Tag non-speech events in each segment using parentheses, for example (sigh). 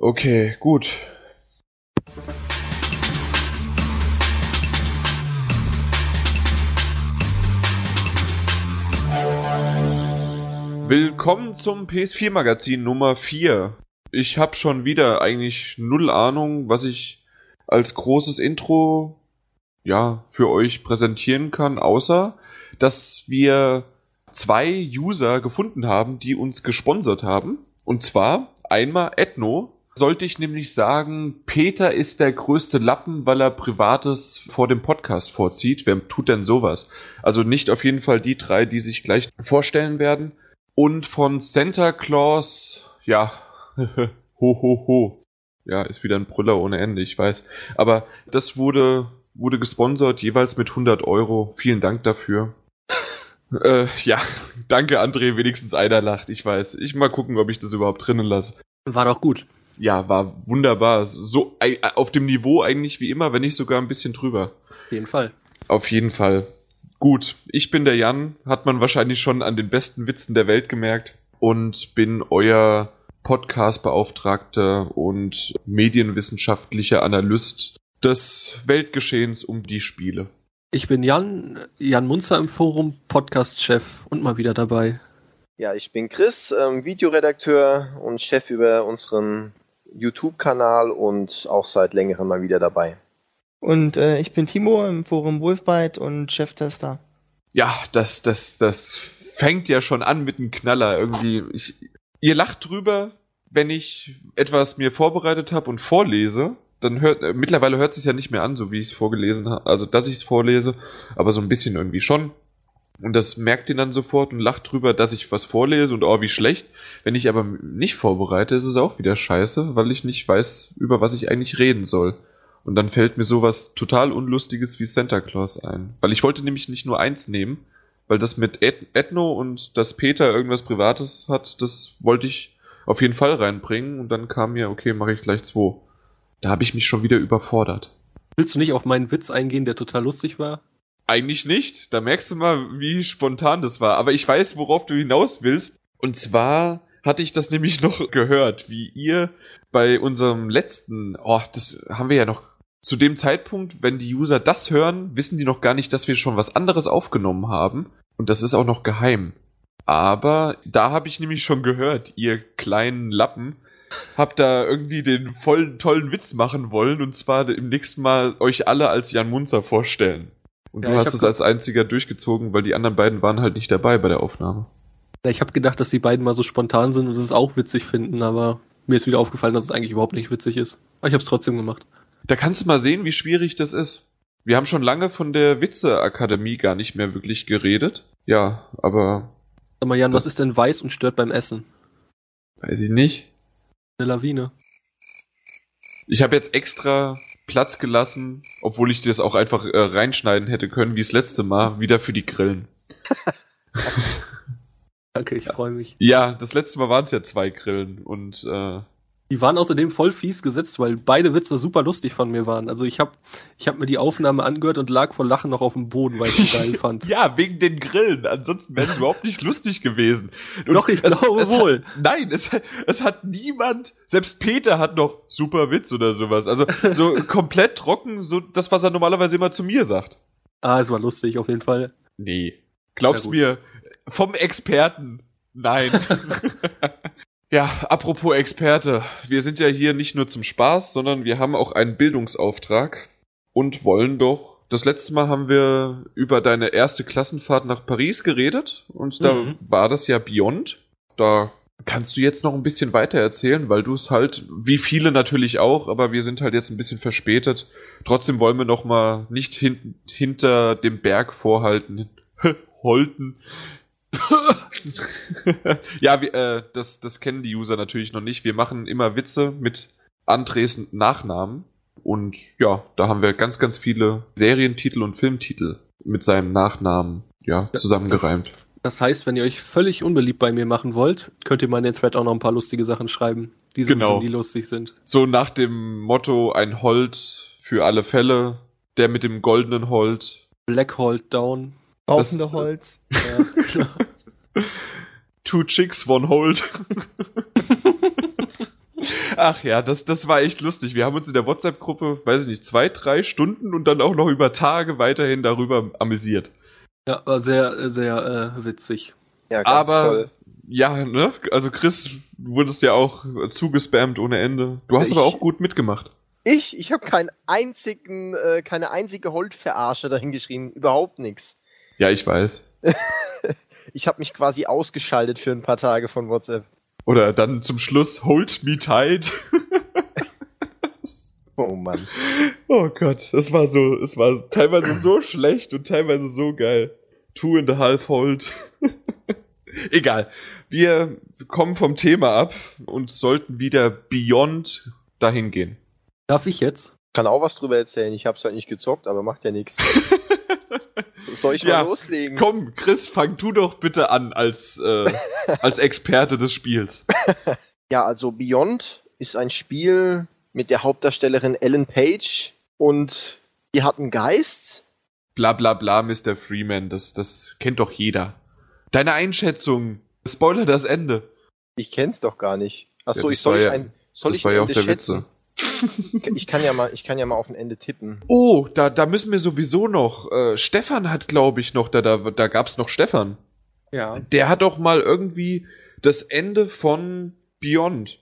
Okay, gut. Willkommen zum PS4 Magazin Nummer 4. Ich habe schon wieder eigentlich null Ahnung, was ich als großes Intro ja für euch präsentieren kann, außer dass wir zwei User gefunden haben, die uns gesponsert haben. Und zwar einmal Ethno. Sollte ich nämlich sagen, Peter ist der größte Lappen, weil er Privates vor dem Podcast vorzieht. Wer tut denn sowas? Also nicht auf jeden Fall die drei, die sich gleich vorstellen werden. Und von Santa Claus, ja, (laughs) ho ho ho. Ja, ist wieder ein Brüller ohne Ende, ich weiß. Aber das wurde, wurde gesponsert, jeweils mit 100 Euro. Vielen Dank dafür. Äh, ja, (laughs) danke André, wenigstens einer lacht, ich weiß. Ich mal gucken, ob ich das überhaupt drinnen lasse. War doch gut. Ja, war wunderbar. So äh, auf dem Niveau eigentlich wie immer, wenn nicht sogar ein bisschen drüber. Auf jeden Fall. Auf jeden Fall. Gut, ich bin der Jan, hat man wahrscheinlich schon an den besten Witzen der Welt gemerkt und bin euer Podcast-Beauftragter und medienwissenschaftlicher Analyst des Weltgeschehens um die Spiele. Ich bin Jan, Jan Munzer im Forum, Podcast-Chef und mal wieder dabei. Ja, ich bin Chris, ähm, Videoredakteur und Chef über unseren YouTube-Kanal und auch seit längerem mal wieder dabei. Und äh, ich bin Timo im Forum Wolfbite und Cheftester. Ja, das, das, das fängt ja schon an mit einem Knaller. Irgendwie, ich, ihr lacht drüber, wenn ich etwas mir vorbereitet habe und vorlese. Dann hört, äh, mittlerweile hört es sich ja nicht mehr an, so wie ich es vorgelesen habe, also dass ich es vorlese, aber so ein bisschen irgendwie schon. Und das merkt ihr dann sofort und lacht drüber, dass ich was vorlese und oh, wie schlecht. Wenn ich aber nicht vorbereite, ist es auch wieder scheiße, weil ich nicht weiß, über was ich eigentlich reden soll. Und dann fällt mir sowas total Unlustiges wie Santa Claus ein. Weil ich wollte nämlich nicht nur eins nehmen, weil das mit Ethno und dass Peter irgendwas Privates hat, das wollte ich auf jeden Fall reinbringen. Und dann kam mir, okay, mache ich gleich zwei. Da habe ich mich schon wieder überfordert. Willst du nicht auf meinen Witz eingehen, der total lustig war? Eigentlich nicht. Da merkst du mal, wie spontan das war. Aber ich weiß, worauf du hinaus willst. Und zwar hatte ich das nämlich (laughs) noch gehört, wie ihr bei unserem letzten, oh, das haben wir ja noch zu dem Zeitpunkt, wenn die User das hören, wissen die noch gar nicht, dass wir schon was anderes aufgenommen haben. Und das ist auch noch geheim. Aber da habe ich nämlich schon gehört, ihr kleinen Lappen, habt da irgendwie den vollen tollen Witz machen wollen und zwar im nächsten Mal euch alle als Jan Munzer vorstellen. Und ja, du hast es als einziger durchgezogen, weil die anderen beiden waren halt nicht dabei bei der Aufnahme. Ja, ich habe gedacht, dass die beiden mal so spontan sind und es auch witzig finden, aber mir ist wieder aufgefallen, dass es eigentlich überhaupt nicht witzig ist. Aber ich habe es trotzdem gemacht. Da kannst du mal sehen, wie schwierig das ist. Wir haben schon lange von der Witze-Akademie gar nicht mehr wirklich geredet. Ja, aber. Sag mal, Jan, was ist denn weiß und stört beim Essen? Weiß ich nicht. Eine Lawine. Ich habe jetzt extra Platz gelassen, obwohl ich das auch einfach äh, reinschneiden hätte können, wie das letzte Mal, wieder für die Grillen. (laughs) Danke, ich freue mich. Ja, das letzte Mal waren es ja zwei Grillen und äh, die waren außerdem voll fies gesetzt, weil beide Witze super lustig von mir waren. Also ich habe ich hab mir die Aufnahme angehört und lag vor Lachen noch auf dem Boden, weil ich sie geil fand. (laughs) ja, wegen den Grillen. Ansonsten wäre es überhaupt nicht lustig gewesen. Und Doch, ich es, glaube es wohl. Hat, nein, es, es hat niemand, selbst Peter hat noch super Witz oder sowas. Also so (laughs) komplett trocken, so das, was er normalerweise immer zu mir sagt. Ah, es war lustig, auf jeden Fall. Nee. Glaub's mir, vom Experten. Nein. (laughs) Ja, apropos Experte. Wir sind ja hier nicht nur zum Spaß, sondern wir haben auch einen Bildungsauftrag und wollen doch. Das letzte Mal haben wir über deine erste Klassenfahrt nach Paris geredet und da mhm. war das ja Beyond. Da kannst du jetzt noch ein bisschen weiter erzählen, weil du es halt, wie viele natürlich auch, aber wir sind halt jetzt ein bisschen verspätet. Trotzdem wollen wir noch mal nicht hin hinter dem Berg vorhalten, (laughs) holten, ja, wir, äh, das, das kennen die User natürlich noch nicht. Wir machen immer Witze mit Andres Nachnamen. Und ja, da haben wir ganz, ganz viele Serientitel und Filmtitel mit seinem Nachnamen ja, zusammengereimt. Das, das heißt, wenn ihr euch völlig unbeliebt bei mir machen wollt, könnt ihr mal in den Thread auch noch ein paar lustige Sachen schreiben, die genau. nie lustig sind. So nach dem Motto ein Holt für alle Fälle, der mit dem goldenen Holt. Black Holt Down. Rauchende Holz. Ja, (laughs) Two Chicks, One Hold. Ach ja, das, das war echt lustig. Wir haben uns in der WhatsApp-Gruppe, weiß ich nicht, zwei, drei Stunden und dann auch noch über Tage weiterhin darüber amüsiert. Ja, war sehr, sehr äh, witzig. Ja, ganz Aber toll. ja, ne? Also Chris, du wurdest ja auch zugespammt ohne Ende. Du hast Ich- aber auch gut mitgemacht. Ich, ich habe keinen einzigen, äh, keine einzige Holt-Verarsche dahin geschrieben. Überhaupt nichts. Ja, ich weiß. (laughs) Ich habe mich quasi ausgeschaltet für ein paar Tage von WhatsApp. Oder dann zum Schluss Hold Me Tight. (laughs) Oh Mann. Oh Gott, es war so, es war teilweise so schlecht und teilweise so geil. Two and a half hold. (laughs) Egal. Wir kommen vom Thema ab und sollten wieder Beyond dahin gehen. Darf ich jetzt? Kann auch was drüber erzählen. Ich hab's halt nicht gezockt, aber macht ja nichts. (laughs) Soll ich Ja, mal loslegen? Komm, Chris, fang du doch bitte an als, äh, als Experte des Spiels. (laughs) Ja, also Beyond ist ein Spiel mit der Hauptdarstellerin Ellen Page und die hat einen Geist. Bla bla bla, Mr. Freeman, das, das kennt doch jeder. Deine Einschätzung. Spoiler das Ende. Ich kenn's doch gar nicht. Achso, Ja, ich soll war ich ja- ein, soll ich war ein ja auch Ende der schätzen? Ich kann ja mal, ich kann ja mal auf ein Ende tippen. Oh, da, da müssen wir sowieso noch. Äh, Stefan hat, glaube ich, noch, da, da, da gab's noch Stefan. Ja. Der hat doch mal irgendwie das Ende von Beyond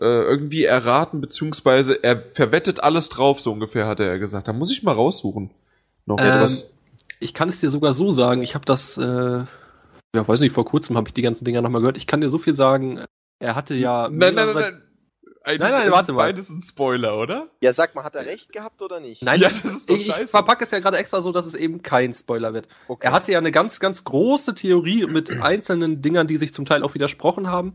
äh, irgendwie erraten, beziehungsweise er verwettet alles drauf, so ungefähr, hat er gesagt. Da muss ich mal raussuchen. Noch Ähm, etwas. Ich kann es dir sogar so sagen, ich habe das, äh, ja, weiß nicht, vor kurzem habe ich die ganzen Dinger nochmal gehört. Ich kann dir so viel sagen, er hatte ja. Nein, nein, nein, nein. Eigentlich Nein, nein, ist warte mal. beides ein Spoiler, oder? Ja, sag mal, hat er recht gehabt oder nicht? Nein, Ja, ich, ich verpacke es ja gerade extra so, dass es eben kein Spoiler wird. Okay. Er hatte ja eine ganz, ganz große Theorie mit (clears throat) einzelnen Dingern, die sich zum Teil auch widersprochen haben.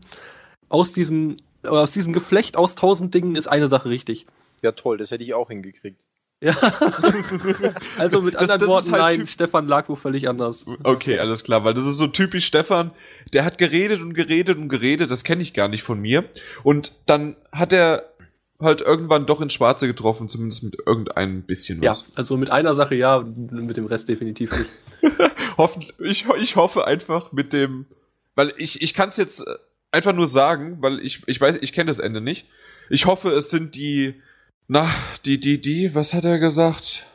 Aus diesem, äh, aus diesem Geflecht aus tausend Dingen ist eine Sache richtig. Ja, toll, das hätte ich auch hingekriegt. Ja. (laughs) also mit Das- anderen das Worten, halt nein, Stefan lag wo völlig anders. Okay, alles klar, weil das ist so typisch Stefan. Der hat geredet und geredet und geredet, das kenne ich gar nicht von mir. Und dann hat er halt irgendwann doch ins Schwarze getroffen, zumindest mit irgendeinem bisschen Ja, was. also mit einer Sache ja, mit dem Rest definitiv nicht. (laughs) Hoffen, ich, ich hoffe einfach mit dem, weil ich, ich kann es jetzt einfach nur sagen, weil ich, ich weiß, ich kenne das Ende nicht. Ich hoffe, es sind die, na, die, die, die, was hat er gesagt?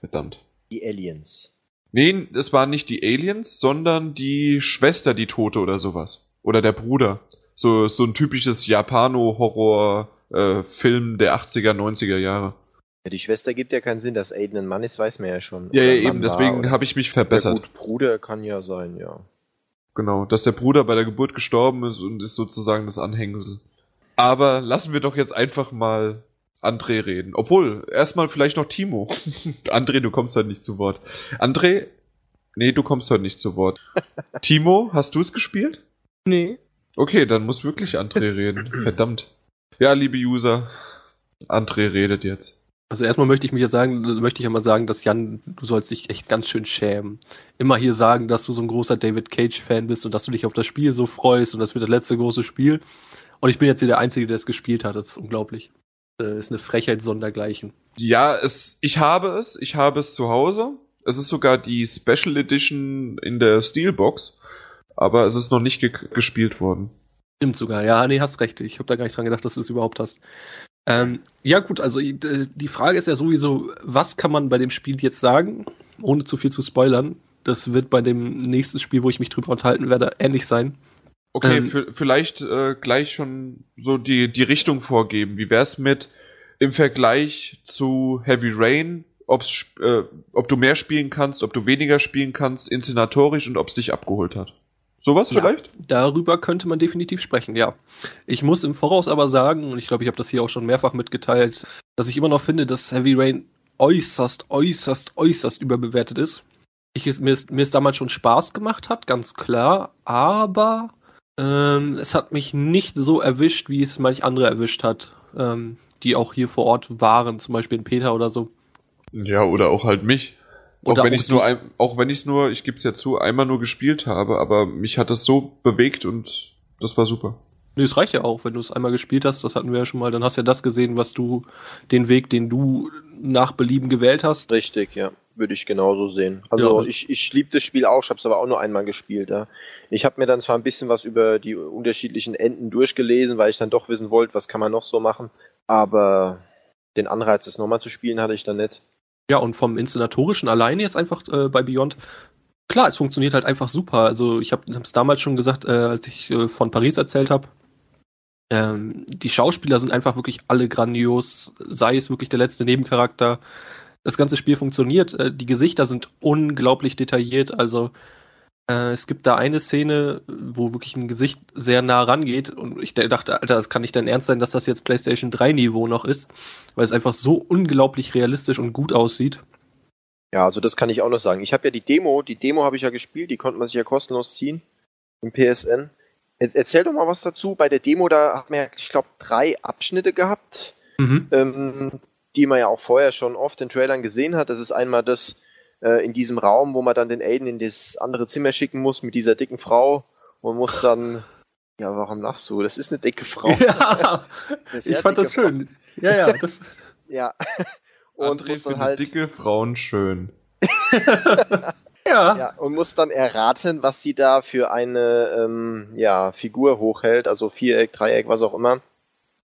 Verdammt. Die Aliens. Nee, es waren nicht die Aliens, sondern die Schwester, die Tote oder sowas. Oder der Bruder. So, so ein typisches Japano-Horror-Film der 80er, 90er Jahre. Ja, die Schwester gibt ja keinen Sinn, dass Aiden ein Mann ist, weiß man ja schon. Ja, ja, eben, deswegen habe ich mich Ja, verbessert. gut, Bruder kann ja sein, ja. Genau, dass der Bruder bei der Geburt gestorben ist und ist sozusagen das Anhängsel. Aber lassen wir doch jetzt einfach mal André reden. Obwohl, erstmal vielleicht noch Timo. (laughs) André, du kommst heute nicht zu Wort. André, nee, du kommst heute nicht zu Wort. (laughs) Timo, hast du es gespielt? Nee. Okay, dann muss wirklich André reden. (laughs) Verdammt. Ja, liebe User, André redet jetzt. Also erstmal möchte ich mir ja sagen, möchte ich ja mal sagen, dass Jan, du sollst dich echt ganz schön schämen. Immer hier sagen, dass du so ein großer David Cage-Fan bist und dass du dich auf das Spiel so freust und das wird das letzte große Spiel. Und ich bin jetzt hier der Einzige, der es gespielt hat. Das ist unglaublich. Das ist eine Frechheit sondergleichen. Ja, es, ich habe es, ich habe es zu Hause. Es ist sogar die Special Edition in der Steelbox, aber es ist noch nicht ge gespielt worden. Stimmt sogar, ja, nee, hast recht. Ich habe da gar nicht dran gedacht, dass du es überhaupt hast. Ähm, ja, gut, also äh, die Frage ist ja sowieso, was kann man bei dem Spiel jetzt sagen, ohne zu viel zu spoilern? Das wird bei dem nächsten Spiel, wo ich mich drüber unterhalten werde, ähnlich sein. Okay, Ähm, für, vielleicht äh, gleich schon so die, die Richtung vorgeben. Wie wär's mit im Vergleich zu Heavy Rain, ob's, äh, ob du mehr spielen kannst, ob du weniger spielen kannst, inszenatorisch und ob's dich abgeholt hat? Sowas Ja. vielleicht? Darüber könnte man definitiv sprechen, ja. Ich muss im Voraus aber sagen, und ich glaube, ich habe das hier auch schon mehrfach mitgeteilt, dass ich immer noch finde, dass Heavy Rain äußerst, äußerst, äußerst überbewertet ist. Ich es, mir, ist, mir es damals schon Spaß gemacht hat, ganz klar, aber ähm, es hat mich nicht so erwischt, wie es manch andere erwischt hat, ähm, die auch hier vor Ort waren, zum Beispiel in Peter oder so. Ja, oder auch halt mich. Oder auch wenn ich es nur, ein, auch wenn ich es nur, ich gebe es ja zu, einmal nur gespielt habe, aber mich hat das so bewegt und das war super. Nee, es reicht ja auch, wenn du es einmal gespielt hast, das hatten wir ja schon mal, dann hast du ja das gesehen, was du, den Weg, den du nach Belieben gewählt hast. Richtig, ja. Würde ich genauso sehen. Also Ja. ich, ich liebe das Spiel auch, ich habe es aber auch nur einmal gespielt. Ja. Ich habe mir dann zwar ein bisschen was über die unterschiedlichen Enden durchgelesen, weil ich dann doch wissen wollte, was kann man noch so machen, aber den Anreiz, das nochmal zu spielen, hatte ich dann nicht. Ja, und vom Inszenatorischen alleine jetzt einfach äh, bei Beyond. Klar, es funktioniert halt einfach super. Also ich habe es damals schon gesagt, äh, als ich äh, von Paris erzählt habe. Ähm, die Schauspieler sind einfach wirklich alle grandios, sei es wirklich der letzte Nebencharakter. Das ganze Spiel funktioniert. Äh, die Gesichter sind unglaublich detailliert. Also äh, es gibt da eine Szene, wo wirklich ein Gesicht sehr nah rangeht und ich dachte, Alter, das kann nicht dein Ernst sein, dass das jetzt PlayStation 3 Niveau noch ist, weil es einfach so unglaublich realistisch und gut aussieht. Ja, also das kann ich auch noch sagen. Ich habe ja die Demo, die Demo habe ich ja gespielt, die konnte man sich ja kostenlos ziehen im PSN. Er, erzähl doch mal was dazu. Bei der Demo, da hat man ja, ich glaube, drei Abschnitte gehabt, Mhm. ähm, die man ja auch vorher schon oft in Trailern gesehen hat. Das ist einmal das äh, in diesem Raum, wo man dann den Aiden in das andere Zimmer schicken muss mit dieser dicken Frau und muss dann. Ja, warum lachst du? Das ist eine dicke Frau. (laughs) Ja, ich fand das dicke Frau. schön. Ja, ja, (laughs) das, Ja. Und André muss dann halt. dicke Frauen schön. (laughs) ja. Ja, und muss dann erraten, was sie da für eine ähm, ja, Figur hochhält, also Viereck, Dreieck, was auch immer.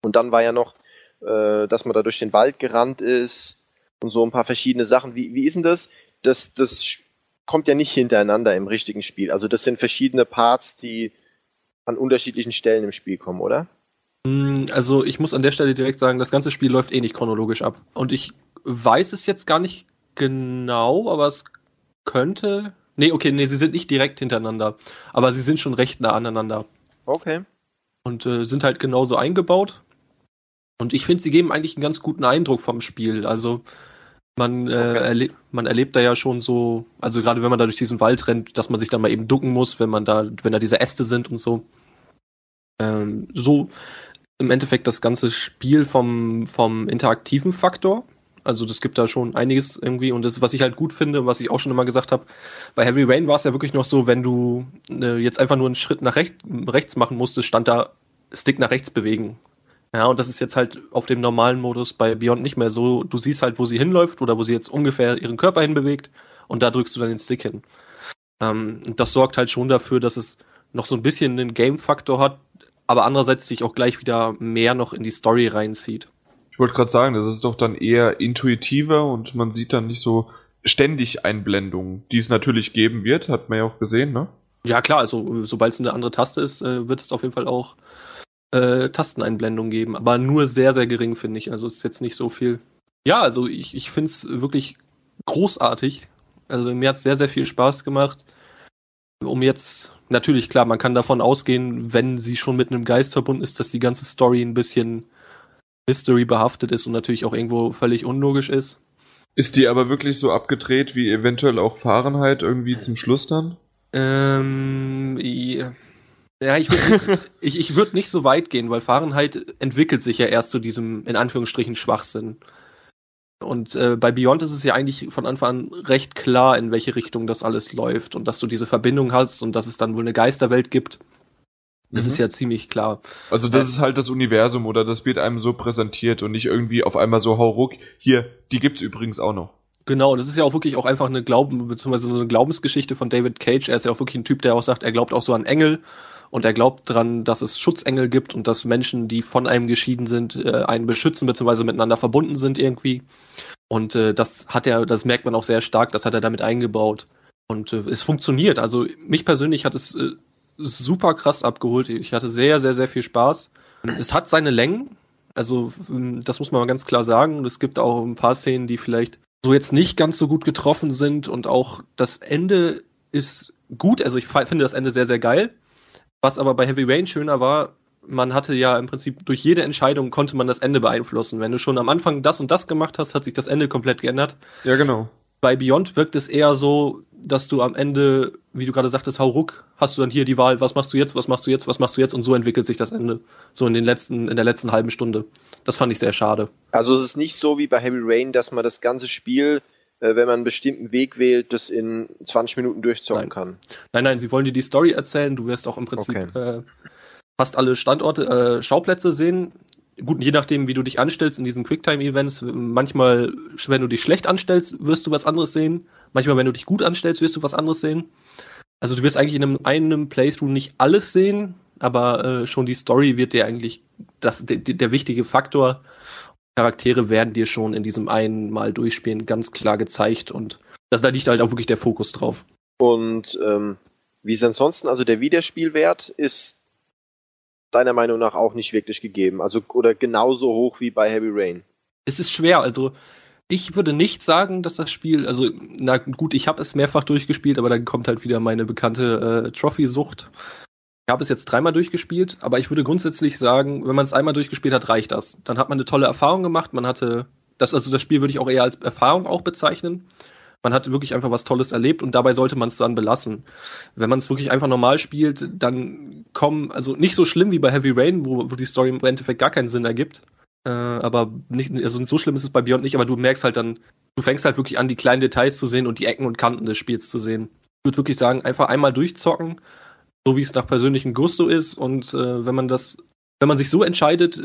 Und dann war ja noch, äh, dass man da durch den Wald gerannt ist und so ein paar verschiedene Sachen. Wie, wie ist denn das? Das, das kommt ja nicht hintereinander im richtigen Spiel. Also das sind verschiedene Parts, die an unterschiedlichen Stellen im Spiel kommen, oder? Mm, Also ich muss an der Stelle direkt sagen, das ganze Spiel läuft eh nicht chronologisch ab. Und ich weiß es jetzt gar nicht genau, aber es könnte. Nee, okay, nee, sie sind nicht direkt hintereinander. Aber sie sind schon recht nah aneinander. Okay. Und äh, sind halt genauso eingebaut. Und ich finde, sie geben eigentlich einen ganz guten Eindruck vom Spiel. Also man, äh, Okay. erle man erlebt da ja schon so, also gerade wenn man da durch diesen Wald rennt, dass man sich dann mal eben ducken muss, wenn man da, wenn da diese Äste sind und so. Ähm, so im Endeffekt das ganze Spiel vom, vom interaktiven Faktor. Also das gibt da schon einiges irgendwie und das, was ich halt gut finde, was ich auch schon immer gesagt habe, bei Heavy Rain war es ja wirklich noch so, wenn du äh, jetzt einfach nur einen Schritt nach recht, rechts machen musstest, stand da Stick nach rechts bewegen. Ja, und das ist jetzt halt auf dem normalen Modus bei Beyond nicht mehr so. Du siehst halt, wo sie hinläuft oder wo sie jetzt ungefähr ihren Körper hinbewegt und da drückst du dann den Stick hin. Ähm, das sorgt halt schon dafür, dass es noch so ein bisschen einen Game-Faktor hat, aber andererseits dich auch gleich wieder mehr noch in die Story reinzieht. Ich wollte gerade sagen, das ist doch dann eher intuitiver und man sieht dann nicht so ständig Einblendungen, die es natürlich geben wird, hat man ja auch gesehen, ne? Ja, klar, also sobald es eine andere Taste ist, äh, wird es auf jeden Fall auch äh, Tasteneinblendungen geben, aber nur sehr, sehr gering, finde ich. Also es ist jetzt nicht so viel. Ja, also ich, ich finde es wirklich großartig. Also mir hat es sehr, sehr viel Spaß gemacht. Um jetzt, natürlich, klar, man kann davon ausgehen, wenn sie schon mit einem Geist verbunden ist, dass die ganze Story ein bisschen Mystery behaftet ist und natürlich auch irgendwo völlig unlogisch ist. Ist die aber wirklich so abgedreht wie eventuell auch Fahrenheit irgendwie zum Schluss dann? Ähm, ja, ja, ich würde nicht, (laughs) ich, ich würd nicht so weit gehen, weil Fahrenheit entwickelt sich ja erst zu diesem, in Anführungsstrichen, Schwachsinn. Und äh, bei Beyond ist es ja eigentlich von Anfang an recht klar, in welche Richtung das alles läuft und dass du diese Verbindung hast und dass es dann wohl eine Geisterwelt gibt. Das Mhm. ist ja ziemlich klar. Also das ist halt das Universum oder das wird einem so präsentiert und nicht irgendwie auf einmal so hau ruck. Hier, die gibt's übrigens auch noch. Genau, das ist ja auch wirklich auch einfach eine Glauben, beziehungsweise so eine Glaubensgeschichte von David Cage. Er ist ja auch wirklich ein Typ, der auch sagt, er glaubt auch so an Engel und er glaubt dran, dass es Schutzengel gibt und dass Menschen, die von einem geschieden sind, äh, einen beschützen, beziehungsweise miteinander verbunden sind irgendwie. Und äh, das hat er, das merkt man auch sehr stark, das hat er damit eingebaut. Und äh, es funktioniert. Also mich persönlich hat es äh, super krass abgeholt. Ich hatte sehr, sehr, sehr viel Spaß. Es hat seine Längen. Also, ähm, das muss man ganz klar sagen. Und es gibt auch ein paar Szenen, die vielleicht so jetzt nicht ganz so gut getroffen sind und auch das Ende ist gut. Also ich finde das Ende sehr, sehr geil. Was aber bei Heavy Rain schöner war, man hatte ja im Prinzip durch jede Entscheidung konnte man das Ende beeinflussen. Wenn du schon am Anfang das und das gemacht hast, hat sich das Ende komplett geändert. Ja, genau. Bei Beyond wirkt es eher so, dass du am Ende, wie du gerade sagtest, hau ruck, hast du dann hier die Wahl, was machst du jetzt, was machst du jetzt, was machst du jetzt und so entwickelt sich das Ende. So in den letzten, in der letzten halben Stunde. Das fand ich sehr schade. Also es ist nicht so wie bei Heavy Rain, dass man das ganze Spiel, äh, wenn man einen bestimmten Weg wählt, das in 20 Minuten durchzocken Nein. kann. Nein, nein, sie wollen dir die Story erzählen. Du wirst auch im Prinzip Okay. äh, fast alle Standorte, äh, Schauplätze sehen. gut, je nachdem, wie du dich anstellst in diesen Quicktime-Events, manchmal, wenn du dich schlecht anstellst, wirst du was anderes sehen. Manchmal, wenn du dich gut anstellst, wirst du was anderes sehen. Also du wirst eigentlich in einem, einem Playthrough nicht alles sehen, aber äh, schon die Story wird dir eigentlich das, der, der wichtige Faktor. Charaktere werden dir schon in diesem einen Mal durchspielen ganz klar gezeigt und das, da liegt halt auch wirklich der Fokus drauf. Und ähm, wie ist ansonsten, also der Wiederspielwert ist deiner Meinung nach auch nicht wirklich gegeben, also oder genauso hoch wie bei Heavy Rain. Es ist schwer, also ich würde nicht sagen, dass das Spiel, also na gut, ich habe es mehrfach durchgespielt, aber dann kommt halt wieder meine bekannte äh, Trophy-Sucht. Ich habe es jetzt dreimal durchgespielt, aber ich würde grundsätzlich sagen, wenn man es einmal durchgespielt hat, reicht das. Dann hat man eine tolle Erfahrung gemacht. Man hatte das, also das Spiel würde ich auch eher als Erfahrung auch bezeichnen. Man hat wirklich einfach was Tolles erlebt und dabei sollte man es dann belassen. Wenn man es wirklich einfach normal spielt, dann kommen, also nicht so schlimm wie bei Heavy Rain, wo, wo die Story im Endeffekt gar keinen Sinn ergibt. Äh, aber nicht, also so schlimm ist es bei Beyond nicht, aber du merkst halt dann, du fängst halt wirklich an, die kleinen Details zu sehen und die Ecken und Kanten des Spiels zu sehen. Ich würde wirklich sagen, einfach einmal durchzocken so wie es nach persönlichem Gusto ist. Und äh, wenn man das, wenn man sich so entscheidet,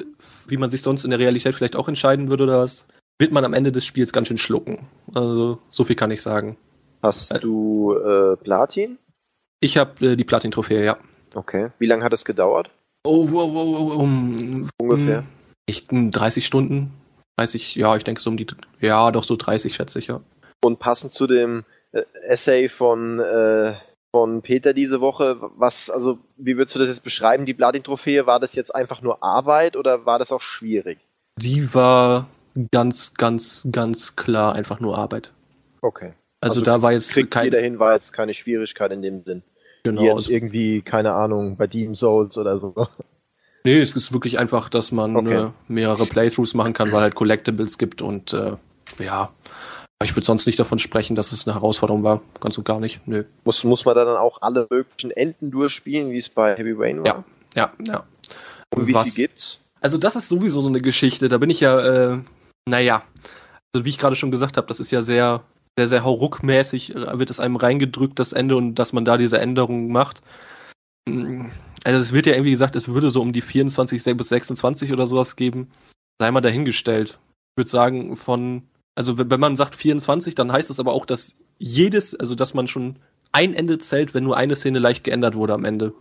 wie man sich sonst in der Realität vielleicht auch entscheiden würde oder was, wird man am Ende des Spiels ganz schön schlucken. Also so viel kann ich sagen. Hast äh, du äh, Platin? Ich habe äh, die Platin-Trophäe, ja. Okay. Wie lange hat es gedauert? Oh, oh, oh, oh um, ungefähr. Ich 30 Stunden. 30, ja, ich denke so um die, ja, doch so 30 schätze ich, ja. Und passend zu dem äh, Essay von äh, von Peter diese Woche. Was, also, wie würdest du das jetzt beschreiben, die Platin-Trophäe? War das jetzt einfach nur Arbeit oder war das auch schwierig? Die war ganz, ganz, ganz klar einfach nur Arbeit. Okay. Also, also da war jetzt kein... jeder hin, war jetzt keine Schwierigkeit in dem Sinn. Genau. Jetzt also irgendwie, keine Ahnung, bei Demon Souls oder so. Nee, es ist wirklich einfach, dass man okay. äh, mehrere Playthroughs machen kann, weil halt Collectibles gibt und äh, ja, ich würde sonst nicht davon sprechen, dass es eine Herausforderung war. Ganz und gar nicht. Nö. Muss, muss man da dann auch alle möglichen Enden durchspielen, wie es bei Heavy Rain war? Ja, ja, ja. Und wie Was? viel gibt's? Also, das ist sowieso so eine Geschichte. Da bin ich ja, äh, naja. Also, wie ich gerade schon gesagt habe, das ist ja sehr, sehr, sehr hauruckmäßig, äh, wird es einem reingedrückt, das Ende, und dass man da diese Änderungen macht. Mm, also, es wird ja irgendwie gesagt, es würde so um die 24 bis 26 oder sowas geben. Sei mal dahingestellt. Ich würde sagen, von also wenn man sagt 24, dann heißt das aber auch, dass jedes, also dass man schon ein Ende zählt, wenn nur eine Szene leicht geändert wurde am Ende.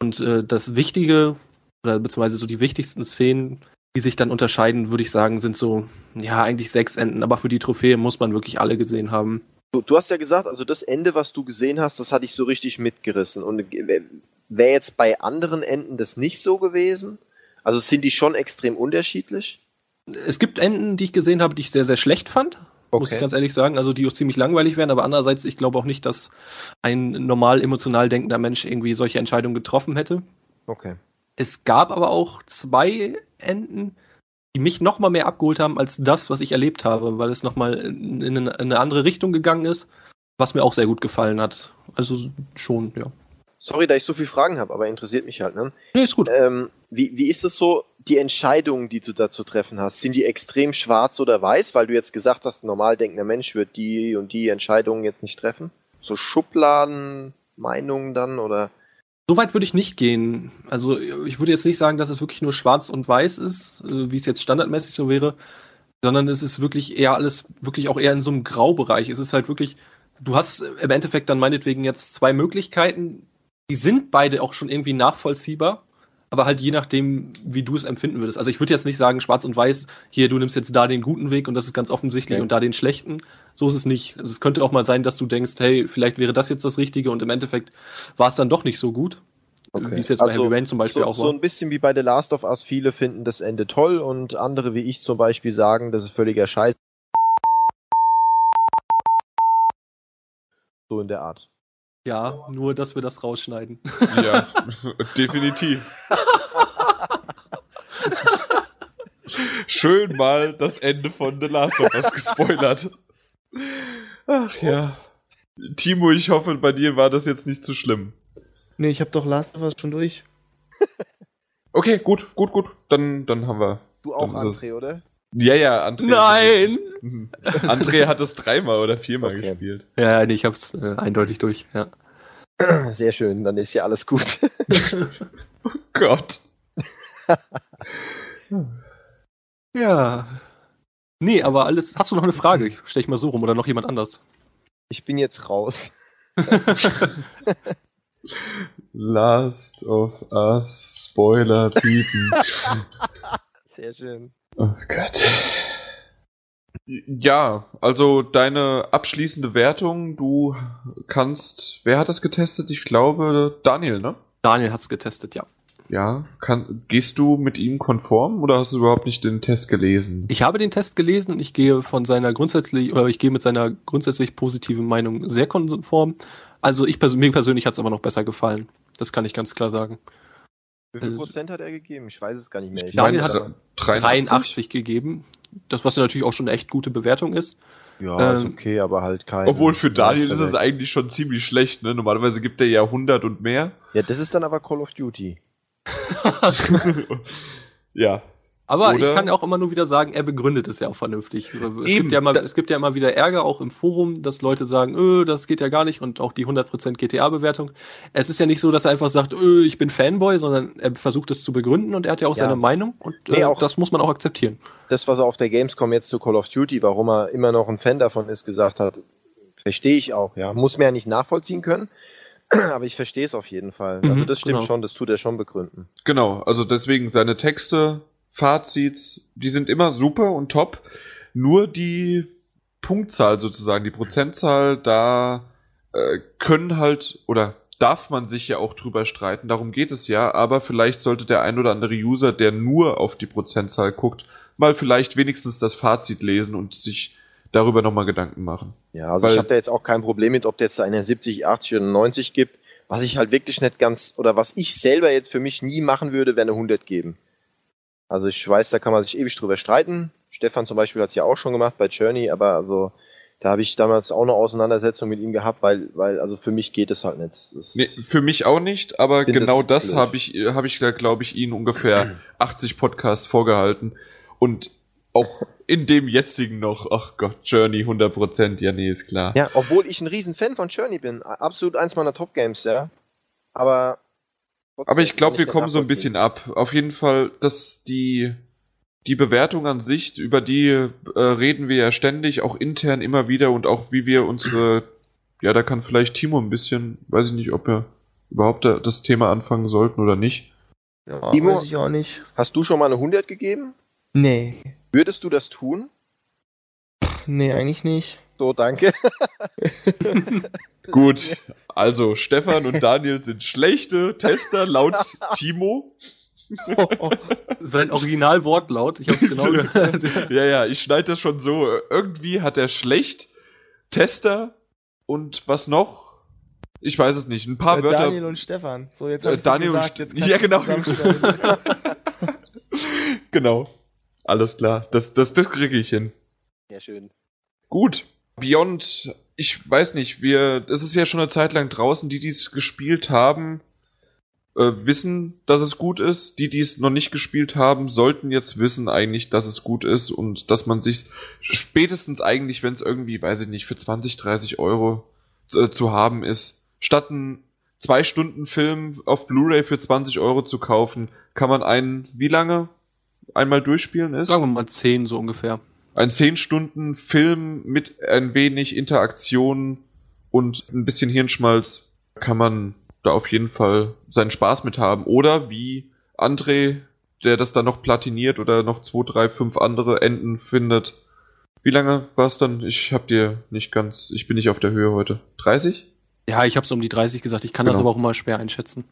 Und äh, das Wichtige, oder beziehungsweise so die wichtigsten Szenen, die sich dann unterscheiden, würde ich sagen, sind so, ja, eigentlich sechs Enden. Aber für die Trophäe muss man wirklich alle gesehen haben. Du, du hast ja gesagt, also das Ende, was du gesehen hast, das hatte ich so richtig mitgerissen. Und wäre jetzt bei anderen Enden das nicht so gewesen? Also sind die schon extrem unterschiedlich? Es gibt Enden, die ich gesehen habe, die ich sehr, sehr schlecht fand. Okay. Muss ich ganz ehrlich sagen. Also die auch ziemlich langweilig werden, aber andererseits, ich glaube auch nicht, dass ein normal emotional denkender Mensch irgendwie solche Entscheidungen getroffen hätte. Okay. Es gab aber auch zwei Enden, die mich noch mal mehr abgeholt haben als das, was ich erlebt habe, weil es noch mal in eine andere Richtung gegangen ist, was mir auch sehr gut gefallen hat. Also schon, ja. Sorry, da ich so viele Fragen habe, aber interessiert mich halt, ne? Nee, ist gut. Ähm, wie, wie ist es so, die Entscheidungen, die du da zu treffen hast, sind die extrem schwarz oder weiß? Weil du jetzt gesagt hast, ein normal denkender Mensch wird die und die Entscheidungen jetzt nicht treffen? So Schubladenmeinungen dann oder? So weit würde ich nicht gehen. Also ich würde jetzt nicht sagen, dass es wirklich nur schwarz und weiß ist, äh, wie es jetzt standardmäßig so wäre, sondern es ist wirklich eher alles, wirklich auch eher in so einem Graubereich. Es ist halt wirklich, du hast im Endeffekt dann meinetwegen jetzt zwei Möglichkeiten, die sind beide auch schon irgendwie nachvollziehbar, aber halt je nachdem, wie du es empfinden würdest. Also ich würde jetzt nicht sagen, schwarz und weiß, hier, du nimmst jetzt da den guten Weg und das ist ganz offensichtlich okay. und da den schlechten. So ist es nicht. Also es könnte auch mal sein, dass du denkst, hey, vielleicht wäre das jetzt das Richtige und im Endeffekt war es dann doch nicht so gut. Okay. Wie es jetzt also, bei Heavy Rain zum Beispiel so, auch war. So ein bisschen wie bei The Last of Us. Viele finden das Ende toll und andere wie ich zum Beispiel sagen, das ist völliger Scheiß. So in der Art. Ja, nur, dass wir das rausschneiden. Ja, (laughs) definitiv. Schön mal das Ende von The Last of Us gespoilert. Ach ja. Timo, ich hoffe, bei dir war das jetzt nicht zu schlimm. Nee, ich hab doch Last of Us schon durch. okay, gut, gut, gut. Dann, dann haben wir. Du auch, André, oder? Ja, ja, André. Nein! André hat es dreimal oder viermal okay. gespielt. Ja, nee, ich hab's äh, eindeutig durch, ja. (clears throat) Sehr schön, dann ist ja alles gut. (laughs) oh Gott. (laughs) Ja. Nee, aber alles. Hast du noch eine Frage? Ich stell ich mal so rum oder noch jemand anders? Ich bin jetzt raus. (laughs) Last of Us Spoiler-Typen. Sehr schön. Oh Gott. Ja, also deine abschließende Wertung, du kannst, wer hat das getestet? Ich glaube Daniel, ne? Daniel hat's getestet, ja. Ja, kann, gehst du mit ihm konform oder hast du überhaupt nicht den Test gelesen? Ich habe den Test gelesen und ich gehe von seiner grundsätzlich, oder ich gehe mit seiner grundsätzlich positiven Meinung sehr konform. Also ich pers mir persönlich hat's aber noch besser gefallen. Das kann ich ganz klar sagen. Wie viel Also- Prozent hat er gegeben? Ich weiß es gar nicht mehr. Ich Daniel meine, hat äh, 83 gegeben. Das, was ja natürlich auch schon eine echt gute Bewertung ist. Ja, ist ähm, okay, aber halt kein. Obwohl für Daniel ist es eigentlich schon ziemlich schlecht, ne? Normalerweise gibt er ja 100 und mehr. Ja, das ist dann aber Call of Duty. (laughs) ja. Aber ich Oder- kann auch immer nur wieder sagen, er begründet es ja auch vernünftig. Es, Eben. gibt ja immer, es gibt ja immer wieder Ärger, auch im Forum, dass Leute sagen, öh, das geht ja gar nicht und auch die 100% GTA-Bewertung. Es ist ja nicht so, dass er einfach sagt, öh, ich bin Fanboy, sondern er versucht es zu begründen und er hat ja auch Ja. seine Meinung und äh, Nee, auch- das muss man auch akzeptieren. Das, was er auf der Gamescom jetzt zu Call of Duty, warum er immer noch ein Fan davon ist, gesagt hat, verstehe ich auch, ja. Muss mir ja nicht nachvollziehen können, (clears throat) aber ich verstehe es auf jeden Fall. Mhm, also das stimmt genau. schon, das tut er schon begründen. Genau, also deswegen seine Texte, Fazits, die sind immer super und top. Nur die Punktzahl sozusagen, die Prozentzahl, da äh, können halt oder darf man sich ja auch drüber streiten, darum geht es ja, aber vielleicht sollte der ein oder andere User, der nur auf die Prozentzahl guckt, mal vielleicht wenigstens das Fazit lesen und sich darüber nochmal Gedanken machen. Ja, also Weil- ich habe da jetzt auch kein Problem mit, ob der jetzt da eine 70, 80 oder 90 gibt. Was ich halt wirklich nicht ganz, oder was ich selber jetzt für mich nie machen würde, wäre eine 100 geben. Also ich weiß, da kann man sich ewig drüber streiten. Stefan zum Beispiel hat es ja auch schon gemacht bei Journey, aber also da habe ich damals auch eine Auseinandersetzung mit ihm gehabt, weil, weil also für mich geht es halt nicht. Das Nee, für mich auch nicht, aber genau das habe ich, habe ich, glaube ich, Ihnen ungefähr (clears throat) 80 Podcasts vorgehalten. Und auch in dem jetzigen noch, ach Gott, Journey 100%, ja, nee, ist klar. Ja, obwohl ich ein riesen Fan von Journey bin. Absolut eins meiner Top-Games, ja. Aber. Trotzdem Aber ich glaube, wir kommen so ein bisschen ab. Auf jeden Fall, dass die, die Bewertung an sich, über die äh, reden wir ja ständig, auch intern immer wieder und auch wie wir unsere, ja, da kann vielleicht Timo ein bisschen, weiß ich nicht, ob wir überhaupt da das Thema anfangen sollten oder nicht. Ja, Timo? weiß ich auch nicht. Hast du schon mal eine 100 gegeben? Nee. Würdest du das tun? Nee, eigentlich nicht. So, danke. (laughs) (laughs) Gut, also Stefan und Daniel sind schlechte Tester laut (laughs) Timo. Sein Originalwortlaut, ich habe es genau gehört. (laughs) Ja, ja, ich schneide das schon so. Irgendwie hat er schlecht Tester und was noch? Ich weiß es nicht. Ein paar Äh, Wörter. Daniel und Stefan. So, jetzt Äh, hab ich Daniel und gesagt, Ste- jetzt Ja, genau. (laughs) genau. Alles klar. Das, das, das kriege ich hin. Sehr schön. Gut. Beyond, ich weiß nicht, wir, es ist ja schon eine Zeit lang draußen, die, die es gespielt haben, äh, wissen, dass es gut ist. Die, die es noch nicht gespielt haben, sollten jetzt wissen eigentlich, dass es gut ist und dass man sich spätestens eigentlich, wenn es irgendwie, weiß ich nicht, für 20, 30 Euro äh, zu haben ist, statt einen zwei Stunden Film auf Blu-ray für 20 Euro zu kaufen, kann man einen, wie lange einmal durchspielen ist? Sagen wir mal 10 so ungefähr. Ein 10 Stunden Film mit ein wenig Interaktion und ein bisschen Hirnschmalz kann man da auf jeden Fall seinen Spaß mit haben. Oder wie André, der das dann noch platiniert oder noch zwei, drei, fünf andere Enden findet. Wie lange war es dann? Ich hab dir nicht ganz, ich bin nicht auf der Höhe heute. 30? Ja, ich habe es um die 30 gesagt. Ich kann das Genau. aber auch immer schwer einschätzen.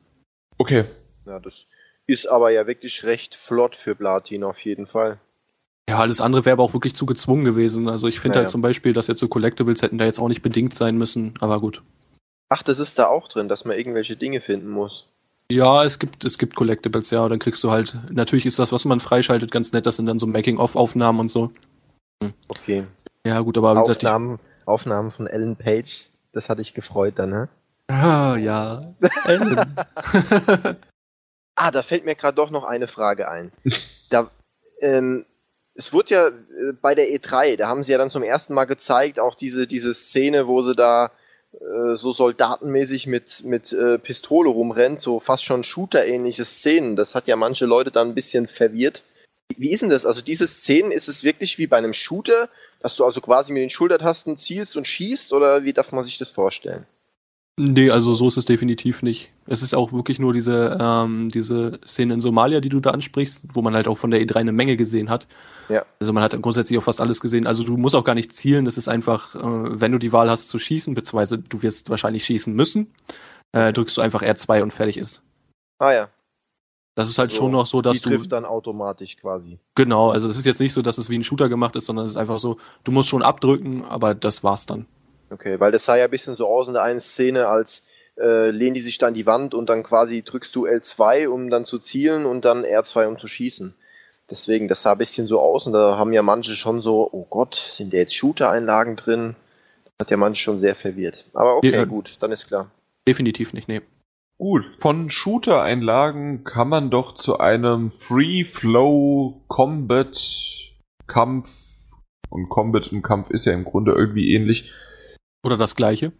Okay. Ja, das ist aber ja wirklich recht flott für Platin auf jeden Fall. Ja, alles andere wäre aber auch wirklich zu gezwungen gewesen. Also ich finde Naja. halt zum Beispiel, dass jetzt so Collectibles hätten da jetzt auch nicht bedingt sein müssen. Aber gut. Ach, das ist da auch drin, dass man irgendwelche Dinge finden muss. Ja, es gibt, es gibt Collectibles, ja. Dann kriegst du halt, natürlich ist das, was man freischaltet, ganz nett. Das sind dann so Making-of-Aufnahmen und so. Okay. Ja, gut, aber wie gesagt, ich, Aufnahmen, Aufnahmen von Ellen Page, das hatte ich gefreut dann, ne? Ah, ja. Ellen. (laughs) Ah, da fällt mir gerade doch noch eine Frage ein. Da, ähm, es wurde ja äh, bei der E3, da haben sie ja dann zum ersten Mal gezeigt, auch diese, diese Szene, wo sie da äh, so soldatenmäßig mit, mit äh, Pistole rumrennt, so fast schon Shooter-ähnliche Szenen. Das hat ja manche Leute dann ein bisschen verwirrt. Wie ist denn das? Also diese Szenen, ist es wirklich wie bei einem Shooter, dass du also quasi mit den Schultertasten zielst und schießt oder wie darf man sich das vorstellen? Nee, also so ist es definitiv nicht. Es ist auch wirklich nur diese, ähm, diese Szene in Somalia, die du da ansprichst, wo man halt auch von der E3 eine Menge gesehen hat. Ja. Also man hat grundsätzlich auch fast alles gesehen. Also du musst auch gar nicht zielen, das ist einfach, äh, wenn du die Wahl hast zu schießen, beziehungsweise du wirst wahrscheinlich schießen müssen, äh, drückst du einfach R2 und fertig ist. Ah ja. Das ist halt so, schon noch so, dass die du. trifft dann automatisch quasi. Genau, also es ist jetzt nicht so, dass es wie ein Shooter gemacht ist, sondern es ist einfach so, du musst schon abdrücken, aber das war's dann. Okay, weil das sah ja ein bisschen so aus in der einen Szene, als äh, lehnen die sich dann die Wand und dann quasi drückst du L2, um dann zu zielen und dann R2, um zu schießen. Deswegen, das sah ein bisschen so aus und da haben ja manche schon so, oh Gott, sind da jetzt Shooter-Einlagen drin? Das hat ja manche schon sehr verwirrt. Aber okay, Ja. gut, dann ist klar. Definitiv nicht, nee. Gut, von Shooter-Einlagen kann man doch zu einem Free-Flow-Combat-Kampf und Combat und Kampf ist ja im Grunde irgendwie ähnlich Oder das gleiche.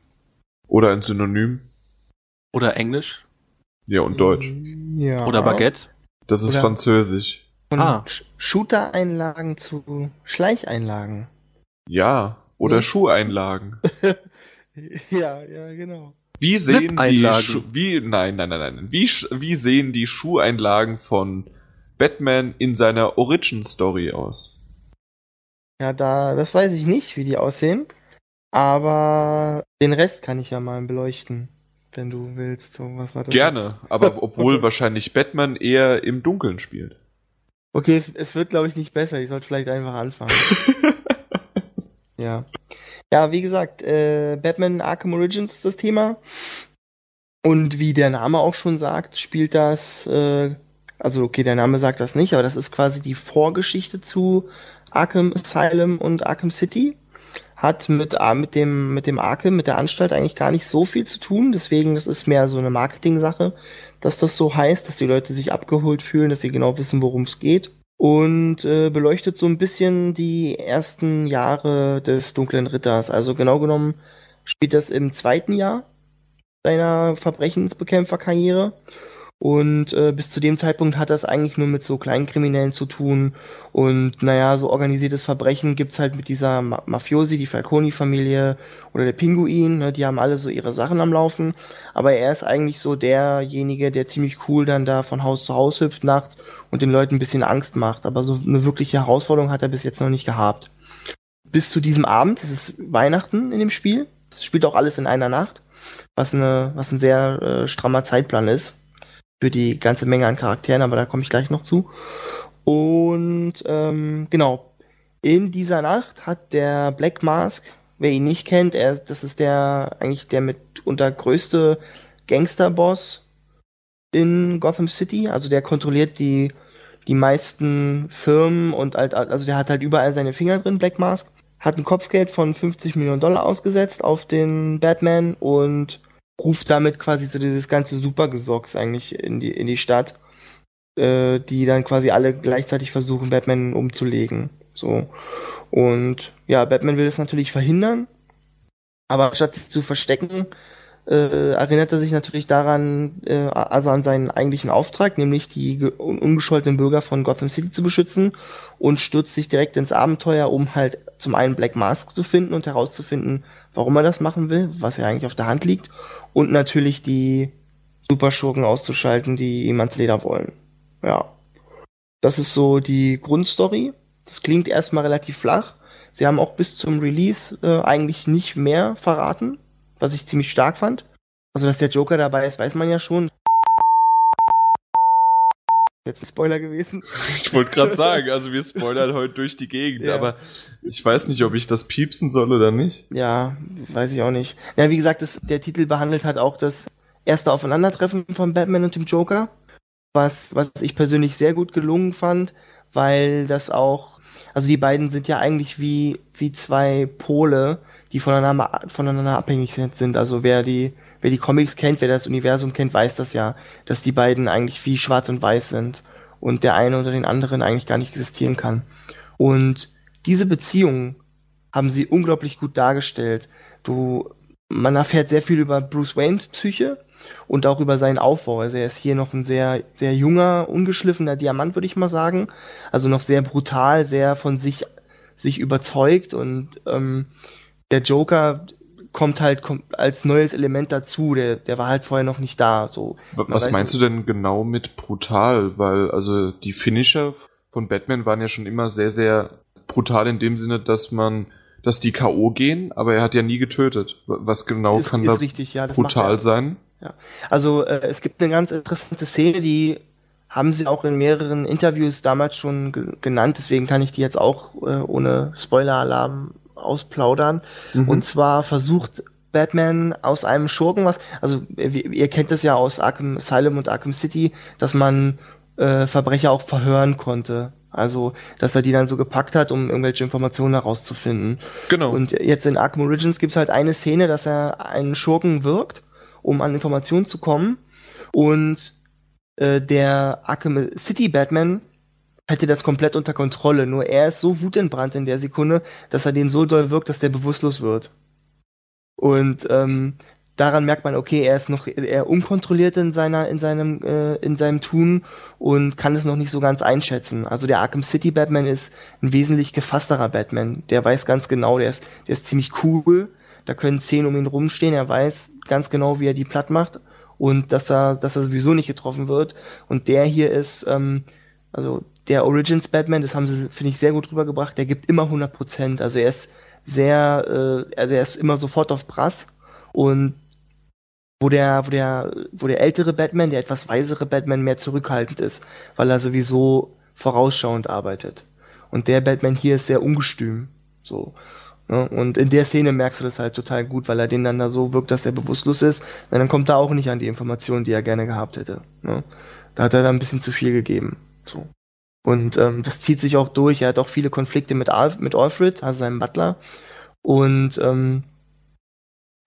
oder ein Synonym. Oder Englisch. Ja, und Deutsch. Ja. Oder Baguette. Das ist Oder- Französisch. Von Ah. Sh- Shooter-Einlagen zu Schleicheinlagen. Ja, oder Ja. Schuheinlagen. (laughs) ja, ja, genau. Wie sehen die. Schu wie nein, nein, nein, nein. Wie wie sehen die Schuheinlagen von Batman in seiner Origin Story aus? Ja, da, das weiß ich nicht, wie die aussehen. Aber den Rest kann ich ja mal beleuchten, wenn du willst. So, was war das Gerne, aber (laughs) obwohl Okay. wahrscheinlich Batman eher im Dunkeln spielt. jetzt? Okay, es, es wird, glaube ich, nicht besser. Ich sollte vielleicht einfach anfangen. (laughs) Ja. Ja, wie gesagt, äh, Batman Arkham Origins ist das Thema. Und wie der Name auch schon sagt, spielt das, äh, also okay, der Name sagt das nicht, aber das ist quasi die Vorgeschichte zu Arkham Asylum und Arkham City. Hat mit, ah, mit dem, mit dem Arkham, mit der Anstalt eigentlich gar nicht so viel zu tun. Deswegen, das ist mehr so eine Marketing-Sache, dass das so heißt, dass die Leute sich abgeholt fühlen, dass sie genau wissen, worum es geht und äh, beleuchtet so ein bisschen die ersten Jahre des Dunklen Ritters. Also genau genommen spielt das im zweiten Jahr seiner Verbrechensbekämpferkarriere. Und äh, bis zu dem Zeitpunkt hat das eigentlich nur mit so kleinen Kriminellen zu tun. Und naja, so organisiertes Verbrechen gibt's halt mit dieser Ma Mafiosi, die Falconi-Familie oder der Pinguin. Ne, die haben alle so ihre Sachen am Laufen. Aber er ist eigentlich so derjenige, der ziemlich cool dann da von Haus zu Haus hüpft nachts und den Leuten ein bisschen Angst macht. Aber so eine wirkliche Herausforderung hat er bis jetzt noch nicht gehabt. Bis zu diesem Abend, es ist Weihnachten in dem Spiel. Es spielt auch alles in einer Nacht, was, eine, was ein sehr äh, strammer Zeitplan ist. Für die ganze Menge an Charakteren, aber da komme ich gleich noch zu. Und ähm, genau, in dieser Nacht hat der Black Mask, wer ihn nicht kennt, er, das ist der eigentlich der mitunter größte Gangsterboss in Gotham City. Also der kontrolliert die, die meisten Firmen und halt, also der hat halt überall seine Finger drin, Black Mask. Hat ein Kopfgeld von 50 Millionen Dollar ausgesetzt auf den Batman und ruft damit quasi so dieses ganze Supergesocks eigentlich in die, in die Stadt, äh, die dann quasi alle gleichzeitig versuchen, Batman umzulegen. So. Und ja, Batman will das natürlich verhindern, aber statt sich zu verstecken, äh, erinnert er sich natürlich daran, äh, also an seinen eigentlichen Auftrag, nämlich die un unbescholtenen Bürger von Gotham City zu beschützen und stürzt sich direkt ins Abenteuer, um halt zum einen Black Mask zu finden und herauszufinden, warum er das machen will, was ja eigentlich auf der Hand liegt, und natürlich die Superschurken auszuschalten, die ihm ans Leder wollen. Ja. Das ist so die Grundstory. Das klingt erstmal relativ flach. Sie haben auch bis zum Release äh, eigentlich nicht mehr verraten, was ich ziemlich stark fand. Also, dass der Joker dabei ist, weiß man ja schon. Jetzt ein Spoiler gewesen. Ich wollte gerade sagen, also wir spoilern heute durch die Gegend, Ja. aber ich weiß nicht, ob ich das piepsen soll oder nicht. Ja, weiß ich auch nicht. Ja, wie gesagt, das, der Titel behandelt halt auch das erste Aufeinandertreffen von Batman und dem Joker, was, was ich persönlich sehr gut gelungen fand, weil das auch, also die beiden sind ja eigentlich wie, wie zwei Pole, die voneinander, voneinander abhängig sind. Also wer die, wer die Comics kennt, wer das Universum kennt, weiß das ja, dass die beiden eigentlich wie schwarz und weiß sind und der eine unter den anderen eigentlich gar nicht existieren kann. Und diese Beziehung haben sie unglaublich gut dargestellt. Du, man erfährt sehr viel über Bruce Waynes Psyche, und auch über seinen Aufbau. Also er ist hier noch ein sehr, sehr junger, ungeschliffener Diamant, würde ich mal sagen. Also noch sehr brutal, sehr von sich, sich überzeugt und ähm, der Joker kommt halt als neues Element dazu. Der, der war halt vorher noch nicht da. So. Was meinst nicht. du denn genau mit brutal? Weil also die Finisher von Batman waren ja schon immer sehr, sehr brutal in dem Sinne, dass man, dass die K.O. gehen, aber er hat ja nie getötet. Was genau ist, kann ist da richtig, ja, brutal sein? Ja. Also äh, es gibt eine ganz interessante Szene, die haben sie auch in mehreren Interviews damals schon ge genannt, deswegen kann ich die jetzt auch äh, ohne Spoiler-Alarm ausplaudern. Mhm. Und zwar versucht Batman aus einem Schurken was, also ihr kennt es ja aus Arkham Asylum und Arkham City, dass man äh, Verbrecher auch verhören konnte. Also, dass er die dann so gepackt hat, um irgendwelche Informationen herauszufinden. Genau. Und jetzt in Arkham Origins gibt es halt eine Szene, dass er einen Schurken wirkt, um an Informationen zu kommen. Und äh, der Arkham City Batman hätte das komplett unter Kontrolle. Nur er ist so wutentbrannt in der Sekunde, dass er den so doll wirkt, dass der bewusstlos wird. Und ähm, daran merkt man, okay, er ist noch eher unkontrolliert in seiner, in seinem, äh, in seinem Tun und kann es noch nicht so ganz einschätzen. Also der Arkham City Batman ist ein wesentlich gefassterer Batman. Der weiß ganz genau, der ist, der ist ziemlich cool. Da können zehn um ihn rumstehen. Er weiß ganz genau, wie er die platt macht und dass er, dass er sowieso nicht getroffen wird. Und der hier ist, ähm, also der Origins Batman, das haben sie, finde ich, sehr gut rübergebracht. Der gibt immer 100 Prozent. Also er ist sehr, äh, also er ist immer sofort auf Brass und wo der, wo der, wo der ältere Batman, der etwas weisere Batman mehr zurückhaltend ist, weil er sowieso vorausschauend arbeitet. Und der Batman hier ist sehr ungestüm. So. Ne? Und in der Szene merkst du das halt total gut, weil er den dann da so wirkt, dass er bewusstlos ist. Und dann kommt er auch nicht an die Informationen, die er gerne gehabt hätte. Ne? Da hat er dann ein bisschen zu viel gegeben. So. Und ähm, das zieht sich auch durch. Er hat auch viele Konflikte mit, Alf mit Alfred, also seinem Butler. Und ähm,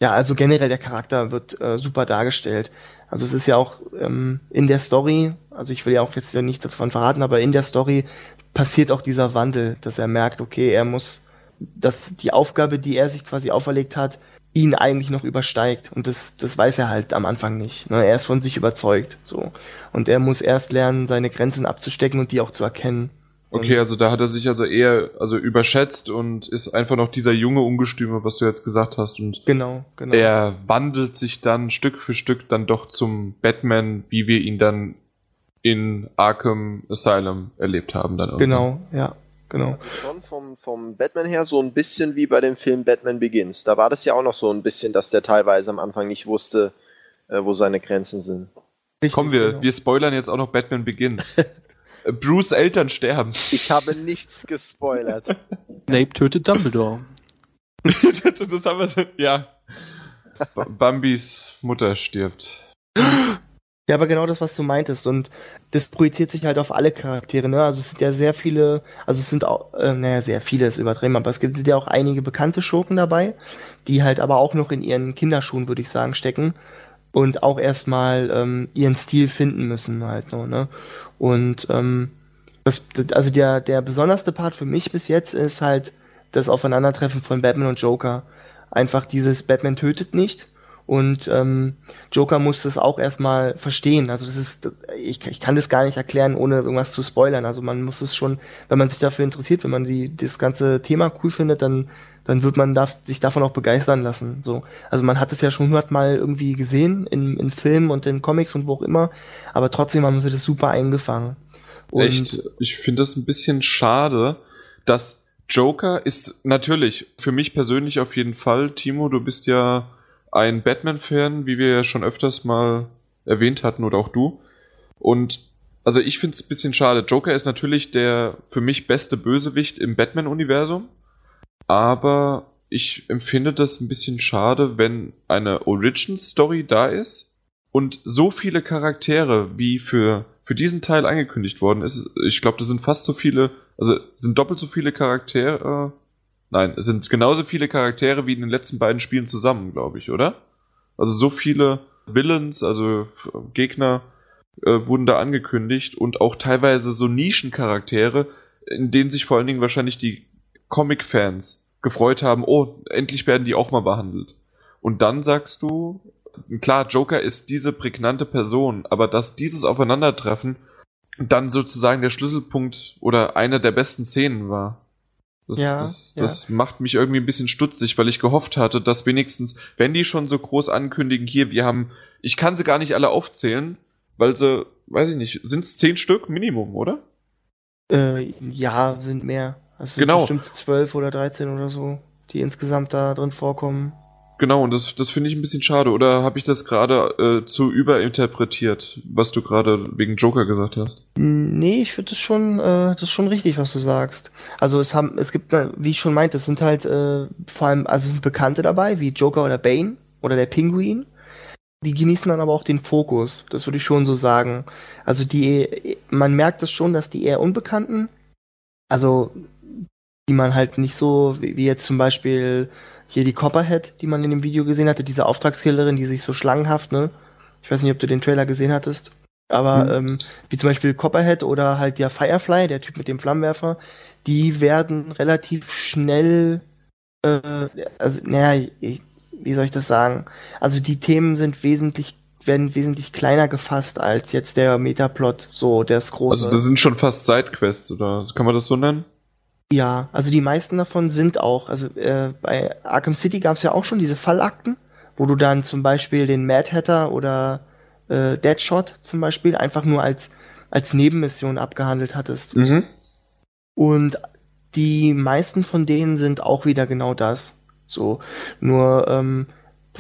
ja, also generell der Charakter wird äh, super dargestellt. Also es ist ja auch ähm, in der Story, also ich will ja auch jetzt ja nicht davon verraten, aber in der Story passiert auch dieser Wandel, dass er merkt, okay, er muss, dass die Aufgabe, die er sich quasi auferlegt hat, ihn eigentlich noch übersteigt. Und das, das weiß er halt am Anfang nicht. Ne? Er ist von sich überzeugt. So. Und er muss erst lernen, seine Grenzen abzustecken und die auch zu erkennen. Okay, also da hat er sich also eher also überschätzt und ist einfach noch dieser junge Ungestüme, was du jetzt gesagt hast. Und genau, genau. er wandelt sich dann Stück für Stück dann doch zum Batman, wie wir ihn dann in Arkham Asylum erlebt haben. Dann genau, ja, genau. Also schon vom, vom Batman her so ein bisschen wie bei dem Film Batman Begins. Da war das ja auch noch so ein bisschen, dass der teilweise am Anfang nicht wusste, äh, wo seine Grenzen sind. Richtig, Kommen wir, genau. wir spoilern jetzt auch noch Batman Begins. Bruce Eltern sterben. Ich habe nichts gespoilert. (laughs) Snape tötet Dumbledore. (laughs) das haben wir so, ja. Bambis Mutter stirbt. (gasps) Ja, aber genau das, was du meintest. Und das projiziert sich halt auf alle Charaktere, ne? Also es sind ja sehr viele, also es sind auch, äh, naja, sehr viele ist übertrieben, aber es gibt ja auch einige bekannte Schurken dabei, die halt aber auch noch in ihren Kinderschuhen, würde ich sagen, stecken und auch erstmal ähm, ihren Stil finden müssen halt so, ne? Und ähm, das, also der, der besonderste Part für mich bis jetzt ist halt das Aufeinandertreffen von Batman und Joker. Einfach dieses Batman tötet nicht und ähm, Joker muss das auch erstmal verstehen. Also das ist, ich, ich kann das gar nicht erklären, ohne irgendwas zu spoilern. Also man muss es schon, wenn man sich dafür interessiert, wenn man die, das ganze Thema cool findet, dann dann wird man darf, sich davon auch begeistern lassen. So, also man hat es ja schon hundertmal irgendwie gesehen in, in Filmen und in Comics und wo auch immer, aber trotzdem haben sie das super eingefangen. Und Echt, ich finde das ein bisschen schade, dass Joker ist natürlich für mich persönlich auf jeden Fall. Timo, du bist ja ein Batman-Fan, wie wir ja schon öfters mal erwähnt hatten oder auch du. Und also ich finde es ein bisschen schade. Joker ist natürlich der für mich beste Bösewicht im Batman-Universum aber ich empfinde das ein bisschen schade, wenn eine Origin-Story da ist und so viele Charaktere, wie für, für diesen Teil angekündigt worden ist. Ich glaube, das sind fast so viele, also sind doppelt so viele Charaktere. Nein, es sind genauso viele Charaktere wie in den letzten beiden Spielen zusammen, glaube ich, oder? Also so viele Villains, also Gegner, äh, wurden da angekündigt und auch teilweise so Nischencharaktere, in denen sich vor allen Dingen wahrscheinlich die Comic-Fans gefreut haben, oh, endlich werden die auch mal behandelt. Und dann sagst du, klar, Joker ist diese prägnante Person, aber dass dieses Aufeinandertreffen dann sozusagen der Schlüsselpunkt oder eine der besten Szenen war. Das, Ja, das, ja. das macht mich irgendwie ein bisschen stutzig, weil ich gehofft hatte, dass wenigstens, wenn die schon so groß ankündigen, hier, wir haben, ich kann sie gar nicht alle aufzählen, weil sie, weiß ich nicht, sind es zehn Stück Minimum, oder? Äh, ja, sind mehr. Es sind Genau. bestimmt zwölf oder 13 oder so, die insgesamt da drin vorkommen. Genau, und das, das finde ich ein bisschen schade. Oder habe ich das gerade äh, zu überinterpretiert, was du gerade wegen Joker gesagt hast? Nee, ich finde das schon, äh, das ist schon richtig, was du sagst. Also es haben, es gibt, äh, wie ich schon meinte, es sind halt äh, vor allem, also es sind Bekannte dabei, wie Joker oder Bane oder der Pinguin. Die genießen dann aber auch den Fokus. Das würde ich schon so sagen. Also die, man merkt es schon, dass die eher Unbekannten, also die man halt nicht so, wie jetzt zum Beispiel hier die Copperhead, die man in dem Video gesehen hatte, diese Auftragskillerin, die sich so schlangenhaft, ne? Ich weiß nicht, ob du den Trailer gesehen hattest. Aber Mhm. ähm, wie zum Beispiel Copperhead oder halt der Firefly, der Typ mit dem Flammenwerfer, die werden relativ schnell, äh, also, naja, ich, wie soll ich das sagen? Also die Themen sind wesentlich, werden wesentlich kleiner gefasst als jetzt der Metaplot, so das große. Also das sind schon fast Sidequests, oder kann man das so nennen? Ja, also die meisten davon sind auch, also äh, bei Arkham City gab es ja auch schon diese Fallakten, wo du dann zum Beispiel den Mad Hatter oder äh, Deadshot zum Beispiel einfach nur als, als Nebenmission abgehandelt hattest. Mhm. Und die meisten von denen sind auch wieder genau das. So, nur ähm,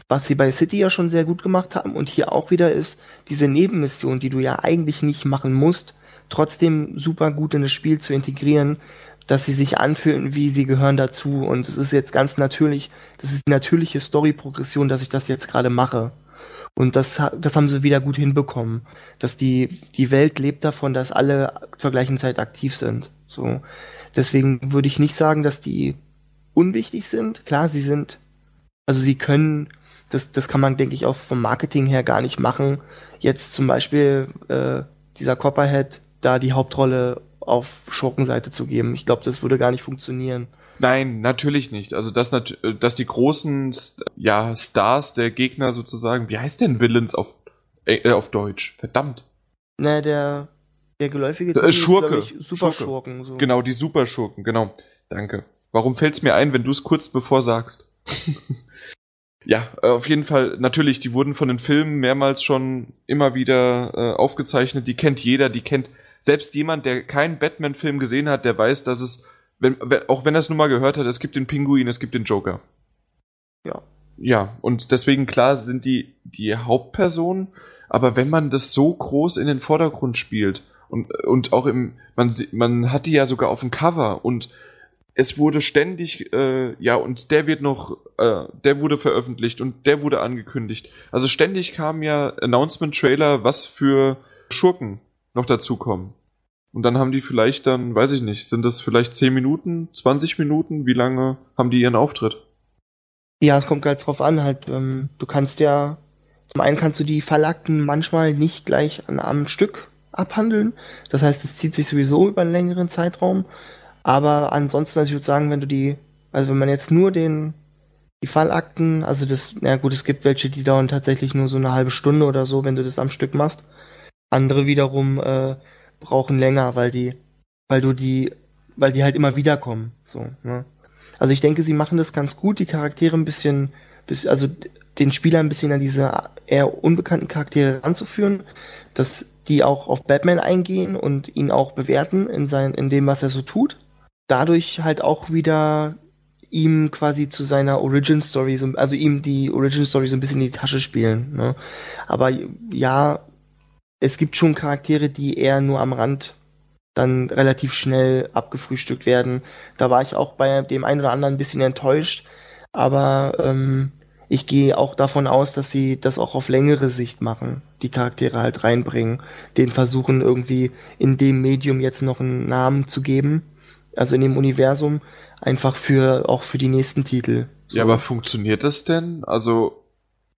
was sie bei City ja schon sehr gut gemacht haben und hier auch wieder ist, diese Nebenmission, die du ja eigentlich nicht machen musst, trotzdem super gut in das Spiel zu integrieren, dass sie sich anfühlen, wie sie gehören dazu. Und es ist jetzt ganz natürlich, das ist die natürliche Story-Progression, dass ich das jetzt gerade mache. Und das, das haben sie wieder gut hinbekommen. Dass die, die Welt lebt davon, dass alle zur gleichen Zeit aktiv sind. So. Deswegen würde ich nicht sagen, dass die unwichtig sind. Klar, sie sind, also sie können, das, das kann man, denke ich, auch vom Marketing her gar nicht machen. Jetzt zum Beispiel äh, dieser Copperhead da die Hauptrolle auf Schurkenseite zu geben. Ich glaube, das würde gar nicht funktionieren. Nein, natürlich nicht. Also dass, nat äh, dass die großen ja, Stars der Gegner sozusagen, wie heißt denn Villains auf, äh, auf Deutsch? Verdammt. Ne, der, der geläufige Äh, Titel ist, Schurke. glaub ich, Superschurken. So. Genau, die Superschurken, genau. Danke. Warum fällt's mir ein, wenn du es kurz bevor sagst? (laughs) ja, äh, auf jeden Fall, natürlich, die wurden von den Filmen mehrmals schon immer wieder äh, aufgezeichnet. Die kennt jeder, die kennt selbst jemand, der keinen Batman-Film gesehen hat, der weiß, dass es, wenn, wenn, auch wenn er es nur mal gehört hat, es gibt den Pinguin, es gibt den Joker. Ja. Ja, und deswegen klar sind die die Hauptpersonen, aber wenn man das so groß in den Vordergrund spielt und und auch im man man hat die ja sogar auf dem Cover und es wurde ständig äh, ja und der wird noch äh, der wurde veröffentlicht und der wurde angekündigt. Also ständig kamen ja Announcement Trailer, was für Schurken noch dazukommen. Und dann haben die vielleicht dann, weiß ich nicht, sind das vielleicht 10 Minuten, 20 Minuten? Wie lange haben die ihren Auftritt? Ja, es kommt ganz drauf an, halt, ähm, du kannst ja, zum einen kannst du die Fallakten manchmal nicht gleich an einem Stück abhandeln. Das heißt, es zieht sich sowieso über einen längeren Zeitraum. Aber ansonsten, also ich würde sagen, wenn du die, also wenn man jetzt nur den, die Fallakten, also das, na gut, es gibt welche, die dauern tatsächlich nur so eine halbe Stunde oder so, wenn du das am Stück machst. Andere wiederum äh, brauchen länger, weil die, weil du die, weil die halt immer wieder kommen. So, ne? Also ich denke, sie machen das ganz gut, die Charaktere ein bisschen, bis, also den Spieler ein bisschen an diese eher unbekannten Charaktere anzuführen, dass die auch auf Batman eingehen und ihn auch bewerten in sein, in dem, was er so tut. Dadurch halt auch wieder ihm quasi zu seiner Origin Story, so, also ihm die Origin Story so ein bisschen in die Tasche spielen. Ne? Aber ja, es gibt schon Charaktere, die eher nur am Rand dann relativ schnell abgefrühstückt werden. Da war ich auch bei dem einen oder anderen ein bisschen enttäuscht, aber ähm, ich gehe auch davon aus, dass sie das auch auf längere Sicht machen, die Charaktere halt reinbringen, den versuchen irgendwie in dem Medium jetzt noch einen Namen zu geben, also in dem Universum, einfach für auch für die nächsten Titel. So. Ja, aber funktioniert das denn? Also,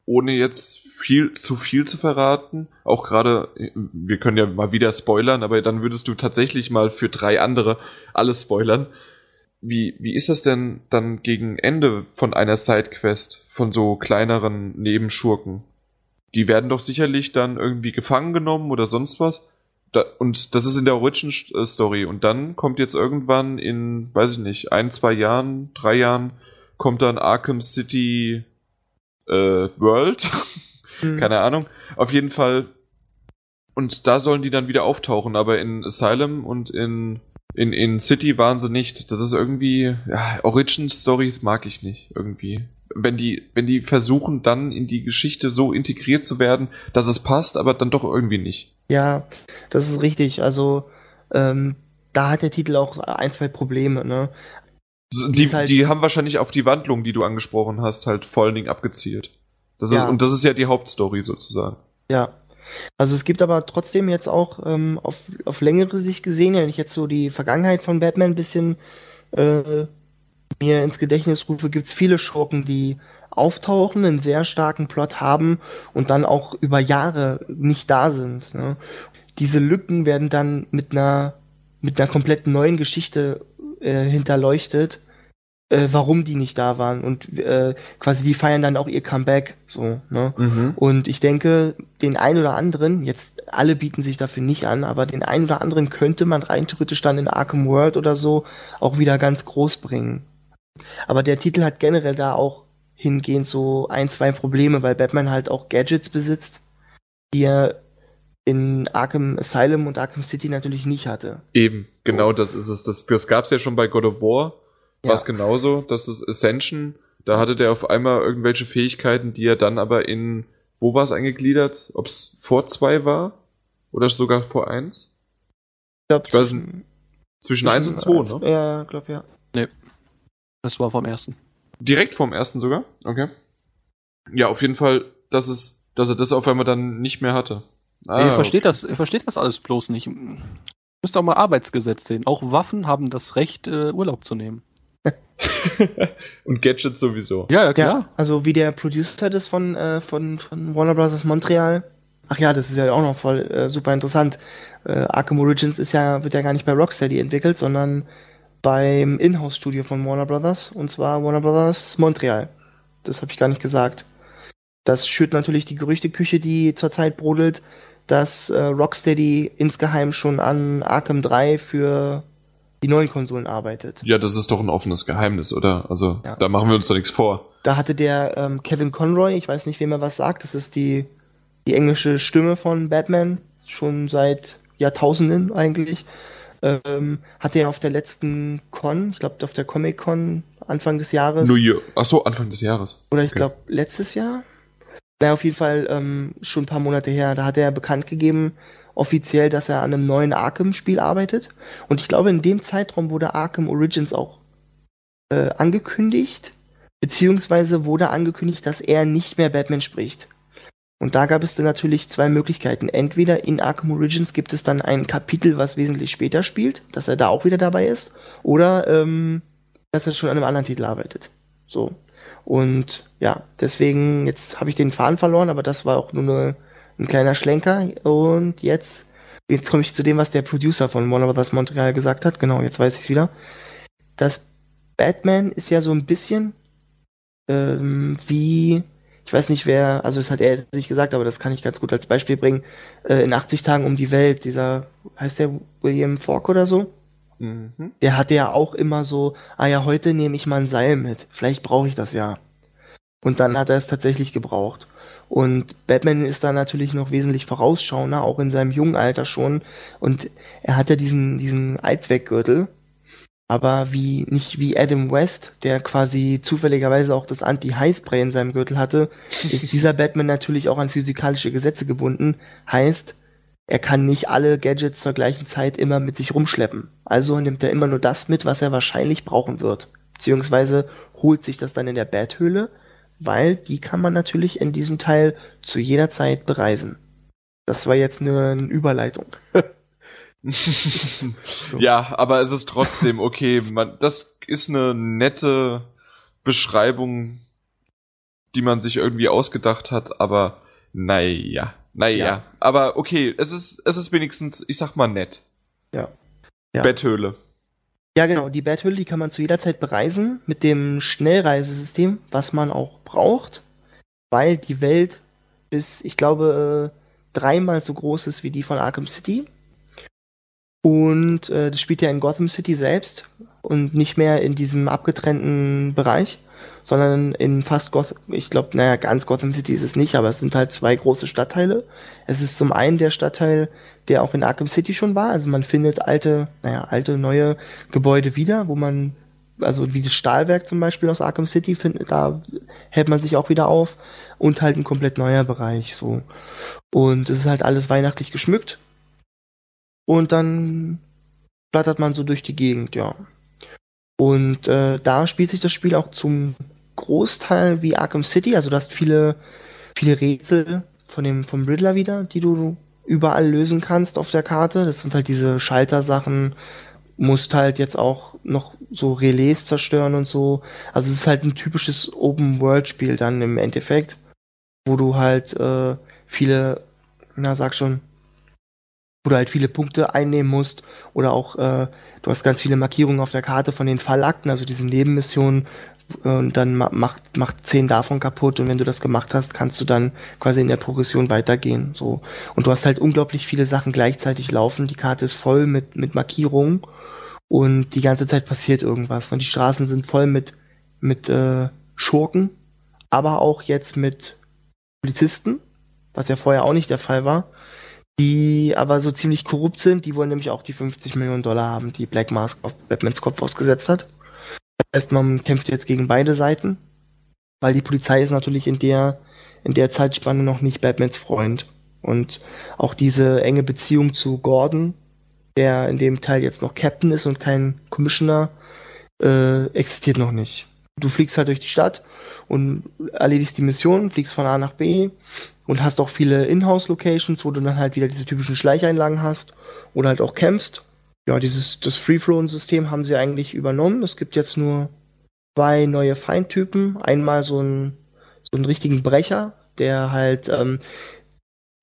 ohne jetzt viel zu viel zu verraten, auch gerade, wir können ja mal wieder spoilern, aber dann würdest du tatsächlich mal für drei andere alles spoilern. Wie, wie ist das denn dann gegen Ende von einer Sidequest, von so kleineren Nebenschurken? die werden doch sicherlich dann irgendwie gefangen genommen oder sonst was. Da, und das ist in der Origin-Story. Und dann kommt jetzt irgendwann in, weiß ich nicht, ein, zwei Jahren, drei Jahren, kommt dann Arkham City äh, World. (laughs) Mhm. Keine Ahnung. Auf jeden Fall. Und da sollen die dann wieder auftauchen, aber in Asylum und in, in, in City waren sie nicht. Das ist irgendwie, ja, Origin-Stories mag ich nicht, irgendwie. Wenn die, wenn die versuchen, dann in die Geschichte so integriert zu werden, dass es passt, aber dann doch irgendwie nicht. Ja, das ist richtig. Also, ähm, da hat der Titel auch ein, zwei Probleme, ne? Die, halt- die haben wahrscheinlich auf die Wandlung, die du angesprochen hast, halt vor allen Dingen abgezielt. Das Ja. ist, und das ist ja die Hauptstory sozusagen. Ja. Also es gibt aber trotzdem jetzt auch ähm, auf, auf längere Sicht gesehen, wenn ich jetzt so die Vergangenheit von Batman ein bisschen äh, mir ins Gedächtnis rufe, gibt's viele Schurken, die auftauchen, einen sehr starken Plot haben und dann auch über Jahre nicht da sind. Ne? Diese Lücken werden dann mit einer mit einer komplett neuen Geschichte äh, hinterleuchtet, äh, warum die nicht da waren und äh, quasi die feiern dann auch ihr Comeback so. Ne? Und ich denke, den ein oder anderen, jetzt alle bieten sich dafür nicht an, aber den ein oder anderen könnte man rein theoretisch dann in Arkham World oder so auch wieder ganz groß bringen. Aber der Titel hat generell da auch hingehend so ein, zwei Probleme, weil Batman halt auch Gadgets besitzt, die er in Arkham Asylum und Arkham City natürlich nicht hatte. Eben, genau das ist es. Das, das gab's ja schon bei God of War. Ja. War es genauso. Das ist Ascension. Da hatte der auf einmal irgendwelche Fähigkeiten, die er dann aber in, wo war es eingegliedert? Ob es vor zwei war? Oder sogar vor eins? Ich, glaub, Ich weiß zwischen- Zwischen eins und zwei, zwischen- ne? Ja, glaub ja. Das war vom ersten. Direkt vorm ersten sogar? Okay. Ja, auf jeden Fall, dass es, dass er das auf einmal dann nicht mehr hatte. Ah, ihr, versteht das, ihr versteht das alles bloß nicht. Ihr müsst auch mal Arbeitsgesetz sehen. Auch Waffen haben das Recht, äh, Urlaub zu nehmen. (laughs) und Gadgets sowieso. Ja, ja, Ja, klar. also wie der Producer das von, äh, von, von Warner Bros. Montreal. Ach ja, das ist ja auch noch voll äh, super interessant. Äh, Arkham Origins ist ja, wird ja gar nicht bei Rocksteady entwickelt, sondern beim Inhouse-Studio von Warner Bros. Und zwar Warner Bros. Montreal. Das habe ich gar nicht gesagt. Das schürt natürlich die Gerüchteküche, die zurzeit brodelt, dass äh, Rocksteady insgeheim schon an Arkham 3 für die neuen Konsolen arbeitet. Ja, das ist doch ein offenes Geheimnis, oder? Also, Ja. da machen wir uns doch nichts vor. Da hatte der ähm, Kevin Conroy, ich weiß nicht, wem er was sagt, das ist die, die englische Stimme von Batman, schon seit Jahrtausenden eigentlich. Ähm, hat er auf der letzten Con, ich glaube auf der Comic Con Anfang des Jahres, New Year. Ach so, Anfang des Jahres. oder ich okay. glaube letztes Jahr, naja, auf jeden Fall ähm, schon ein paar Monate her, da hat er bekannt gegeben, offiziell, dass er an einem neuen Arkham-Spiel arbeitet. Und ich glaube, in dem Zeitraum wurde Arkham Origins auch äh, angekündigt, beziehungsweise wurde angekündigt, dass er nicht mehr Batman spricht. Und da gab es dann natürlich zwei Möglichkeiten. Entweder in Arkham Origins gibt es dann ein Kapitel, was wesentlich später spielt, dass er da auch wieder dabei ist, oder ähm, dass er schon an einem anderen Titel arbeitet. So. Und ja, deswegen, jetzt habe ich den Faden verloren, aber das war auch nur eine, ein kleiner Schlenker. Und jetzt, jetzt komme ich zu dem, was der Producer von Warner Bros. Montreal gesagt hat. Genau, jetzt weiß ich es wieder. Das Batman ist ja so ein bisschen ähm, wie, ich weiß nicht wer, also das hat er jetzt nicht gesagt, aber das kann ich ganz gut als Beispiel bringen. Äh, in 80 Tagen um die Welt, dieser, heißt der William Falk oder so? Mhm. der hatte ja auch immer so, ah ja, heute nehme ich mal ein Seil mit. Vielleicht brauche ich das ja. Und dann hat er es tatsächlich gebraucht. Und Batman ist da natürlich noch wesentlich vorausschauender, auch in seinem jungen Alter schon. Und er hat ja diesen, diesen Allzweckgürtel. Aber wie, nicht wie Adam West, der quasi zufälligerweise auch das Anti-High-Spray in seinem Gürtel hatte, (laughs) ist dieser Batman natürlich auch an physikalische Gesetze gebunden. Heißt, er kann nicht alle Gadgets zur gleichen Zeit immer mit sich rumschleppen. Also nimmt er immer nur das mit, was er wahrscheinlich brauchen wird. Beziehungsweise holt sich das dann in der Bathöhle, weil die kann man natürlich in diesem Teil zu jeder Zeit bereisen. Das war jetzt nur eine Überleitung. (laughs) Ja, aber es ist trotzdem okay. Man, das ist eine nette Beschreibung, die man sich irgendwie ausgedacht hat, aber naja, naja. Ja. Aber okay, es ist, es ist wenigstens, ich sag mal nett. Ja. Ja. Betthöhle. Ja, genau, die Bathöhle, die kann man zu jeder Zeit bereisen mit dem Schnellreisesystem, was man auch braucht, weil die Welt bis, ich glaube, äh, dreimal so groß ist wie die von Arkham City. Und äh, das spielt ja in Gotham City selbst und nicht mehr in diesem abgetrennten Bereich, sondern in fast Gotham, ich glaube, naja, ganz Gotham City ist es nicht, aber es sind halt zwei große Stadtteile. Es ist zum einen der Stadtteil, der auch in Arkham City schon war, also man findet alte, naja, alte, neue Gebäude wieder, wo man, also wie das Stahlwerk zum Beispiel aus Arkham City, findet, da hält man sich auch wieder auf und halt ein komplett neuer Bereich, so. Und es ist halt alles weihnachtlich geschmückt und dann flattert man so durch die Gegend, ja. Und äh, da spielt sich das Spiel auch zum Großteil wie Arkham City, also du hast viele, viele Rätsel von dem, vom Riddler wieder, die du überall lösen kannst auf der Karte. Das sind halt diese Schaltersachen, musst halt jetzt auch noch so Relais zerstören und so. Also es ist halt ein typisches Open-World-Spiel dann im Endeffekt, wo du halt äh, viele, na sag schon, wo du halt viele Punkte einnehmen musst oder auch äh, du hast ganz viele Markierungen auf der Karte von den Fallakten, also diesen Nebenmissionen und dann macht macht zehn davon kaputt und wenn du das gemacht hast, kannst du dann quasi in der Progression weitergehen, so und du hast halt unglaublich viele Sachen gleichzeitig laufen, die Karte ist voll mit mit Markierungen und die ganze Zeit passiert irgendwas und die Straßen sind voll mit mit äh, Schurken, aber auch jetzt mit Polizisten, was ja vorher auch nicht der Fall war die aber so ziemlich korrupt sind. Die wollen nämlich auch die 50 Millionen Dollar haben, die Black Mask auf Batmans Kopf ausgesetzt hat. Das heißt, man kämpft jetzt gegen beide Seiten, weil die Polizei ist natürlich in der, in der Zeitspanne noch nicht Batmans Freund. Und auch diese enge Beziehung zu Gordon, der in dem Teil jetzt noch Captain ist und kein Commissioner, äh, existiert noch nicht. Du fliegst halt durch die Stadt und erledigst die Mission, fliegst von A nach B und hast auch viele Inhouse-Locations, wo du dann halt wieder diese typischen Schleicheinlagen hast oder halt auch kämpfst. Ja, dieses das Free-Flown-System haben sie eigentlich übernommen. Es gibt jetzt nur zwei neue Feindtypen. Einmal so einen so einen richtigen Brecher, der halt ähm,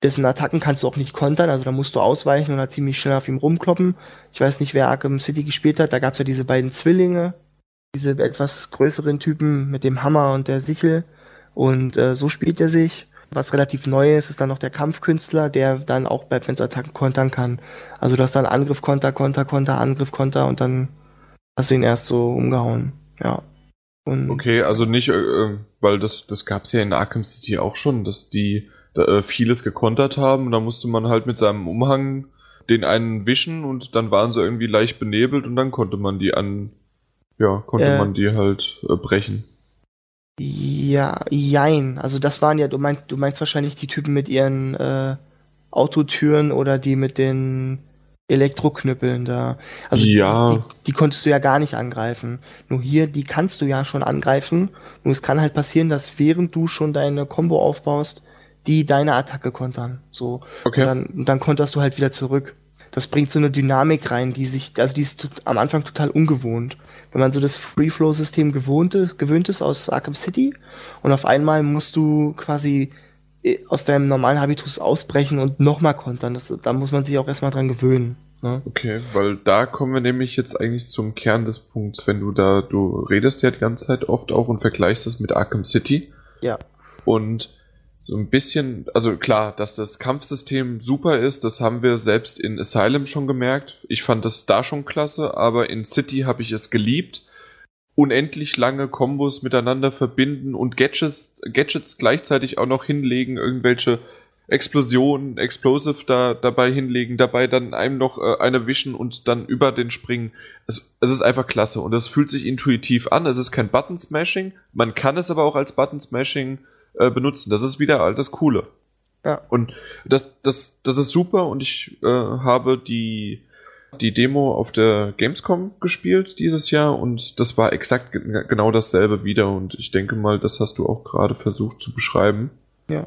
dessen Attacken kannst du auch nicht kontern, also da musst du ausweichen und halt ziemlich schnell auf ihm rumkloppen. Ich weiß nicht, wer Arkham City gespielt hat, da gab's ja diese beiden Zwillinge, diese etwas größeren Typen mit dem Hammer und der Sichel und äh, so spielt er sich. Was relativ neu ist, ist dann noch der Kampfkünstler, der dann auch Batmans Attacken kontern kann. Also du hast dann Angriff, Konter, Konter, Konter, Angriff, Konter und dann hast du ihn erst so umgehauen. Ja. Und okay, also nicht, äh, äh weil das, das gab's ja in Arkham City auch schon, dass die da, äh, vieles gekontert haben. Da musste man halt mit seinem Umhang den einen wischen und dann waren sie irgendwie leicht benebelt und dann konnte man die an, ja, konnte äh, man die halt äh, brechen. Ja, jein. Also das waren ja, du meinst, du meinst wahrscheinlich die Typen mit ihren äh, Autotüren oder die mit den Elektroknüppeln da. Also ja. die, die, die, konntest du ja gar nicht angreifen. Nur hier, die kannst du ja schon angreifen. Nur es kann halt passieren, dass während du schon deine Combo aufbaust, die deine Attacke kontern. So. Okay. Und dann, und dann konterst du halt wieder zurück. Das bringt so eine Dynamik rein, die sich, also die ist am Anfang total ungewohnt wenn man so das Free-Flow-System gewohnt ist, gewöhnt ist aus Arkham City und auf einmal musst du quasi äh, aus deinem normalen Habitus ausbrechen und nochmal kontern. Das, da muss man sich auch erstmal dran gewöhnen. Ne? Okay, weil da kommen wir nämlich jetzt eigentlich zum Kern des Punkts, wenn du da, du redest ja die ganze Zeit oft auch und vergleichst es mit Arkham City. Ja. Und so ein bisschen, also klar, dass das Kampfsystem super ist, das haben wir selbst in Asylum schon gemerkt. Ich fand das da schon klasse, aber in City habe ich es geliebt. Unendlich lange Kombos miteinander verbinden und Gadgets, Gadgets gleichzeitig auch noch hinlegen, irgendwelche Explosionen, Explosive da dabei hinlegen, dabei dann einem noch äh, eine wischen und dann über den springen. Es, es ist einfach klasse und es fühlt sich intuitiv an. Es ist kein Button Smashing, man kann es aber auch als Button Smashing äh, benutzen. Das ist wieder das Coole. Ja. Und das, das, das ist super und ich äh, habe die, die Demo auf der Gamescom gespielt dieses Jahr und das war exakt genau dasselbe wieder und ich denke mal, das hast du auch gerade versucht zu beschreiben. Ja.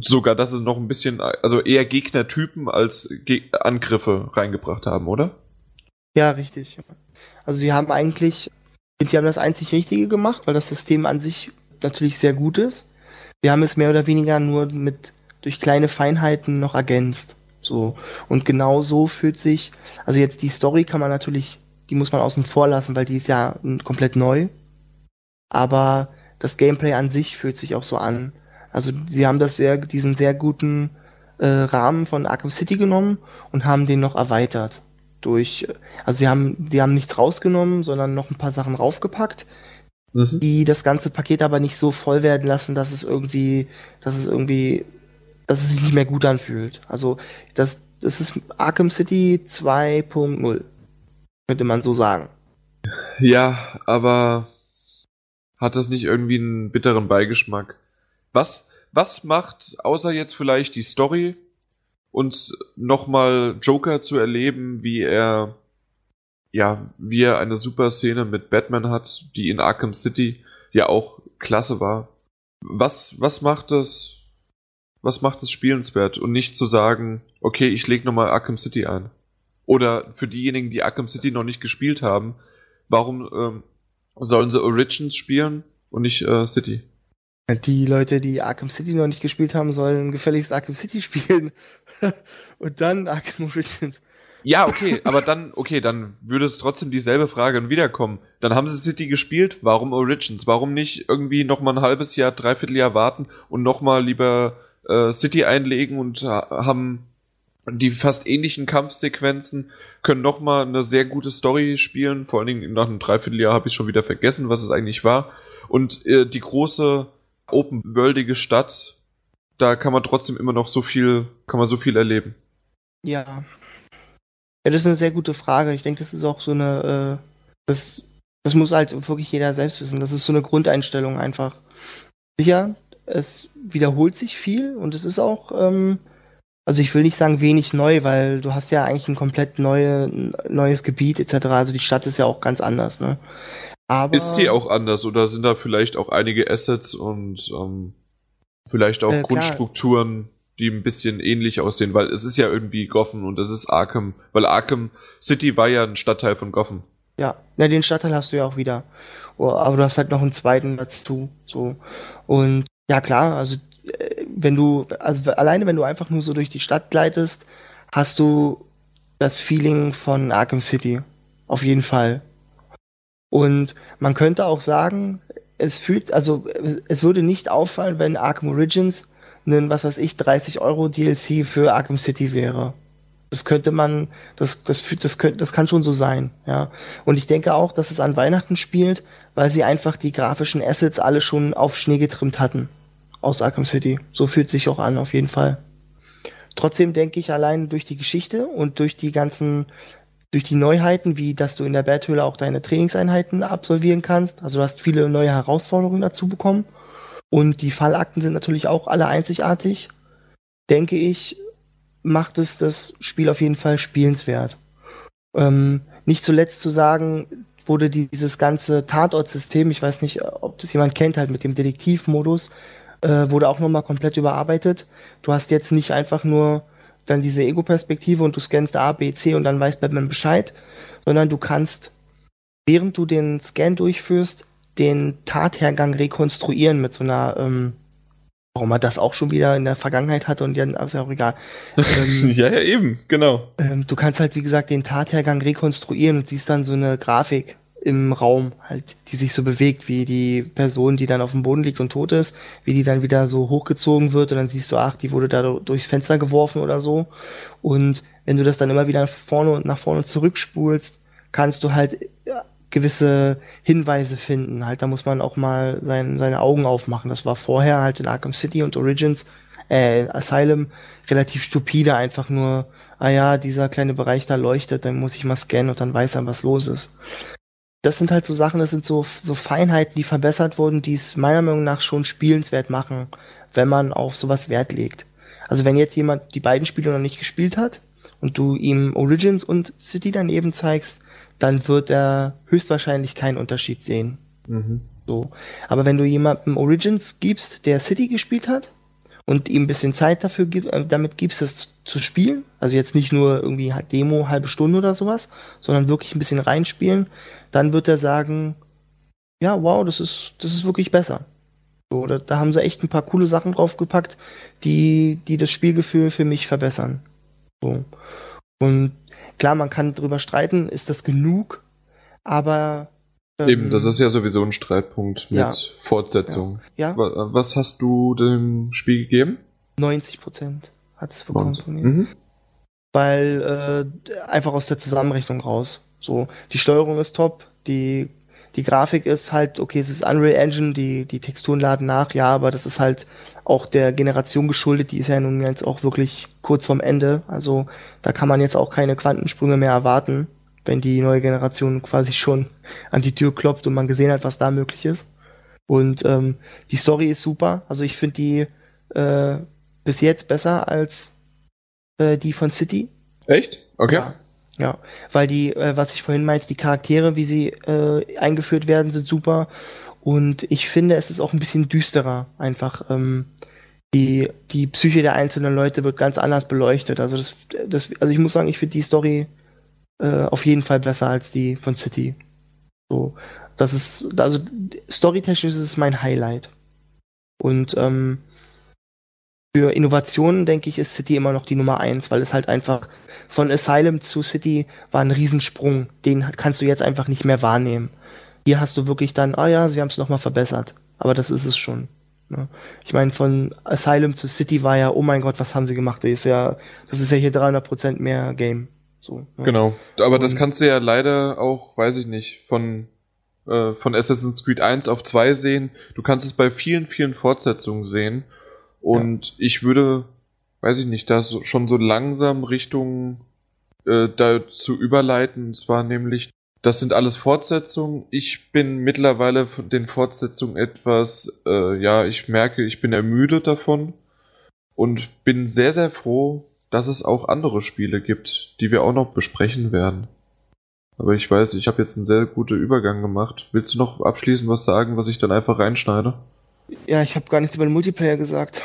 Sogar, dass es noch ein bisschen, also eher Gegnertypen als Ge Angriffe reingebracht haben, oder? Ja, richtig. Also sie haben eigentlich, sie haben das einzig Richtige gemacht, weil das System an sich natürlich sehr gut ist. Wir haben es mehr oder weniger nur mit durch kleine Feinheiten noch ergänzt. So. Und genau so fühlt sich, also jetzt die Story kann man natürlich, die muss man außen vor lassen, weil die ist ja komplett neu. Aber das Gameplay an sich fühlt sich auch so an, Also sie haben das sehr, diesen sehr guten äh, Rahmen von Arkham City genommen und haben den noch erweitert. Durch, also sie haben, die haben nichts rausgenommen, sondern noch ein paar Sachen raufgepackt, mhm. die das ganze Paket aber nicht so voll werden lassen, dass es irgendwie, dass es irgendwie, dass es sich nicht mehr gut anfühlt. Also das, das ist Arkham City 2.0, könnte man so sagen. Ja, aber hat das nicht irgendwie einen bitteren Beigeschmack? Was, was macht, außer jetzt vielleicht die Story und nochmal Joker zu erleben, wie er, ja, wie er eine super Szene mit Batman hat, die in Arkham City ja auch klasse war. Was, was macht das, was macht das spielenswert und nicht zu sagen, okay, ich leg nochmal Arkham City ein? Oder für diejenigen, die Arkham City noch nicht gespielt haben, warum ähm, sollen sie Origins spielen und nicht äh, City? Die Leute, die Arkham City noch nicht gespielt haben, sollen gefälligst Arkham City (laughs) spielen und dann Arkham Origins. Ja, okay, aber dann, okay, dann würde es trotzdem dieselbe Frage wiederkommen. Dann haben sie City gespielt, warum Origins? Warum nicht irgendwie nochmal ein halbes Jahr, dreiviertel Jahr warten und nochmal lieber äh, City einlegen und haben die fast ähnlichen Kampfsequenzen, können nochmal eine sehr gute Story spielen. Vor allen Dingen nach einem Dreivierteljahr habe ich schon wieder vergessen, was es eigentlich war. Und äh, die große open-worldige Stadt, da kann man trotzdem immer noch so viel, kann man so viel erleben. Ja. Ja, das ist eine sehr gute Frage. Ich denke, das ist auch so eine, äh, das, das muss halt wirklich jeder selbst wissen. Das ist so eine Grundeinstellung einfach. Sicher, es wiederholt sich viel und es ist auch, ähm, also ich will nicht sagen wenig neu, weil du hast ja eigentlich ein komplett neue, neues Gebiet etc. Also die Stadt ist ja auch ganz anders, ne? Aber ist sie auch anders oder sind da vielleicht auch einige Assets und ähm, vielleicht auch äh, Grundstrukturen, die ein bisschen ähnlich aussehen, weil es ist ja irgendwie Gotham und es ist Arkham, weil Arkham City war ja ein Stadtteil von Gotham. Ja, ja, den Stadtteil hast du ja auch wieder. Oh, aber du hast halt noch einen zweiten dazu, so. Und ja klar, also äh, wenn du, also alleine wenn du einfach nur so durch die Stadt gleitest, hast du das Feeling von Arkham City. Auf jeden Fall. Und man könnte auch sagen, es fühlt, also es würde nicht auffallen, wenn Arkham Origins einen, was weiß ich, 30 Euro DLC für Arkham City wäre. Das könnte man, das, das, das, könnte, das kann schon so sein, ja. Und ich denke auch, dass es an Weihnachten spielt, weil sie einfach die grafischen Assets alle schon auf Schnee getrimmt hatten aus Arkham City. So fühlt sich auch an, auf jeden Fall. Trotzdem denke ich allein durch die Geschichte und durch die ganzen, durch die Neuheiten, wie dass du in der Betthöhle auch deine Trainingseinheiten absolvieren kannst. Also du hast viele neue Herausforderungen dazu bekommen. Und die Fallakten sind natürlich auch alle einzigartig. Denke ich, macht es das Spiel auf jeden Fall spielenswert. Ähm, nicht zuletzt zu sagen, wurde dieses ganze Tatortsystem, ich weiß nicht, ob das jemand kennt, halt mit dem Detektivmodus, äh, wurde auch nochmal komplett überarbeitet. Du hast jetzt nicht einfach nur dann diese Ego-Perspektive und du scannst A, B, C und dann weiß Batman Bescheid, sondern du kannst, während du den Scan durchführst, den Tathergang rekonstruieren mit so einer, ähm, warum er das auch schon wieder in der Vergangenheit hatte und ja, ist ja auch egal. (laughs) Ähm, ja, ja, eben, genau. Ähm, du kannst halt, wie gesagt, den Tathergang rekonstruieren und siehst dann so eine Grafik im Raum, halt, die sich so bewegt, wie die Person, die dann auf dem Boden liegt und tot ist, wie die dann wieder so hochgezogen wird und dann siehst du, ach, die wurde da durchs Fenster geworfen oder so. Und wenn du das dann immer wieder vorne und nach vorne zurückspulst, kannst du halt gewisse Hinweise finden. Halt, da muss man auch mal sein, seine Augen aufmachen. Das war vorher halt in Arkham City und Origins, äh, Asylum relativ stupide, einfach nur, ah ja, dieser kleine Bereich da leuchtet, dann muss ich mal scannen und dann weiß er, was los ist das sind halt so Sachen, das sind so, so Feinheiten, die verbessert wurden, die es meiner Meinung nach schon spielenswert machen, wenn man auf sowas Wert legt. Also wenn jetzt jemand die beiden Spiele noch nicht gespielt hat und du ihm Origins und City daneben zeigst, dann wird er höchstwahrscheinlich keinen Unterschied sehen. Mhm. So. Aber wenn du jemandem Origins gibst, der City gespielt hat und ihm ein bisschen Zeit dafür gib, äh, damit gibst, das zu spielen, also jetzt nicht nur irgendwie halt Demo, halbe Stunde oder sowas, sondern wirklich ein bisschen reinspielen, dann wird er sagen, ja, wow, das ist, das ist wirklich besser. So, da, da haben sie echt ein paar coole Sachen draufgepackt, die, die das Spielgefühl für mich verbessern. So. Und klar, man kann drüber streiten, ist das genug, aber Eben, Ähm, das ist ja sowieso ein Streitpunkt mit ja. Fortsetzung. Ja, Wa- Was hast du dem Spiel gegeben? 90 Prozent hat es bekommen von mir. Mhm. weil äh, einfach aus der Zusammenrechnung raus. So, die Steuerung ist top, die die Grafik ist halt, okay, es ist Unreal Engine, die, die Texturen laden nach, ja, aber das ist halt auch der Generation geschuldet, die ist ja nun jetzt auch wirklich kurz vorm Ende. Also da kann man jetzt auch keine Quantensprünge mehr erwarten, wenn die neue Generation quasi schon an die Tür klopft und man gesehen hat, was da möglich ist. Und ähm, die Story ist super. Also ich finde die äh, bis jetzt besser als äh, die von City. Echt? Okay. Ja, ja. weil die, äh, was ich vorhin meinte, die Charaktere, wie sie äh, eingeführt werden, sind super. Und ich finde, es ist auch ein bisschen düsterer. Einfach ähm, die die Psyche der einzelnen Leute wird ganz anders beleuchtet. Also das, das also ich muss sagen, ich finde die Story äh, auf jeden Fall besser als die von City. So, das ist also storytechnisch ist es mein Highlight. Und ähm, für Innovationen, denke ich, ist City immer noch die Nummer eins, weil es halt einfach von Asylum zu City war ein Riesensprung. Den kannst du jetzt einfach nicht mehr wahrnehmen. Hier hast du wirklich dann, ah ja, sie haben es nochmal verbessert. Aber das ist es schon. Ne? Ich meine, von Asylum zu City war ja, oh mein Gott, was haben sie gemacht? Das ist ja, das ist ja hier 300% mehr Game. So, ne? Genau. Aber das Und- kannst du ja leider auch, weiß ich nicht, von, äh, von Assassin's Creed 1 auf 2 sehen. Du kannst es bei vielen, vielen Fortsetzungen sehen. Und ich würde, weiß ich nicht, da so, schon so langsam Richtung äh, dazu überleiten. Und zwar nämlich, das sind alles Fortsetzungen. Ich bin mittlerweile von den Fortsetzungen etwas, äh, ja, ich merke, ich bin ermüdet davon. Und bin sehr, sehr froh, dass es auch andere Spiele gibt, die wir auch noch besprechen werden. Aber ich weiß, ich habe jetzt einen sehr guten Übergang gemacht. Willst du noch abschließend was sagen, was ich dann einfach reinschneide? Ja, ich habe gar nichts über den Multiplayer gesagt.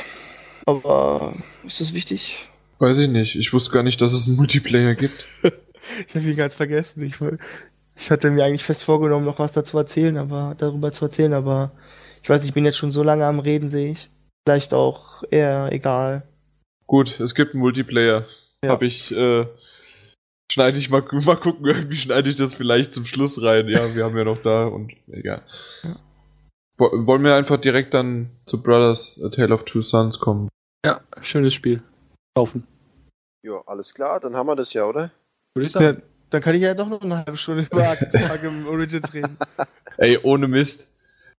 Aber ist das wichtig? Weiß ich nicht. Ich wusste gar nicht, dass es einen Multiplayer gibt. (laughs) Ich habe ihn ganz vergessen. Ich, ich hatte mir eigentlich fest vorgenommen, noch was dazu erzählen, aber darüber zu erzählen, aber ich weiß, ich bin jetzt schon so lange am Reden, sehe ich. Vielleicht auch eher egal. Gut, es gibt einen Multiplayer. Ja. Hab ich, äh, schneide ich mal, (laughs) mal gucken, irgendwie schneide ich das vielleicht zum Schluss rein. Ja, wir haben ja noch da und egal. Ja. Wo- Wollen wir einfach direkt dann zu Brothers A Tale of Two Sons kommen? Ja, schönes Spiel. Kaufen. Ja, alles klar, dann haben wir das ja, oder? Würde ich sagen. Ja, dann kann ich ja doch noch eine halbe Stunde über Arkham Origins reden. (laughs) Ey, ohne Mist.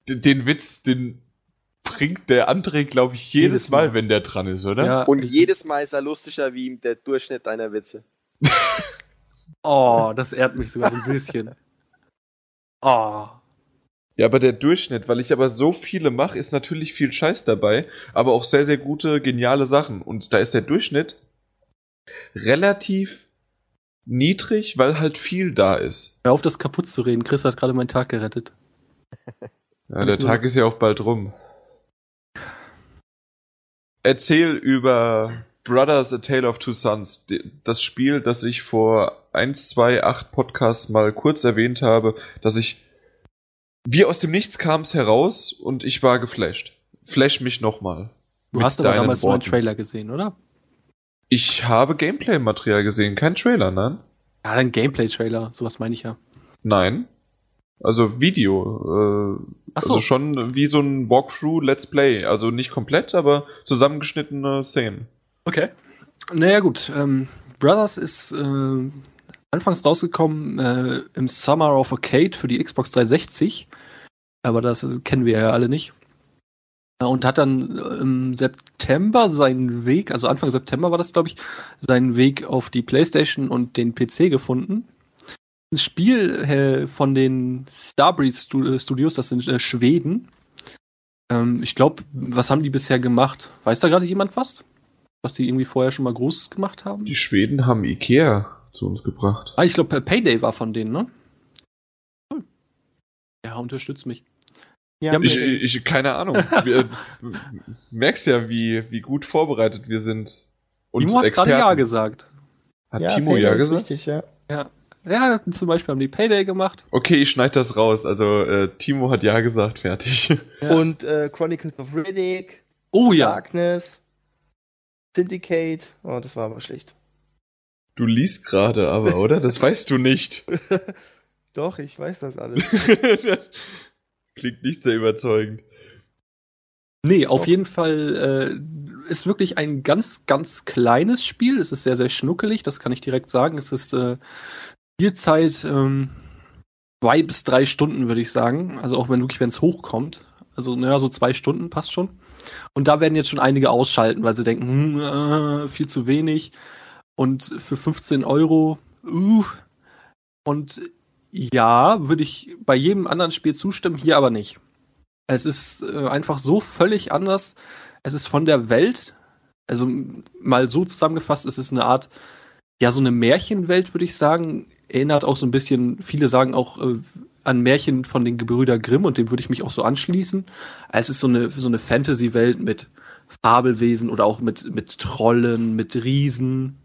Den, den Witz, den bringt der André, glaube ich, jedes, Jedes Mal, Mal. wenn der dran ist, oder? Ja, Und jedes Mal ist er lustiger wie der Durchschnitt deiner Witze. (laughs) Oh, das ehrt mich sogar so ein bisschen. Oh. Ja, aber der Durchschnitt, weil ich aber so viele mache, ist natürlich viel Scheiß dabei, aber auch sehr, sehr gute, geniale Sachen. Und da ist der Durchschnitt relativ niedrig, weil halt viel da ist. Hör auf, das kaputt zu reden. Chris hat gerade meinen Tag gerettet. Ja, der Tag ist ja auch bald rum. Erzähl über Brothers A Tale of Two Sons, das Spiel, das ich vor 1, 2, 8 Podcasts mal kurz erwähnt habe, dass ich wie aus dem Nichts kam es heraus und ich war geflasht. Flash mich nochmal. Du hast aber damals nur einen Worten. Trailer gesehen, oder? Ich habe Gameplay-Material gesehen, kein Trailer, nein? Ja, ein Gameplay-Trailer. Sowas meine ich ja. Nein. Also Video. Äh, Ach so. Also schon wie so ein Walkthrough Let's Play. Also nicht komplett, aber zusammengeschnittene Szenen. Okay. Naja, gut. Ähm, Brothers ist äh, anfangs rausgekommen äh, im Summer of Arcade für die Xbox 360. Aber das kennen wir ja alle nicht. Äh, Und hat dann äh, im September seinen Weg, also Anfang September war das, glaube ich, seinen Weg auf die PlayStation und den PC gefunden. Ein Spiel äh, von den Starbreeze Stu- Studios, das sind Schweden. Ähm, ich glaube, was haben die bisher gemacht? Weiß da gerade jemand was? Was die irgendwie vorher schon mal Großes gemacht haben? Die Schweden haben Ikea zu uns gebracht. Ah, ich glaube, Payday war von denen, ne? Cool. Ja, unterstützt mich. Ja, Ja, Ich, ich, keine Ahnung. (laughs) Wir, merkst ja, wie, wie gut vorbereitet wir sind. Und Timo hat gerade. Ja gesagt. Hat ja, Timo Payday ja ist gesagt? Richtig, ja. Ja, zum Beispiel haben die Payday gemacht. Okay, ich schneide das raus. Also äh, Timo hat ja gesagt, fertig. (laughs) Ja. Und äh, Chronicles of Riddick, Oh ja. Darkness, Syndicate. Oh, das war aber schlecht. Du liest gerade aber, oder? Das weißt du nicht. (laughs) Doch, ich weiß das alles. Klingt nicht sehr überzeugend. Nee, auf jeden Fall äh, ist wirklich ein ganz, ganz kleines Spiel. Es ist sehr, sehr schnuckelig, das kann ich direkt sagen. Es ist äh, Spielzeit ähm, zwei bis drei Stunden, würde ich sagen. Also auch wenn wirklich, wenn es hochkommt. Also, naja, so zwei Stunden passt schon. Und da werden jetzt schon einige ausschalten, weil sie denken, hm, äh, viel zu wenig. Und für 15 Euro, uh. Und ja, würde ich bei jedem anderen Spiel zustimmen, hier aber nicht. Es ist äh, einfach so völlig anders. Es ist von der Welt, also mal so zusammengefasst, es ist eine Art, ja, so eine Märchenwelt, würde ich sagen. Erinnert auch so ein bisschen, viele sagen auch äh, an Märchen von den Gebrüder Grimm und dem würde ich mich auch so anschließen. Es ist so eine, so eine Fantasy-Welt mit Fabelwesen oder auch mit, mit Trollen, mit Riesen.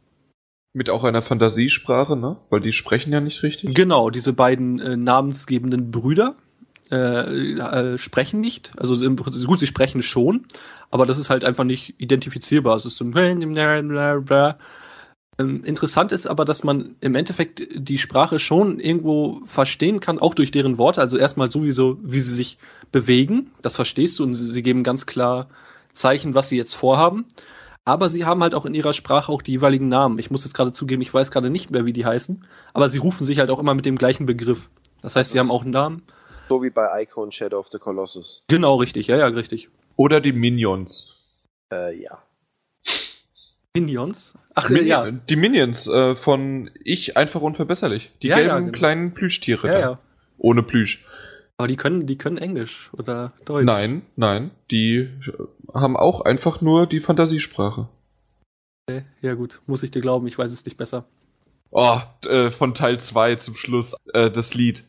Mit auch einer Fantasiesprache, ne? Weil die sprechen ja nicht richtig. Genau, diese beiden äh, namensgebenden Brüder äh, äh, sprechen nicht. Also im Prinzip- gut, sie sprechen schon, aber das ist halt einfach nicht identifizierbar. Es ist so ähm, interessant ist aber, dass man im Endeffekt die Sprache schon irgendwo verstehen kann, auch durch deren Worte. Also erstmal sowieso, wie sie sich bewegen, das verstehst du und sie, sie geben ganz klar Zeichen, was sie jetzt vorhaben. Aber sie haben halt auch in ihrer Sprache auch die jeweiligen Namen. Ich muss jetzt gerade zugeben, ich weiß gerade nicht mehr, wie die heißen, aber sie rufen sich halt auch immer mit dem gleichen Begriff. Das heißt, sie haben auch einen Namen. So wie bei Icon Shadow of the Colossus. Genau, richtig, ja, ja, richtig. Oder die Minions. Äh, ja. Minions? Ach, Mini ja. Die Minions äh, von Ich einfach unverbesserlich. Die Ja, gelben ja, genau. kleinen Plüschtiere. Ja, da. ja. Ohne Plüsch. Aber die können, die können Englisch oder Deutsch. Nein, nein. Die äh, haben auch einfach nur die Fantasiesprache. Okay, Ja, gut, muss ich dir glauben, ich weiß es nicht besser. Oh, äh, von Teil 2 zum Schluss äh, das Lied.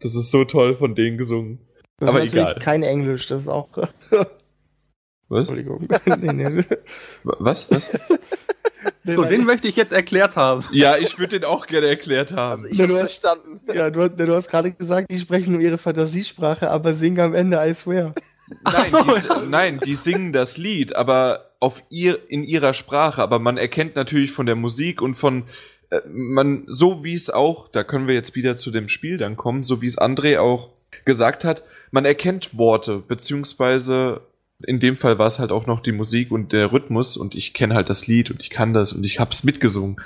Das ist so toll von denen gesungen. Das Aber ist natürlich egal. kein Englisch, das ist auch. (laughs) (laughs) Was? Entschuldigung. (laughs) nee, nee. Was? Was? Nee, So, den möchte ich jetzt erklärt haben. ja, ich würde den auch gerne erklärt haben. Also ich hast- verstanden. (laughs) ja, du, du hast gerade gesagt, die sprechen nur ihre Fantasiesprache, aber singen am Ende I swear. Nein, so, die, ja. nein, die singen das Lied, aber auf ihr in ihrer Sprache. Aber man erkennt natürlich von der Musik und von äh, man so wie es auch, da können wir jetzt wieder zu dem Spiel dann kommen, so wie es André auch gesagt hat, man erkennt Worte beziehungsweise in dem Fall war es halt auch noch die Musik und der Rhythmus und ich kenne halt das Lied und ich kann das und ich hab's mitgesungen.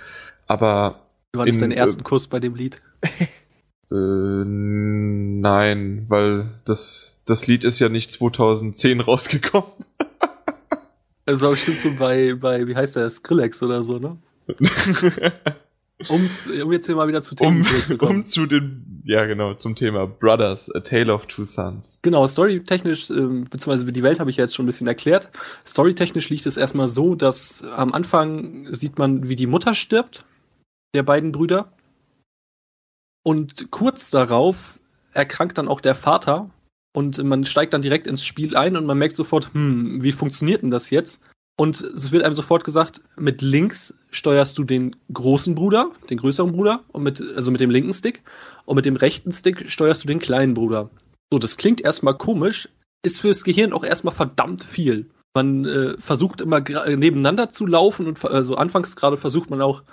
Aber Du hattest In, deinen ersten äh, Kuss bei dem Lied. (laughs) äh, nein, weil das das Lied ist ja nicht 2010 rausgekommen. Das war bestimmt so bei, bei, wie heißt der, Skrillex oder so, ne? (laughs) Um, um jetzt hier mal wieder zu Themen um, zurückzukommen. um zu den, ja genau, zum Thema Brothers, A Tale of Two Sons. Genau, storytechnisch, ähm, beziehungsweise die Welt habe ich ja jetzt schon ein bisschen erklärt. Storytechnisch liegt es erstmal so, dass am Anfang sieht man, wie die Mutter stirbt, der beiden Brüder. Und kurz darauf erkrankt dann auch der Vater. Und man steigt dann direkt ins Spiel ein und man merkt sofort, hm, wie funktioniert denn das jetzt? Und es wird einem sofort gesagt, mit links steuerst du den großen Bruder, den größeren Bruder, und mit, also mit dem linken Stick, und mit dem rechten Stick steuerst du den kleinen Bruder. So, das klingt erstmal komisch, ist fürs Gehirn auch erstmal verdammt viel. Man äh, versucht immer nebeneinander zu laufen und also anfangs gerade versucht man auch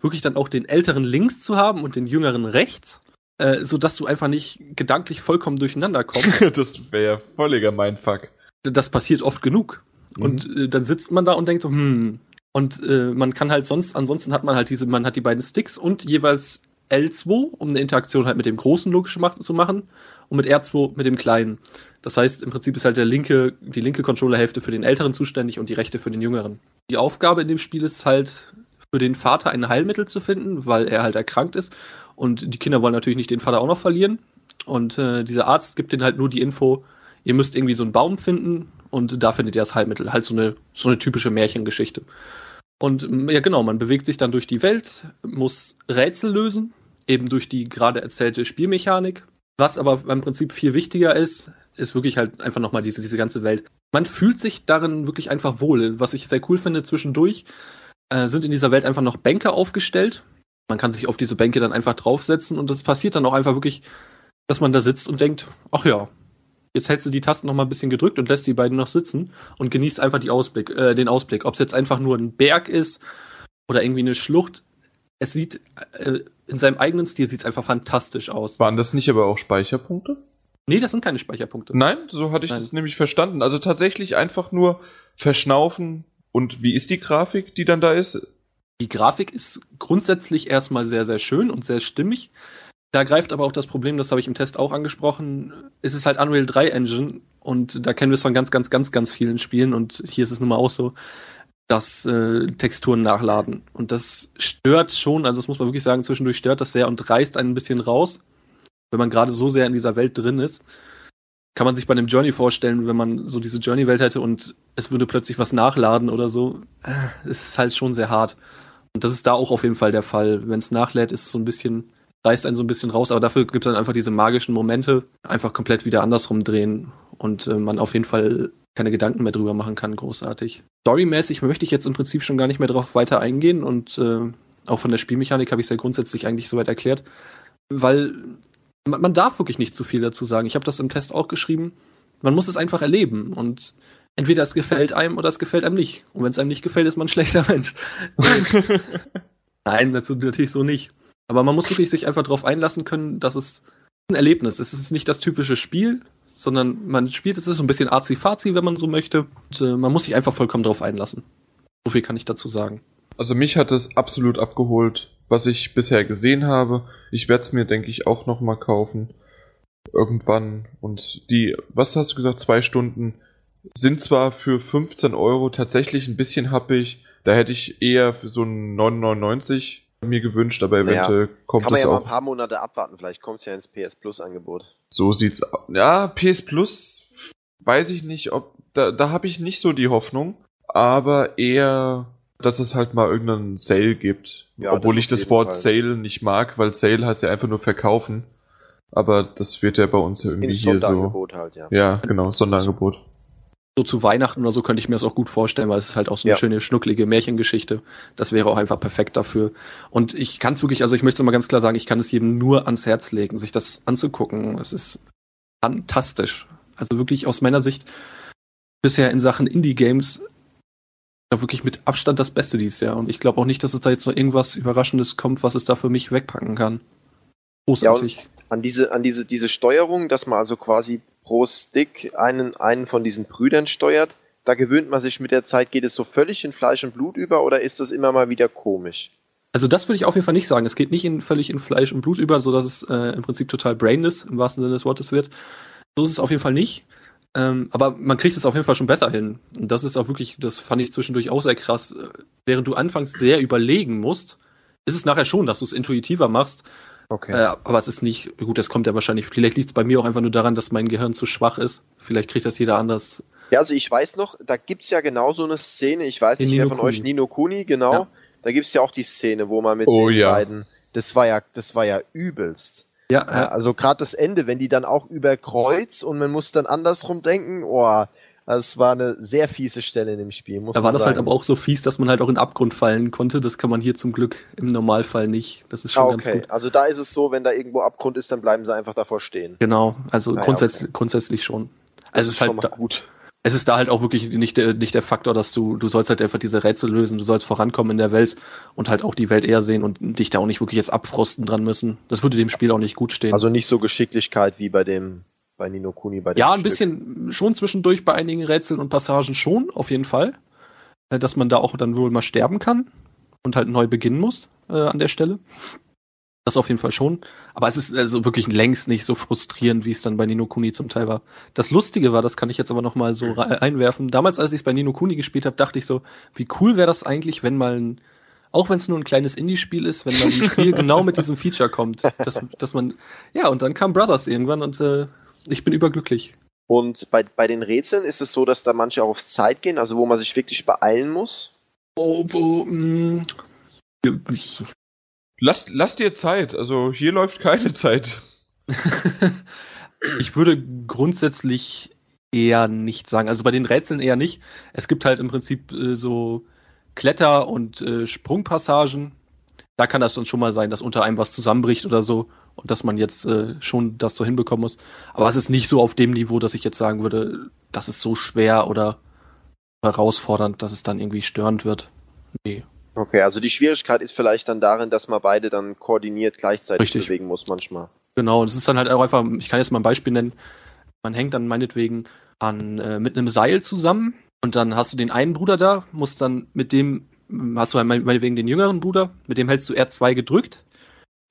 wirklich dann auch den älteren links zu haben und den jüngeren rechts, äh, so dass du einfach nicht gedanklich vollkommen durcheinander kommst. (laughs) das wäre ja völliger Mindfuck. das passiert oft genug. Mhm. Und äh, dann sitzt man da und denkt so, hm. Und äh, man kann halt sonst, ansonsten hat man halt diese, man hat die beiden Sticks und jeweils L2, um eine Interaktion halt mit dem großen logisch zu machen und mit R2 mit dem kleinen. Das heißt, im Prinzip ist halt der linke, die linke Controllerhälfte für den älteren zuständig und die rechte für den jüngeren. Die Aufgabe in dem Spiel ist halt für den Vater ein Heilmittel zu finden, weil er halt erkrankt ist. Und die Kinder wollen natürlich nicht den Vater auch noch verlieren. Und äh, dieser Arzt gibt denen halt nur die Info, ihr müsst irgendwie so einen Baum finden und da findet ihr das Heilmittel. Halt so eine, so eine typische Märchengeschichte. Und ähm, ja, genau, man bewegt sich dann durch die Welt, muss Rätsel lösen, eben durch die gerade erzählte Spielmechanik. Was aber im Prinzip viel wichtiger ist, ist wirklich halt einfach nochmal diese, diese ganze Welt. Man fühlt sich darin wirklich einfach wohl. Was ich sehr cool finde zwischendurch, äh, sind in dieser Welt einfach noch Bänke aufgestellt. Man kann sich auf diese Bänke dann einfach draufsetzen und das passiert dann auch einfach wirklich, dass man da sitzt und denkt, ach ja, jetzt hältst du die Tasten noch mal ein bisschen gedrückt und lässt die beiden noch sitzen und genießt einfach die Ausblick, äh, den Ausblick. Ob es jetzt einfach nur ein Berg ist oder irgendwie eine Schlucht. Es sieht äh, in seinem eigenen Stil sieht es einfach fantastisch aus. Waren das nicht aber auch Speicherpunkte? Nee, das sind keine Speicherpunkte. Nein, so hatte ich Nein. das nämlich verstanden. Also tatsächlich einfach nur verschnaufen. Und wie ist die Grafik, die dann da ist? Die Grafik ist grundsätzlich erstmal sehr, sehr schön und sehr stimmig. Da greift aber auch das Problem, das habe ich im Test auch angesprochen, es ist halt Unreal 3 Engine und da kennen wir es von ganz, ganz, ganz, ganz vielen Spielen und hier ist es nun mal auch so, dass äh, Texturen nachladen. Und das stört schon, also das muss man wirklich sagen, zwischendurch stört das sehr und reißt einen ein bisschen raus, wenn man gerade so sehr in dieser Welt drin ist. Kann man sich bei einem Journey vorstellen, wenn man so diese Journey-Welt hätte und es würde plötzlich was nachladen oder so. Äh, Es ist halt schon sehr hart. Und das ist da auch auf jeden Fall der Fall. Wenn es nachlädt, ist es so ein bisschen, reißt einen so ein bisschen raus, aber dafür gibt es dann einfach diese magischen Momente, einfach komplett wieder andersrum drehen und äh, man auf jeden Fall keine Gedanken mehr drüber machen kann, großartig. Storymäßig möchte ich jetzt im Prinzip schon gar nicht mehr drauf weiter eingehen und äh, auch von der Spielmechanik habe ich es ja grundsätzlich eigentlich soweit erklärt, weil man, man darf wirklich nicht zu viel dazu sagen. Ich habe das im Test auch geschrieben. Man muss es einfach erleben und entweder es gefällt einem oder es gefällt einem nicht. Und wenn es einem nicht gefällt, ist man ein schlechter (laughs) Mensch. (laughs) Nein, ist natürlich so nicht. Aber man muss wirklich sich einfach darauf einlassen können, dass es ein Erlebnis ist. Es ist nicht das typische Spiel, sondern man spielt, es ist so ein bisschen arzi-fazi, wenn man so möchte. Und, äh, man muss sich einfach vollkommen darauf einlassen. So viel kann ich dazu sagen. Also mich hat es absolut abgeholt, was ich bisher gesehen habe. Ich werde es mir, denke ich, auch nochmal kaufen. Irgendwann. Und die, was hast du gesagt, zwei Stunden sind zwar für 15 Euro tatsächlich ein bisschen happig. Da hätte ich eher für so ein 9,99 mir gewünscht, aber Naja, eventuell kommt Kann man es ja mal ein auch. paar Monate abwarten, vielleicht kommt es ja ins PS Plus Angebot. So sieht's aus. Ja, PS Plus weiß ich nicht, ob da, da habe ich nicht so die Hoffnung, aber eher, dass es halt mal irgendeinen Sale gibt. Ja, Obwohl das ich das Wort Fall. Sale nicht mag, weil Sale heißt ja einfach nur verkaufen. Aber das wird ja bei uns ja irgendwie Ins hier so. Sonderangebot halt, ja. Ja, genau, Sonderangebot. So zu Weihnachten oder so könnte ich mir das auch gut vorstellen, weil es ist halt auch so eine Ja. schöne, schnucklige Märchengeschichte. Das wäre auch einfach perfekt dafür. Und ich kann es wirklich, also ich möchte es mal ganz klar sagen, ich kann es jedem nur ans Herz legen, sich das anzugucken. Es ist fantastisch. Also wirklich aus meiner Sicht bisher in Sachen Indie-Games ja, wirklich mit Abstand das Beste dieses Jahr. Und ich glaube auch nicht, dass es da jetzt noch irgendwas Überraschendes kommt, was es da für mich wegpacken kann. Großartig. An diese, an diese, diese Steuerung, dass man also quasi pro Stick einen, einen von diesen Brüdern steuert, da gewöhnt man sich mit der Zeit, geht es so völlig in Fleisch und Blut über oder ist das immer mal wieder komisch? Also das würde ich auf jeden Fall nicht sagen. Es geht nicht in, völlig in Fleisch und Blut über, so dass es äh, im Prinzip total brainless im wahrsten Sinne des Wortes wird. So ist es auf jeden Fall nicht. Ähm, aber man kriegt es auf jeden Fall schon besser hin. Und das ist auch wirklich, das fand ich zwischendurch auch sehr krass. Äh, Während du anfangs sehr überlegen musst, ist es nachher schon, dass du es intuitiver machst. Okay. Äh, aber es ist nicht, gut, das kommt ja wahrscheinlich, vielleicht liegt es bei mir auch einfach nur daran, dass mein Gehirn zu schwach ist. Vielleicht kriegt das jeder anders. Ja, also ich weiß noch, da gibt's ja genau so eine Szene, ich weiß In nicht, wer von euch, Kuni. Nino Kuni, genau. Ja. Da gibt's ja auch die Szene, wo man mit Oh den ja. beiden, das war ja, das war ja übelst. Ja, Ja, ja. also gerade das Ende, wenn die dann auch über Kreuz und man muss dann andersrum denken, oh, das war eine sehr fiese Stelle in dem Spiel, muss Da war das halt sagen. aber auch so fies, dass man halt auch in den Abgrund fallen konnte. Das kann man hier zum Glück im Normalfall nicht. Das ist schon Ah, ganz okay, gut. also da ist es so, wenn da irgendwo Abgrund ist, dann bleiben sie einfach davor stehen. Genau, also Ah ja, grundsätzlich, grundsätzlich schon. Also es ist schon halt da, gut. es ist da halt auch wirklich nicht der, nicht der Faktor, dass du, du sollst halt einfach diese Rätsel lösen, du sollst vorankommen in der Welt und halt auch die Welt eher sehen und dich da auch nicht wirklich jetzt abfrosten dran müssen. Das würde dem Spiel auch nicht gut stehen. Also nicht so Geschicklichkeit wie bei dem, bei Nino Kuni, bei dem ja, ein Stück. bisschen schon zwischendurch bei einigen Rätseln und Passagen schon, auf jeden Fall. Äh, Dass man da auch dann wohl mal sterben kann und halt neu beginnen muss äh, an der Stelle. Das auf jeden Fall schon. Aber es ist also wirklich längst nicht so frustrierend, wie es dann bei Nino Kuni zum Teil war. Das Lustige war, das kann ich jetzt aber noch mal so (laughs) einwerfen. Damals, als ich es bei Nino Kuni gespielt habe, dachte ich so, wie cool wäre das eigentlich, wenn mal ein, auch wenn es nur ein kleines Indie-Spiel ist, wenn mal so ein Spiel (laughs) genau mit diesem Feature kommt, dass, dass man, ja, und dann kam Brothers irgendwann und äh, ich bin überglücklich. Und bei, bei den Rätseln ist es so, dass da manche auch auf Zeit gehen, also wo man sich wirklich beeilen muss. Oh, wo, mh, Lass, lass dir Zeit. Also hier läuft keine Zeit. (laughs) ich würde grundsätzlich eher nicht sagen. Also bei den Rätseln eher nicht. Es gibt halt im Prinzip äh, so Kletter- und äh, Sprungpassagen. Da kann das dann schon mal sein, dass unter einem was zusammenbricht oder so und dass man jetzt äh, schon das so hinbekommen muss. Aber es ist nicht so auf dem Niveau, dass ich jetzt sagen würde, das ist so schwer oder herausfordernd, dass es dann irgendwie störend wird. Nee. Okay, also die Schwierigkeit ist vielleicht dann darin, dass man beide dann koordiniert gleichzeitig Richtig. bewegen muss manchmal. Genau, das ist dann halt auch einfach, ich kann jetzt mal ein Beispiel nennen. Man hängt dann meinetwegen an, äh, mit einem Seil zusammen und dann hast du den einen Bruder da, musst dann mit dem, hast du halt mein- meinetwegen den jüngeren Bruder, mit dem hältst du R2 gedrückt.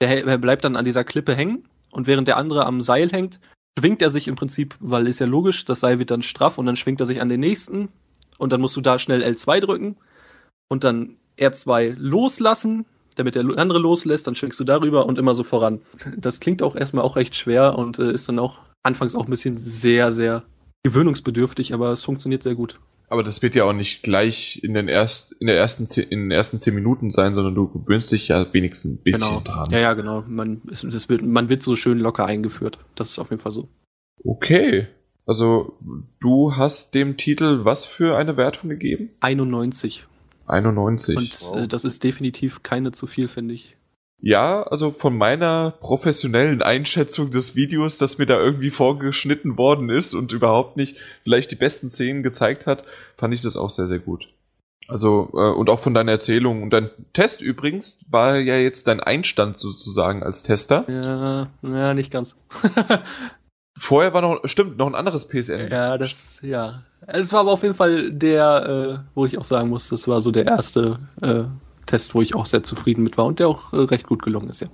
Der, bleibt dann an dieser Klippe hängen und während der andere am Seil hängt, schwingt er sich im Prinzip, weil ist ja logisch, das Seil wird dann straff und dann schwingt er sich an den nächsten und dann musst du da schnell L2 drücken und dann R2 loslassen, damit der andere loslässt, dann schwingst du darüber und immer so voran. Das klingt auch erstmal auch recht schwer und äh, ist dann auch anfangs auch ein bisschen sehr, sehr gewöhnungsbedürftig, aber es funktioniert sehr gut. Aber das wird ja auch nicht gleich in den, erst, in, der ersten, in den ersten zehn Minuten sein, sondern du gewöhnst dich ja wenigstens ein bisschen Genau. dran. Ja, ja, genau. Man, es, das wird, man wird so schön locker eingeführt. Das ist auf jeden Fall so. Okay. Also, du hast dem Titel was für eine Wertung gegeben? 91. 91. Und Wow. äh, das ist definitiv keine zu viel, finde ich. Ja, also von meiner professionellen Einschätzung des Videos, das mir da irgendwie vorgeschnitten worden ist und überhaupt nicht vielleicht die besten Szenen gezeigt hat, fand ich das auch sehr, sehr gut. Also, äh, und auch von deiner Erzählung. Und dein Test übrigens war ja jetzt dein Einstand sozusagen als Tester. Ja, ja, nicht ganz. (laughs) Vorher war noch, stimmt, noch ein anderes PSN. ja, das, ja. Es war aber auf jeden Fall der, äh, wo ich auch sagen muss, das war so der erste äh, Test, wo ich auch sehr zufrieden mit war und der auch äh, recht gut gelungen ist, ja.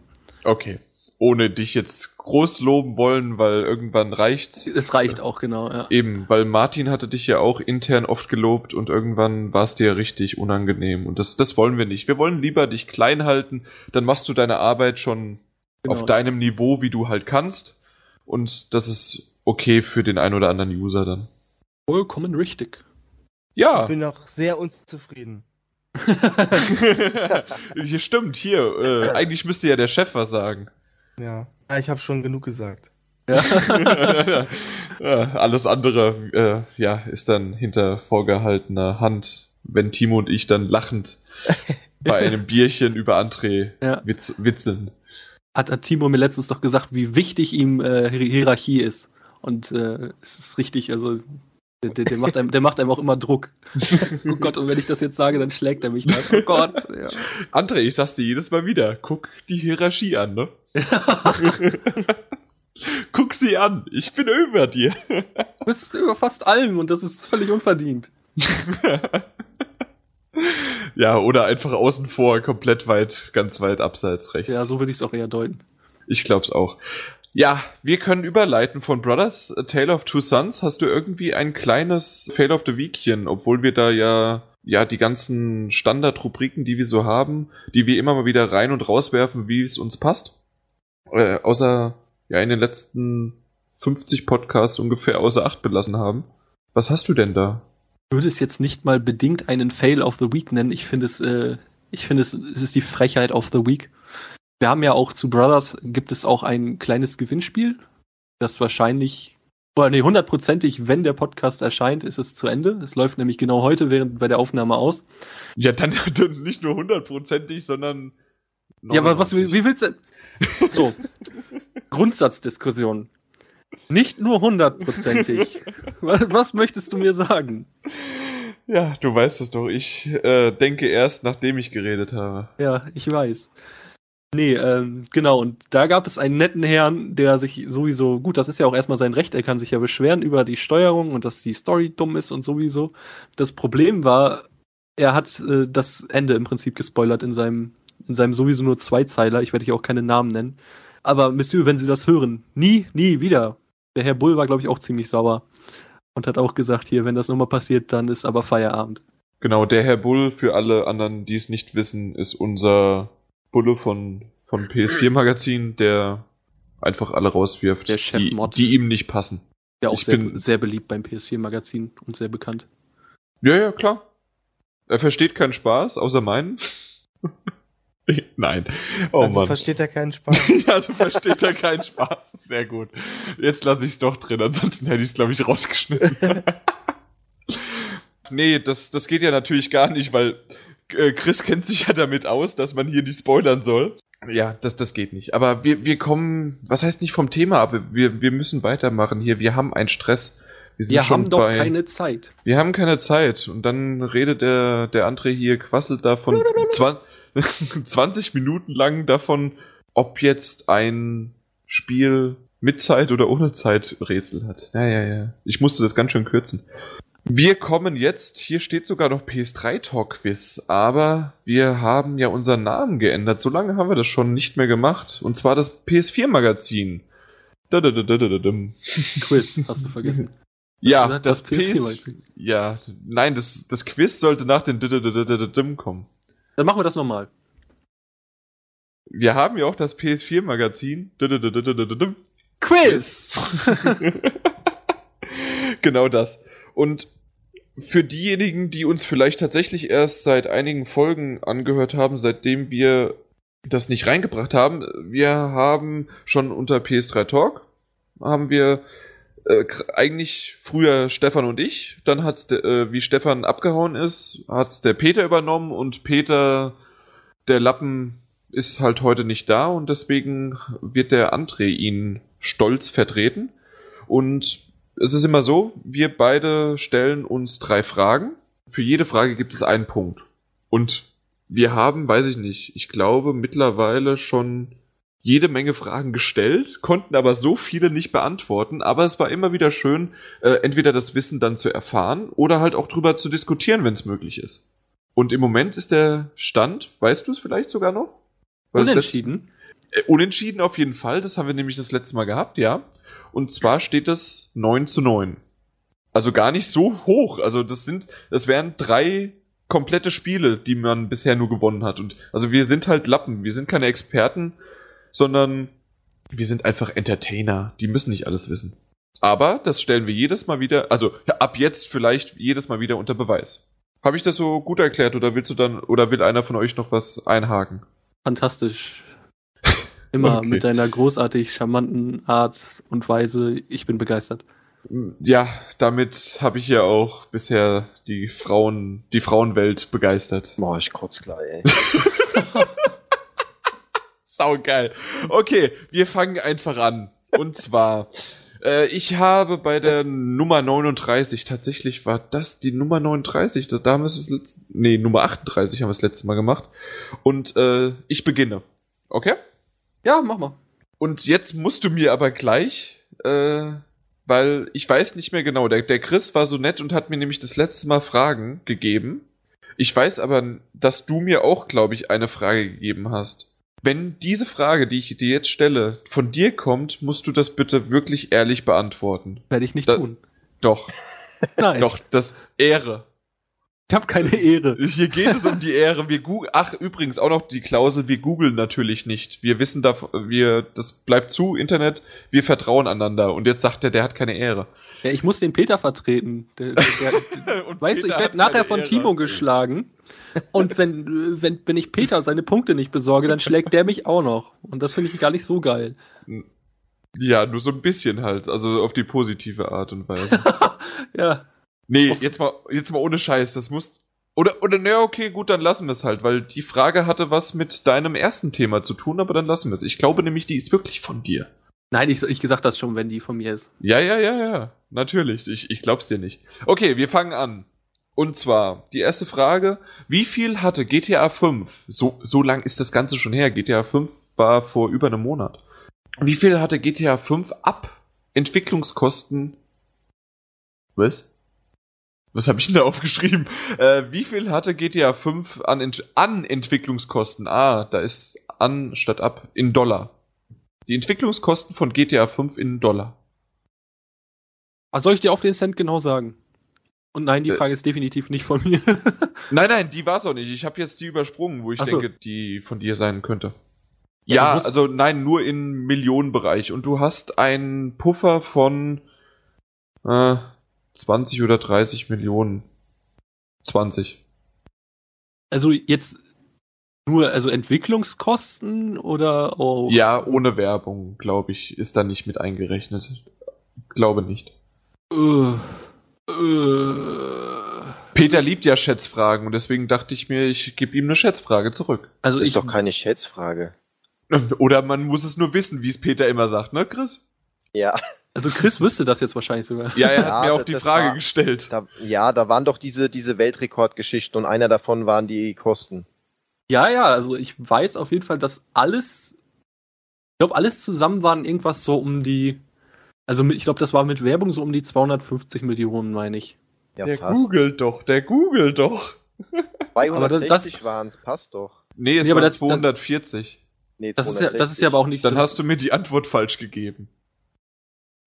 Okay. Ohne dich jetzt groß loben wollen, weil irgendwann reicht's. Es reicht auch, genau, ja. Eben, weil Martin hatte dich ja auch intern oft gelobt und irgendwann war es dir richtig unangenehm. Und das, das wollen wir nicht. Wir wollen lieber dich klein halten, dann machst du deine Arbeit schon Genau. auf deinem Niveau, wie du halt kannst. Und das ist okay für den ein oder anderen User dann. Vollkommen richtig. Ich Ja, bin noch sehr unzufrieden. (laughs) hier stimmt, hier. Äh, eigentlich müsste ja der Chef was sagen. Ja. Ah, ich habe schon genug gesagt. Ja. (laughs) ja, alles andere, äh, ja, ist dann hinter vorgehaltener Hand, wenn Timo und ich dann lachend (laughs) bei einem Bierchen über André Ja. witz, witzeln. hat, hat Timo mir letztens doch gesagt, wie wichtig ihm äh, Hier- Hierarchie ist. Und äh, es ist richtig, also der, der, der, macht einem, der macht einem auch immer Druck. (laughs) oh Gott, und wenn ich das jetzt sage, dann schlägt er mich dann. Oh Gott. Ja. André, ich sag's dir jedes Mal wieder, guck die Hierarchie an, ne? (laughs) guck sie an, ich bin über dir. Du bist über fast allem und das ist völlig unverdient. (laughs) ja, oder einfach außen vor, komplett weit, ganz weit abseits rechts. Ja, so würde ich es auch eher deuten. Ich glaub's auch. Ja, wir können überleiten von Brothers, A Tale of Two Sons. Hast du irgendwie ein kleines Fail of the Weekchen, obwohl wir da ja, ja, die ganzen Standardrubriken, die wir so haben, die wir immer mal wieder rein und rauswerfen, wie es uns passt. Äh, außer, ja, in den letzten 50 Podcasts ungefähr außer Acht belassen haben. Was hast du denn da? Ich würde es jetzt nicht mal bedingt einen Fail of the Week nennen. Ich finde es, äh, ich finde es, es ist die Frechheit of the Week. Wir haben ja auch zu Brothers gibt es auch ein kleines Gewinnspiel, das wahrscheinlich, oder nee, hundertprozentig, wenn der Podcast erscheint, ist es zu Ende. Es läuft nämlich genau heute während bei der Aufnahme aus. Ja, dann, (laughs) dann nicht nur hundertprozentig, sondern. Ja, aber was, wie, 99. wie willst du? So, Grundsatzdiskussion. Nicht nur hundertprozentig. was, was möchtest du mir sagen? Ja, du weißt es doch. Ich äh, denke erst, nachdem ich geredet habe. Ja, ich weiß. Nee, ähm, genau, und da gab es einen netten Herrn, der sich sowieso, gut, das ist ja auch erstmal sein Recht, er kann sich ja beschweren über die Steuerung und dass die Story dumm ist und sowieso. Das Problem war, er hat äh, das Ende im Prinzip gespoilert in seinem, in seinem sowieso nur Zweizeiler, ich werde hier auch keine Namen nennen. Aber Monsieur, wenn Sie das hören, nie, nie wieder. Der Herr Bull war, glaube ich, auch ziemlich sauer und hat auch gesagt, hier, wenn das nochmal passiert, dann ist aber Feierabend. Genau, der Herr Bull, für alle anderen, die es nicht wissen, ist unser Bulle von, von PS4 Magazin, der einfach alle rauswirft, Der die, Chefmod. die ihm nicht passen. Der auch Ich sehr, bin- sehr beliebt beim PS4-Magazin und sehr bekannt. Ja, ja, klar. Er versteht keinen Spaß, außer meinen. (laughs) Nein. Oh also Mann. versteht er keinen Spaß. (laughs) also versteht er keinen Spaß. Sehr gut. Jetzt lasse ich es doch drin, ansonsten hätte ich es, glaube ich, rausgeschnitten. (laughs) nee, das, das geht ja natürlich gar nicht, weil Chris kennt sich ja damit aus, dass man hier nicht spoilern soll. Ja, das, das geht nicht. Aber wir, wir kommen, was heißt nicht vom Thema ab? Wir, wir müssen weitermachen hier. Wir haben einen Stress. Wir, Wir haben doch bei- keine Zeit. Wir haben keine Zeit. Und dann redet der, der André hier, quasselt davon 20, 20 Minuten lang davon, ob jetzt ein Spiel mit Zeit oder ohne Zeit Rätsel hat. Ja, ja, ja. Ich musste das ganz schön kürzen. Wir kommen jetzt, hier steht sogar noch PS3 Talk Quiz, aber wir haben ja unseren Namen geändert. So lange haben wir das schon nicht mehr gemacht. Und zwar das PS4 Magazin. Quiz, hast du vergessen. Ja, gesagt, das, das PS4 PS4 Magazin. Ja, nein, das, das Quiz sollte nach den Dadadadadadum kommen. Dann machen wir das nochmal. Wir haben ja auch das PS4 Magazin. Quiz! genau das. Und für diejenigen, die uns vielleicht tatsächlich erst seit einigen Folgen angehört haben, seitdem wir das nicht reingebracht haben, wir haben schon unter PS3 Talk, haben wir äh, eigentlich früher Stefan und ich, dann hat's, der, äh, wie Stefan abgehauen ist, hat's der Peter übernommen und Peter, der Lappen, ist halt heute nicht da und deswegen wird der André ihn stolz vertreten. Und es ist immer so, wir beide stellen uns drei Fragen. Für jede Frage gibt es einen Punkt. Und wir haben, weiß ich nicht, ich glaube mittlerweile schon jede Menge Fragen gestellt, konnten aber so viele nicht beantworten. Aber es war immer wieder schön, äh, entweder das Wissen dann zu erfahren oder halt auch drüber zu diskutieren, wenn es möglich ist. Und im Moment ist der Stand, weißt du es vielleicht sogar noch? Weil Unentschieden. äh, unentschieden auf jeden Fall. Das haben wir nämlich das letzte Mal gehabt, ja. Und zwar steht es 9 zu 9. Also gar nicht so hoch. Also das sind, das wären drei komplette Spiele, die man bisher nur gewonnen hat. Und also wir sind halt Lappen. Wir sind keine Experten, sondern wir sind einfach Entertainer. Die müssen nicht alles wissen. Aber das stellen wir jedes Mal wieder, also ab jetzt vielleicht jedes Mal wieder unter Beweis. Habe ich das so gut erklärt oder willst du dann, oder will einer von euch noch was einhaken? Fantastisch. Immer Okay. mit deiner großartig charmanten Art und Weise. Ich bin begeistert. Ja, damit habe ich ja auch bisher die Frauen, die Frauenwelt begeistert. Boah, ich kotz gleich, ey. (laughs) Sau geil. Okay, wir fangen einfach an. Und zwar, (laughs) äh, ich habe bei der Nummer 39, tatsächlich war das die Nummer 39, da haben wir es letzte, nee, Nummer 38 haben wir das letzte Mal gemacht. Und äh, ich beginne. Okay? Ja, mach mal. Und jetzt musst du mir aber gleich, äh, weil ich weiß nicht mehr genau, der, der Chris war so nett und hat mir nämlich das letzte Mal Fragen gegeben. Ich weiß aber, dass du mir auch, glaube ich, eine Frage gegeben hast. Wenn diese Frage, die ich dir jetzt stelle, von dir kommt, musst du das bitte wirklich ehrlich beantworten. Werde ich nicht Da- tun. Doch, (laughs) Nein, doch, das Ehre. Ich habe keine Ehre. Hier geht es um die Ehre. Wir googeln, ach, übrigens auch noch die Klausel, wir googeln natürlich nicht. Wir wissen da, wir, das bleibt zu, Internet, wir vertrauen einander. Und jetzt sagt er, der hat keine Ehre. Ja, ich muss den Peter vertreten. Der, der, der, (laughs) weißt du, ich Peter werde nachher von Ehre. Timo geschlagen. Und wenn, wenn, wenn ich Peter seine Punkte nicht besorge, dann schlägt der mich auch noch. Und das finde ich gar nicht so geil. Ja, nur so ein bisschen halt, also auf die positive Art und Weise. (laughs) Ja, Nee, jetzt mal, jetzt mal ohne Scheiß, das muss. Oder, oder, na, okay, gut, dann lassen wir es halt, weil die Frage hatte was mit deinem ersten Thema zu tun, aber dann lassen wir es. Ich glaube nämlich, die ist wirklich von dir. nein, ich, ich gesagt das schon, wenn die von mir ist. Ja, ja, ja, ja, natürlich. Ich, ich glaub's dir nicht. Okay, wir fangen an. Und zwar, die erste Frage, wie viel hatte GTA 5? So, so lang ist das Ganze schon her. GTA 5 war vor über einem Monat. Wie viel hatte GTA 5 ab Entwicklungskosten? Was? Was habe ich denn da aufgeschrieben? Äh, wie viel hatte GTA 5 an, Ent an Entwicklungskosten? Ah, da ist an statt ab in Dollar. Die Entwicklungskosten von GTA 5 in Dollar. Was soll ich dir auf den Cent genau sagen? Und nein, die Äh. Frage ist definitiv nicht von mir. (laughs) Nein, nein, die war's auch nicht. Ich habe jetzt die übersprungen, wo ich so. denke, die von dir sein könnte. Ja, Ja, also nein, nur im Millionenbereich. Und du hast einen Puffer von äh, 20 oder 30 Millionen. 20. Also jetzt nur, also Entwicklungskosten oder oh, Ja, ohne Werbung, glaube ich, ist da nicht mit eingerechnet. Glaube nicht. Äh, äh, Peter liebt ja Schätzfragen und deswegen dachte ich mir, ich gebe ihm eine Schätzfrage zurück. also ist ich, doch keine Schätzfrage. Oder man muss es nur wissen, wie es Peter immer sagt, ne, Chris? Ja. Also Chris wüsste das jetzt wahrscheinlich sogar. Ja, er Ja, hat mir auch die Frage war- gestellt. Da, ja, da waren doch diese, diese Weltrekordgeschichten und einer davon waren die Kosten. Ja, ja, also ich weiß auf jeden Fall, dass alles, ich glaube, alles zusammen waren irgendwas so um die, also mit, ich glaube, das war mit Werbung so um die 250 Millionen, meine ich. Ja, der fast. googelt doch, der googelt doch. (laughs) 260 das- waren es, passt doch. Nee, es Nee, waren das- das- 240. Nee, Das ist ja, das ist ja aber auch nicht. Dann das, hast du mir die Antwort falsch gegeben.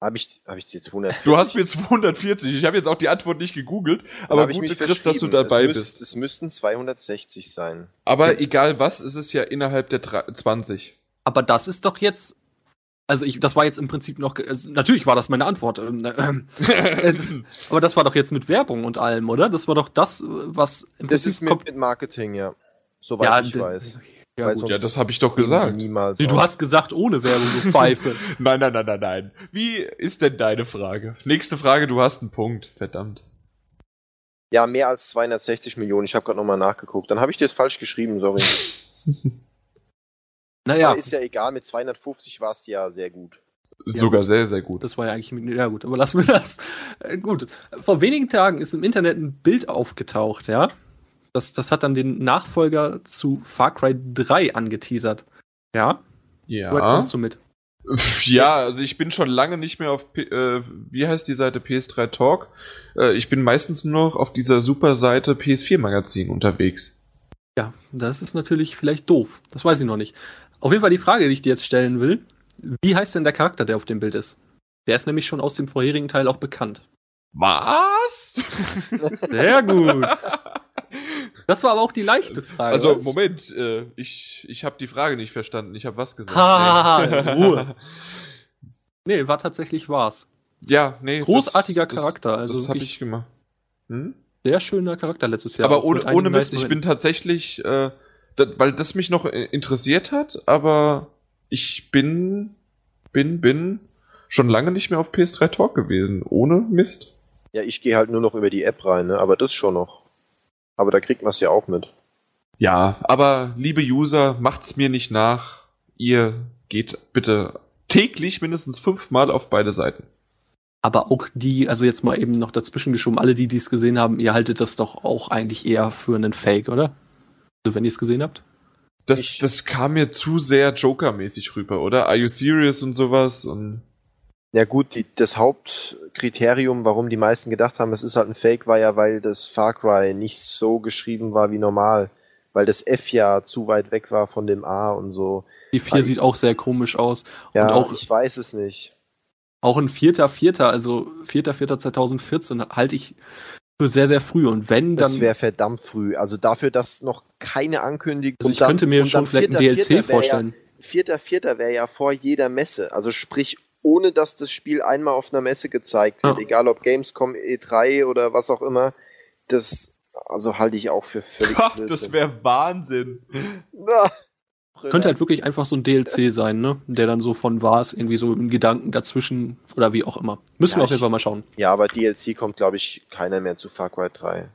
Habe ich, hab ich dir 240? Du hast mir 240. Ich habe jetzt auch die Antwort nicht gegoogelt, aber ich gut, mich Chris, dass du dabei es bist. Müsst, es müssten 260 sein. Aber egal was, es ist ja innerhalb der drei- 20. aber das ist doch jetzt, also ich, das war jetzt im Prinzip noch, also natürlich war das meine Antwort, ähm, äh, das, (laughs) aber das war doch jetzt mit Werbung und allem, oder? Das war doch das, was im Das Prinzip ist mit, mit Marketing, ja. Soweit Ja, ich weiß. Ja, Weil gut. ja, das habe ich doch gesagt. Niemals. Nee, du hast gesagt ohne Werbung, du Pfeife. (laughs) Nein, nein, nein, nein, nein. Wie ist denn deine Frage? Nächste Frage, du hast einen Punkt. Verdammt. Ja, mehr als 260 Millionen. Ich habe gerade nochmal nachgeguckt. Dann habe ich dir das falsch geschrieben, sorry. (laughs) Naja, Aber ist ja egal, mit 250 war es ja sehr gut. Sogar sehr, sehr gut. Das war ja eigentlich, ja gut, aber lassen wir das. Äh, gut, vor wenigen Tagen ist im Internet ein Bild aufgetaucht, ja. Das, das hat dann den Nachfolger zu Far Cry 3 angeteasert. Ja, Ja. weit kommst du mit? (laughs) Ja, also ich bin schon lange nicht mehr auf, P äh, wie heißt die Seite PS3 Talk? Äh, ich bin meistens nur noch auf dieser super Seite PS4 Magazin unterwegs. Ja, das ist natürlich vielleicht doof. Das weiß ich noch nicht. Auf jeden Fall die Frage, die ich dir jetzt stellen will. Wie heißt denn der Charakter, der auf dem Bild ist? Der ist nämlich schon aus dem vorherigen Teil auch bekannt. Was? Sehr gut. (laughs) Das war aber auch die leichte Frage. Also was? Moment, äh, ich ich habe die Frage nicht verstanden. Ich habe was gesagt. Ha, Nee. Ruhe. (laughs) Nee, war tatsächlich war's. ja, nee. Großartiger das, Charakter. Also das habe ich gemacht. Hm? sehr schöner Charakter letztes Jahr. aber ohne, ohne Mist, ich bin tatsächlich, äh, da, weil das mich noch äh, interessiert hat, aber ich bin, bin, bin schon lange nicht mehr auf PS3 Talk gewesen. Ohne Mist. Ja, ich gehe halt nur noch über die App rein, ne? aber das schon noch. Aber da kriegt man es ja auch mit. Ja, aber liebe User, macht's mir nicht nach. Ihr geht bitte täglich mindestens fünfmal auf beide Seiten. Aber auch die, also jetzt mal eben noch dazwischen geschoben, alle, die dies gesehen haben, ihr haltet das doch auch eigentlich eher für einen Fake, oder? Also wenn ihr es gesehen habt? Das, Ich- das kam mir zu sehr Joker-mäßig rüber, oder? Are you serious und sowas und Ja gut, die, das Hauptkriterium, warum die meisten gedacht haben, es ist halt ein Fake, war ja, weil das Far Cry nicht so geschrieben war wie normal. Weil das F ja zu weit weg war von dem A und so. Die 4 Weil- sieht auch sehr komisch aus. Ja, Und auch, ich weiß es nicht. auch ein vierter, vierter, also vierter, vierter 2014 halte ich für sehr, sehr früh. Und wenn dann, Das wäre verdammt früh. Also dafür, dass noch keine Ankündigung also ich könnte mir schon vielleicht ein DLC vorstellen. Vierter, Vierter wäre ja vor jeder Messe. Also sprich, ohne dass das Spiel einmal auf einer Messe gezeigt wird, Ja. egal ob Gamescom, E3 oder was auch immer, das also halte ich auch für völlig (laughs) Ha, das wäre Wahnsinn. Ah, (laughs) Könnte halt wirklich einfach so ein DLC (laughs) sein, ne? Der dann so von war es irgendwie so im Gedanken dazwischen oder wie auch immer. Müssen Ja, wir auf jeden Fall mal schauen. Ja, aber DLC kommt, glaube ich, keiner mehr zu Far Cry 3.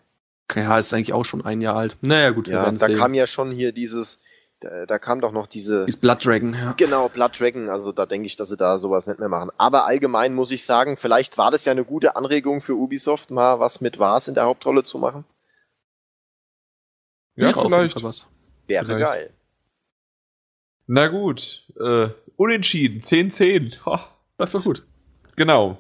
Ja, ist eigentlich auch schon ein Jahr alt. Naja, gut, wir Ja, werden da sehen. kam ja schon hier dieses, da, da kam doch noch diese, Ist Blood Dragon, ja. genau, Blood Dragon, also da denke ich, dass sie da sowas nicht mehr machen. Aber allgemein muss ich sagen, vielleicht war das ja eine gute Anregung für Ubisoft, mal was mit Vars in der Hauptrolle zu machen. Ja, Wäre vielleicht. Was. Wäre Vielleicht. geil. Na gut, äh, unentschieden, 10-10. Ha, Läuft doch gut. Genau.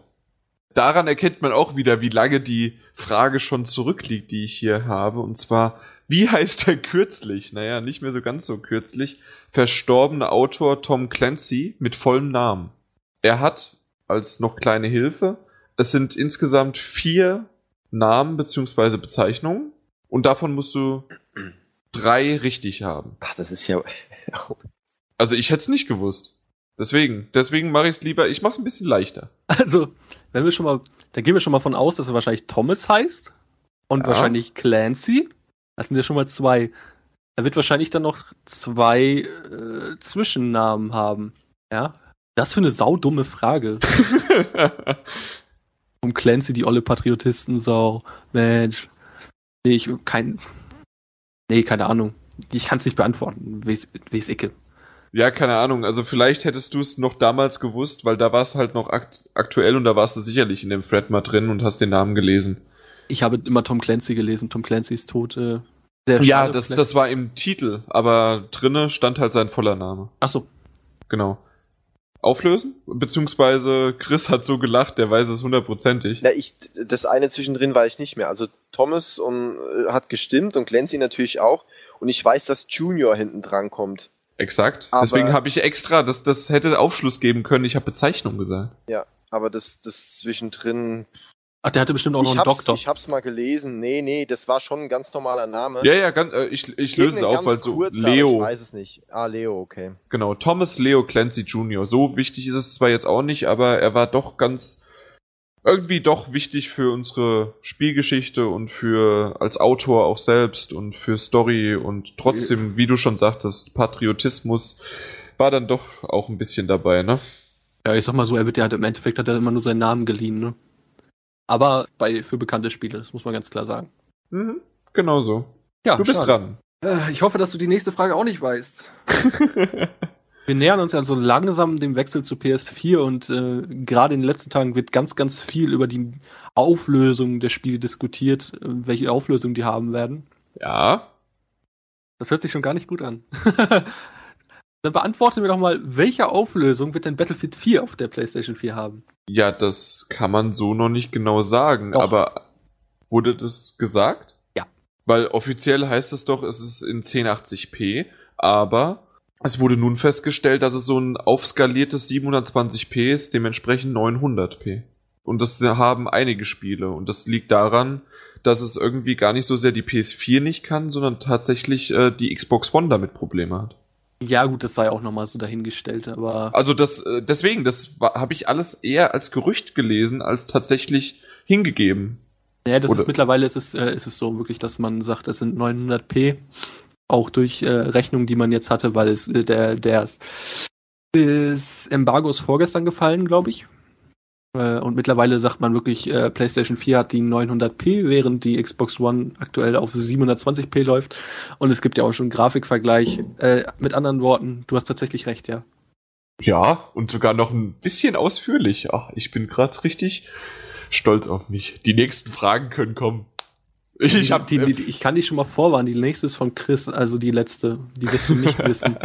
Daran erkennt man auch wieder, wie lange die Frage schon zurückliegt, die ich hier habe. Und zwar, wie heißt der kürzlich, naja, nicht mehr so ganz so kürzlich, verstorbene Autor Tom Clancy mit vollem Namen? Er hat als noch kleine Hilfe, es sind insgesamt vier Namen beziehungsweise Bezeichnungen und davon musst du drei richtig haben. Ach, das ist ja, Also ich hätte es nicht gewusst. Deswegen, deswegen mache ich es lieber, ich mache es ein bisschen leichter. Also, wenn wir schon mal, da gehen wir schon mal von aus, dass er wahrscheinlich Thomas heißt und Ja. wahrscheinlich Clancy. Das sind ja schon mal zwei. Er wird wahrscheinlich dann noch zwei äh, Zwischennamen haben. Ja. Das für eine saudumme Frage. (laughs) Um Clancy, die olle Patriotisten-Sau. Mensch. Nee, ich, kein, nee, keine Ahnung. Ich kann es nicht beantworten. Wes, wes Icke. Ja, keine Ahnung. Also vielleicht hättest du es noch damals gewusst, weil da war es halt noch akt aktuell und da warst du sicherlich in dem Thread mal drin und hast den Namen gelesen. Ich habe immer Tom Clancy gelesen. Tom Clancy ist tot. Äh, sehr Ja, das, das war im Titel, aber drinne stand halt sein voller Name. Ach so. Genau. Auflösen? Beziehungsweise Chris hat so gelacht, der weiß es hundertprozentig. Na, ich, das eine zwischendrin weiß ich nicht mehr. Also Thomas um, äh, hat gestimmt und Clancy natürlich auch. Und ich weiß, dass Junior hinten dran kommt. Exakt. Aber- Deswegen habe ich extra, das, das hätte Aufschluss geben können. Ich habe Bezeichnung gesagt. Ja, aber das, das zwischendrin. Ach, der hatte bestimmt auch noch ich, einen hab's, Doktor. ich hab's mal gelesen. Nee, nee, das war schon ein ganz normaler Name. Ja, ja, ganz, äh, ich, ich löse es auf, weil so aber Ich Leo, weiß es nicht. Ah, Leo, okay. genau, Thomas Leo Clancy Jr. So wichtig ist es zwar jetzt auch nicht, aber er war doch ganz irgendwie doch wichtig für unsere Spielgeschichte und für als Autor auch selbst und für Story und trotzdem, wie du schon sagtest, Patriotismus war dann doch auch ein bisschen dabei, ne? Ja, ich sag mal so, er wird ja halt im Endeffekt hat er immer nur seinen Namen geliehen, ne? Aber bei für bekannte Spiele, das muss man ganz klar sagen. Mhm, genau so. Ja, Du bist schade. Äh, ich hoffe, dass du die nächste Frage auch nicht weißt. dran. (laughs) Wir nähern uns ja so langsam dem Wechsel zu PS4 und äh, gerade in den letzten Tagen wird ganz, ganz viel über die Auflösung der Spiele diskutiert, äh, welche Auflösung die haben werden. ja, Das hört sich schon gar nicht gut an. (laughs) Dann beantworte mir doch mal, welche Auflösung wird denn Battlefield 4 auf der PlayStation 4 haben? ja, das kann man so noch nicht genau sagen, Doch. aber wurde das gesagt? Ja. Weil offiziell heißt es doch, es ist in 1080p, aber es wurde nun festgestellt, dass es so ein aufskaliertes 720p ist, dementsprechend 900p. Und das haben einige Spiele und das liegt daran, dass es irgendwie gar nicht so sehr die PS4 nicht kann, sondern tatsächlich äh, die Xbox One damit Probleme hat. Ja, gut, das sei auch nochmal so dahingestellt, aber Also das, äh, deswegen, das habe ich alles eher als Gerücht gelesen, als tatsächlich hingegeben. ja, das oder- ist mittlerweile ist es, äh, ist es so wirklich, dass man sagt, es sind 900p, auch durch äh, Rechnungen, die man jetzt hatte, weil es äh, der, der das Embargo ist vorgestern gefallen, glaube ich. Äh, und mittlerweile sagt man wirklich, äh, PlayStation 4 hat die 900p, während die Xbox One aktuell auf 720p läuft. Und es gibt ja auch schon einen Grafikvergleich. Äh, mit anderen Worten, du hast tatsächlich recht, ja. Ja, und sogar noch ein bisschen ausführlich. Ach, ich bin gerade richtig stolz auf mich. Die nächsten Fragen können kommen. Ich, ich hab, die, die, die, ich kann dich schon mal vorwarnen, die nächste ist von Chris, also die letzte. Die wirst du nicht (laughs) wissen.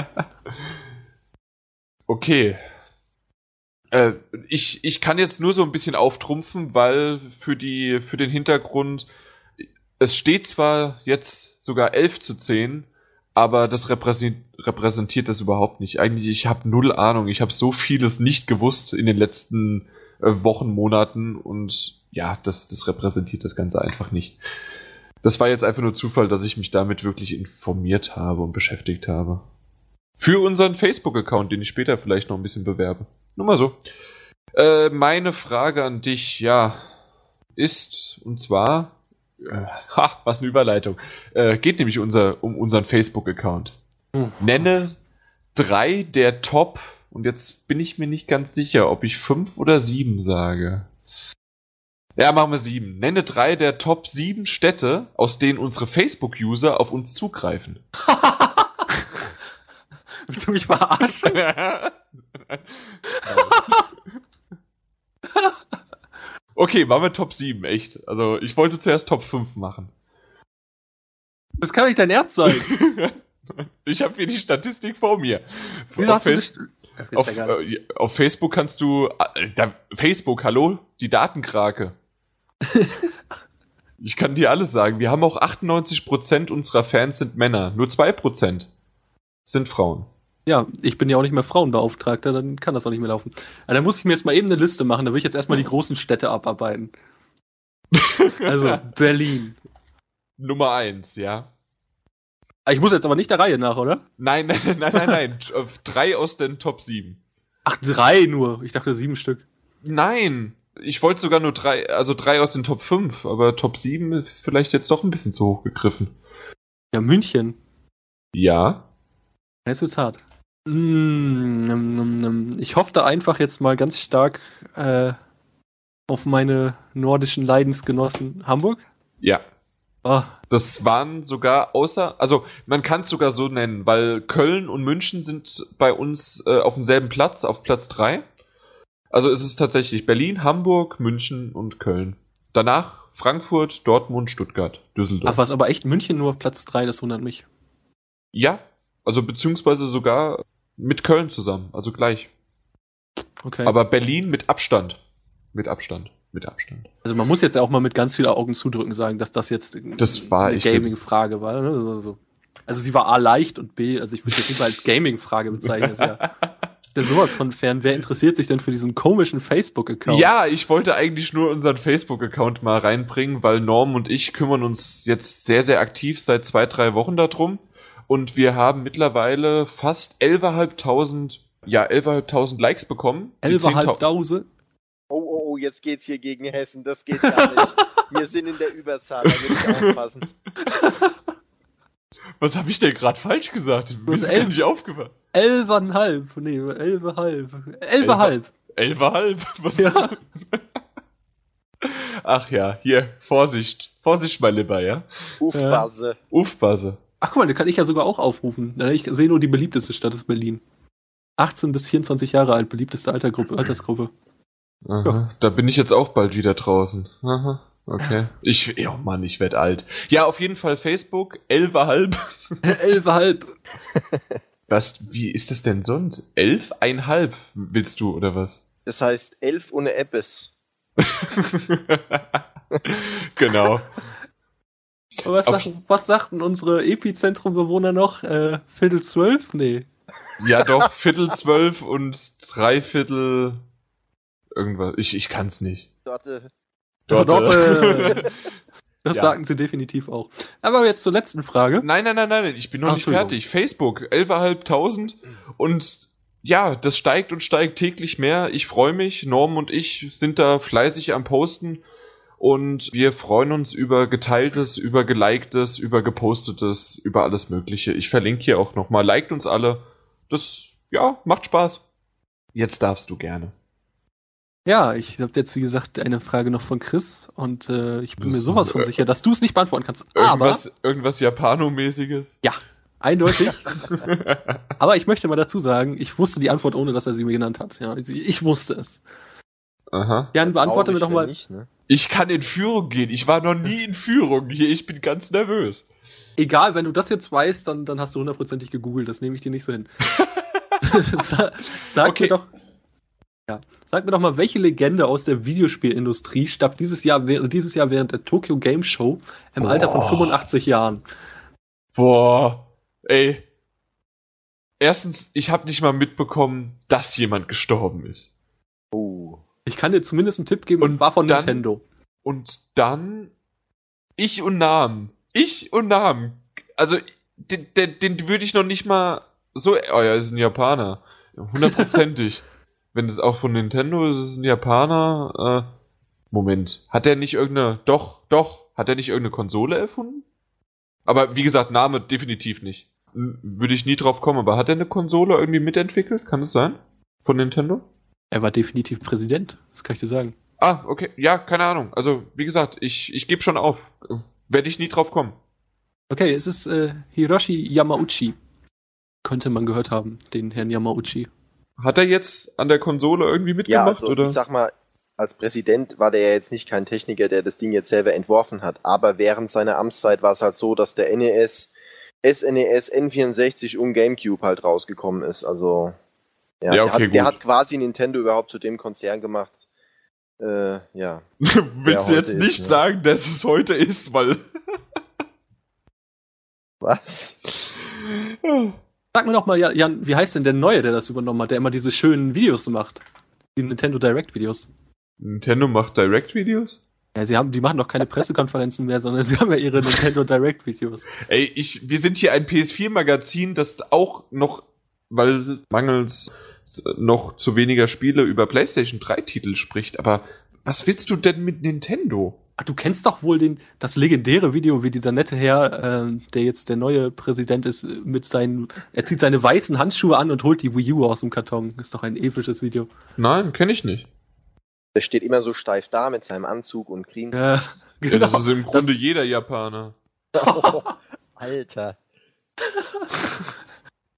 Okay. Äh, ich, ich kann jetzt nur so ein bisschen auftrumpfen, weil für die, für den Hintergrund, es steht zwar jetzt sogar 11 zu 10, aber das repräsent, repräsentiert das überhaupt nicht. Eigentlich, ich habe null Ahnung. Ich habe so vieles nicht gewusst in den letzten äh, Wochen, Monaten und ja, das, das repräsentiert das Ganze einfach nicht. Das war jetzt einfach nur Zufall, dass ich mich damit wirklich informiert habe und beschäftigt habe. Für unseren Facebook-Account, den ich später vielleicht noch ein bisschen bewerbe. Nur mal so. Äh, meine Frage an dich, ja, ist, und zwar, äh, ha, was eine Überleitung, äh, geht nämlich unser, um unseren Facebook-Account. Hm. Nenne drei der Top, und jetzt bin ich mir nicht ganz sicher, ob ich fünf oder sieben sage. Ja, machen wir sieben. Nenne drei der Top sieben Städte, aus denen unsere Facebook-User auf uns zugreifen. (laughs) Willst du mich verarschen? (laughs) (laughs) okay, machen wir Top 7, echt. Also, ich wollte zuerst Top 5 machen. Das kann nicht dein Ernst sein. (laughs) ich habe hier die Statistik vor mir. Wieso auf, hast du Face-. Das auf, ja äh, auf Facebook kannst du. Äh, da, Facebook, hallo? Die Datenkrake. (laughs) ich kann dir alles sagen. Wir haben auch 98% unserer Fans sind Männer. Nur 2% sind Frauen. Ja, ich bin ja auch nicht mehr Frauenbeauftragter, dann kann das auch nicht mehr laufen. Ja, dann muss ich mir jetzt mal eben eine Liste machen, da will ich jetzt erstmal die großen Städte abarbeiten. (laughs) Also, Berlin. Nummer 1, ja. Ah, Ich muss jetzt aber nicht der Reihe nach, oder? Nein, (laughs) nein, nein, nein, nein, nein. Äh, Drei aus den Top 7. Ach, drei nur. Ich dachte sieben Stück. Nein, ich wollte sogar nur drei, also drei aus den Top 5, aber Top 7 ist vielleicht jetzt doch ein bisschen zu hoch gegriffen. Ja, München. Ja. Jetzt wird's hart. Mm. Ich hoffe da einfach jetzt mal ganz stark äh, auf meine nordischen Leidensgenossen. Hamburg? Ja. Ah, Das waren sogar außer, also man kann es sogar so nennen, weil Köln und München sind bei uns äh, auf demselben Platz, auf Platz 3. Also es ist tatsächlich Berlin, Hamburg, München und Köln. Danach Frankfurt, Dortmund, Stuttgart, Düsseldorf. ach was, aber echt München nur auf Platz 3, das wundert mich. Ja, also beziehungsweise sogar mit Köln zusammen, also gleich. Okay. Aber Berlin mit Abstand. Mit Abstand. Mit Abstand. also man muss jetzt auch mal mit ganz vielen Augen zudrücken sagen, dass das jetzt Das war eine Gaming-Frage war. Ne? Also, so. also sie war A leicht und B, also ich würde das mal als Gaming-Frage bezeichnen. Das ist ja, (laughs) ist sowas von fern. Wer interessiert sich denn für diesen komischen Facebook-Account? Ja, ich wollte eigentlich nur unseren Facebook-Account mal reinbringen, weil Norm und ich kümmern uns jetzt sehr, sehr aktiv seit zwei, drei Wochen darum. Und wir haben mittlerweile fast 11.500, ja, 11.500 Likes bekommen. Die 10.000 11.500. Oh, oh, oh, jetzt geht's hier gegen Hessen. Das geht gar nicht. Wir sind in der Überzahl, da will ich aufpassen. (laughs) Was habe ich denn gerade falsch gesagt? Mir hast ist elf- nicht aufgefallen. 11,5. Nee, 11,5. 11,5. 11,5. Was Ja. ist Ach ja, hier, Vorsicht. Vorsicht, mein Lieber, ja? Uffbase. Uffbase. Ach guck mal, den kann ich ja sogar auch aufrufen. Na, Ich sehe nur die beliebteste Stadt ist Berlin. 18 bis 24 Jahre alt, beliebteste Altergruppe, Altersgruppe. Aha, da bin ich jetzt auch bald wieder draußen. Aha, okay. Ich, ja Mann, ich werd alt. Ja, auf jeden Fall Facebook, 11,5. 11,5. (laughs) (laughs) Was, wie ist das denn sonst? 11,5 willst du, oder was? Das heißt elf ohne Eppes. (laughs) genau. Was, Auf- sag, was sagten unsere Epizentrum-Bewohner noch? Äh, Viertel zwölf? Nee. Ja doch, Viertel zwölf und Dreiviertel irgendwas. Ich, ich kann's nicht. Dorte. Dort, Dort, äh, (laughs) Das Ja. sagten sie definitiv auch. Aber jetzt zur letzten Frage. Nein, nein, nein, nein, ich bin noch Ach, nicht fertig. Facebook, 11.500 und ja, das steigt und steigt täglich mehr. Ich freue mich. Norm und ich sind da fleißig am Posten und wir freuen uns über geteiltes, über geliktes, über gepostetes, über alles Mögliche. Ich verlinke hier auch nochmal. Liked uns alle. Das, ja, macht Spaß. Jetzt darfst du gerne. Ja, ich habe jetzt, wie gesagt, eine Frage noch von Chris und äh, ich bin mir sowas von sicher, dass du es nicht beantworten kannst. Aber Irgendwas, irgendwas Japanomäßiges. eindeutig. (laughs) Aber ich möchte mal dazu sagen, ich wusste die Antwort, ohne dass er sie mir genannt hat. Ja, ich, ich wusste es. Aha. Jan, beantworte mir doch mal. Nicht, ne? Ich kann in Führung gehen. Ich war noch nie in Führung hier. Ich bin ganz nervös. Egal, wenn du das jetzt weißt, dann, dann hast du hundertprozentig gegoogelt. Das nehme ich dir nicht so hin. (laughs) Sa- Sag Okay. mir doch. Ja, sag mir doch mal, welche Legende aus der Videospielindustrie starb dieses Jahr, dieses Jahr während der Tokyo Game Show im Alter von Boah. 85 Jahren? Boah, ey. Erstens, ich habe nicht mal mitbekommen, dass jemand gestorben ist. Oh. Ich kann dir zumindest einen Tipp geben Und war von dann- Nintendo. Und dann ich und Namen. Ich und Namen. Also, den, den, den würde ich noch nicht mal so. Oh ja, ist ein Japaner. Hundertprozentig. (laughs) Wenn es auch von Nintendo ist, ist es ein Japaner. Äh, Moment. Hat er nicht irgendeine. Doch, doch. Hat er nicht irgendeine Konsole erfunden? Aber wie gesagt, Name definitiv nicht. Würde ich nie drauf kommen, aber hat er eine Konsole irgendwie mitentwickelt? Kann es sein? Von Nintendo? Er war definitiv Präsident, das kann ich dir sagen. Ah, okay. Ja, keine Ahnung. Also, wie gesagt, ich, ich gebe schon auf. Werde ich nie drauf kommen. Okay, es ist äh, Hiroshi Yamauchi. Könnte man gehört haben, den Herrn Yamauchi. Hat er jetzt an der Konsole irgendwie Ja, mitgemacht? also oder? ich sag mal, als Präsident war der ja jetzt nicht kein Techniker, der das Ding jetzt selber entworfen hat. Aber während seiner Amtszeit war es halt so, dass der NES, SNES, N64 und GameCube halt rausgekommen ist. Also ja, Ja, der, okay, hat, der hat quasi Nintendo überhaupt zu dem Konzern gemacht. Äh, ja. (laughs) Willst du jetzt nicht ist, ne? sagen, dass es heute ist, weil. (laughs) Was? Sag mir doch mal, Ja- Jan, wie heißt denn der Neue, der das übernommen hat, der immer diese schönen Videos macht? Die Nintendo Direct Videos. Nintendo macht Direct-Videos? Ja, sie haben, die machen doch keine Pressekonferenzen mehr, sondern sie haben ja ihre Nintendo Direct Videos. Ey, ich, wir sind hier ein PS4-Magazin, das auch noch, weil mangels noch zu weniger Spiele über PlayStation 3-Titel spricht. Aber was willst du denn mit Nintendo? Ach, du kennst doch wohl den, das legendäre Video, wie dieser nette Herr, äh, der jetzt der neue Präsident ist, äh, mit seinen, er zieht seine weißen Handschuhe an und holt die Wii U aus dem Karton. Ist doch ein episches Video. Nein, kenne ich nicht. Der steht immer so steif da mit seinem Anzug und grinst. Ja, (laughs) Ja, genau. das ist im Grunde jeder Japaner. (laughs) Alter. (laughs)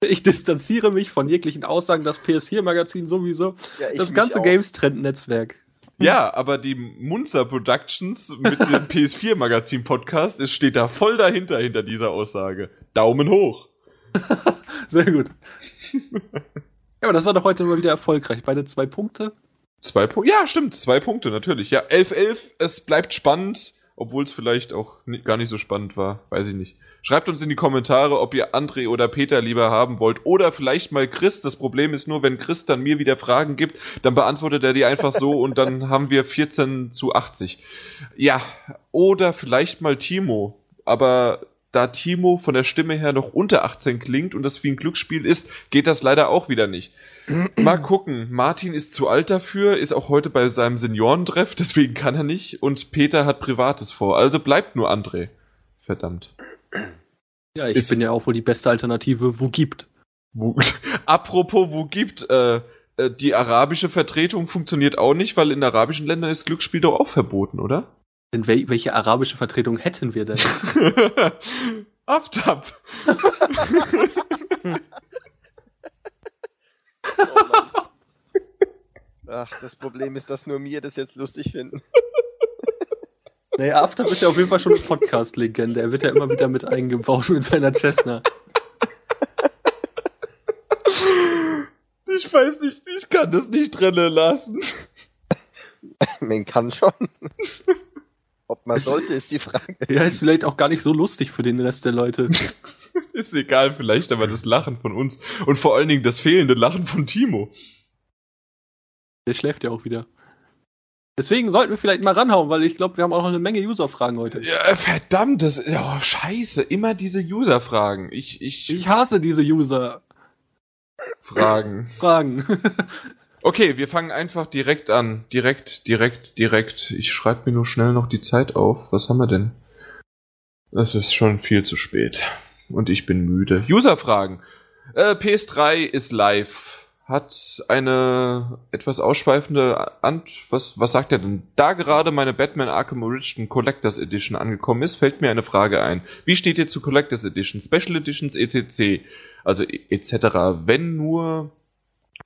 ich distanziere mich von jeglichen Aussagen, das PS4-Magazin sowieso. Ja, das ganze. Games-Trend-Netzwerk. Ja, aber die Munzer Productions mit dem (laughs) PS4-Magazin-Podcast, es steht da voll dahinter, hinter dieser Aussage. Daumen hoch. (laughs) Sehr gut. ja, aber das war doch heute mal wieder erfolgreich. Beide zwei Punkte. Zwei Punkte. Ja, stimmt, zwei Punkte, natürlich. Ja, 11-11, es bleibt spannend, obwohl es vielleicht auch ni- gar nicht so spannend war. Weiß ich nicht. Schreibt uns in die Kommentare, ob ihr André oder Peter lieber haben wollt. Oder vielleicht mal Chris. Das Problem ist nur, wenn Chris dann mir wieder Fragen gibt, dann beantwortet er die einfach so und dann (laughs) haben wir 14 zu 80. Ja, oder vielleicht mal Timo. Aber da Timo von der Stimme her noch unter 18 klingt und das wie ein Glücksspiel ist, geht das leider auch wieder nicht. Mal gucken. Martin ist zu alt dafür, ist auch heute bei seinem Seniorentreff, deswegen kann er nicht. Und Peter hat Privates vor. Also bleibt nur André. Verdammt. Ja, ich Ist- bin ja auch wohl die beste Alternative, wo gibt. Wo, (laughs) apropos, wo gibt, äh, äh, die arabische Vertretung funktioniert auch nicht, weil in arabischen Ländern ist Glücksspiel doch auch verboten, oder? Denn wel welche arabische Vertretung hätten wir denn? (laughs) Aftab. (laughs) Oh. Ach, das Problem ist, dass nur mir das jetzt lustig finden. naja, Aftab ist ja auf jeden Fall schon eine Podcast-Legende. Er wird ja immer wieder mit eingebaut mit seiner Cessna. Ich weiß nicht, ich kann das nicht drinnen lassen. Man kann schon. Ob man sollte, ist die Frage. Ja, ist vielleicht auch gar nicht so lustig für den Rest der Leute. (laughs) Ist egal, vielleicht aber das Lachen von uns und vor allen Dingen das fehlende Lachen von Timo. Der schläft ja auch wieder. Deswegen sollten wir vielleicht mal ranhauen, weil ich glaube, wir haben auch noch eine Menge User-Fragen heute. Ja, verdammt, das, ja, scheiße, immer diese User-Fragen. Ich, ich, Ich hasse diese User-Fragen. Fragen. (laughs) (laughs) Okay, wir fangen einfach direkt an. Direkt, direkt, direkt. Ich schreibe mir nur schnell noch die Zeit auf. Was haben wir denn? Es ist schon viel zu spät. Und ich bin müde. User-Fragen. Äh, PS3 ist live. Hat eine etwas ausschweifende Ant... Was, was sagt er denn? Da gerade meine Batman Arkham Origin Collectors Edition angekommen ist, fällt mir eine Frage ein. Wie steht ihr zu Collectors Edition, Special Editions, etc.? Also etc. Wenn nur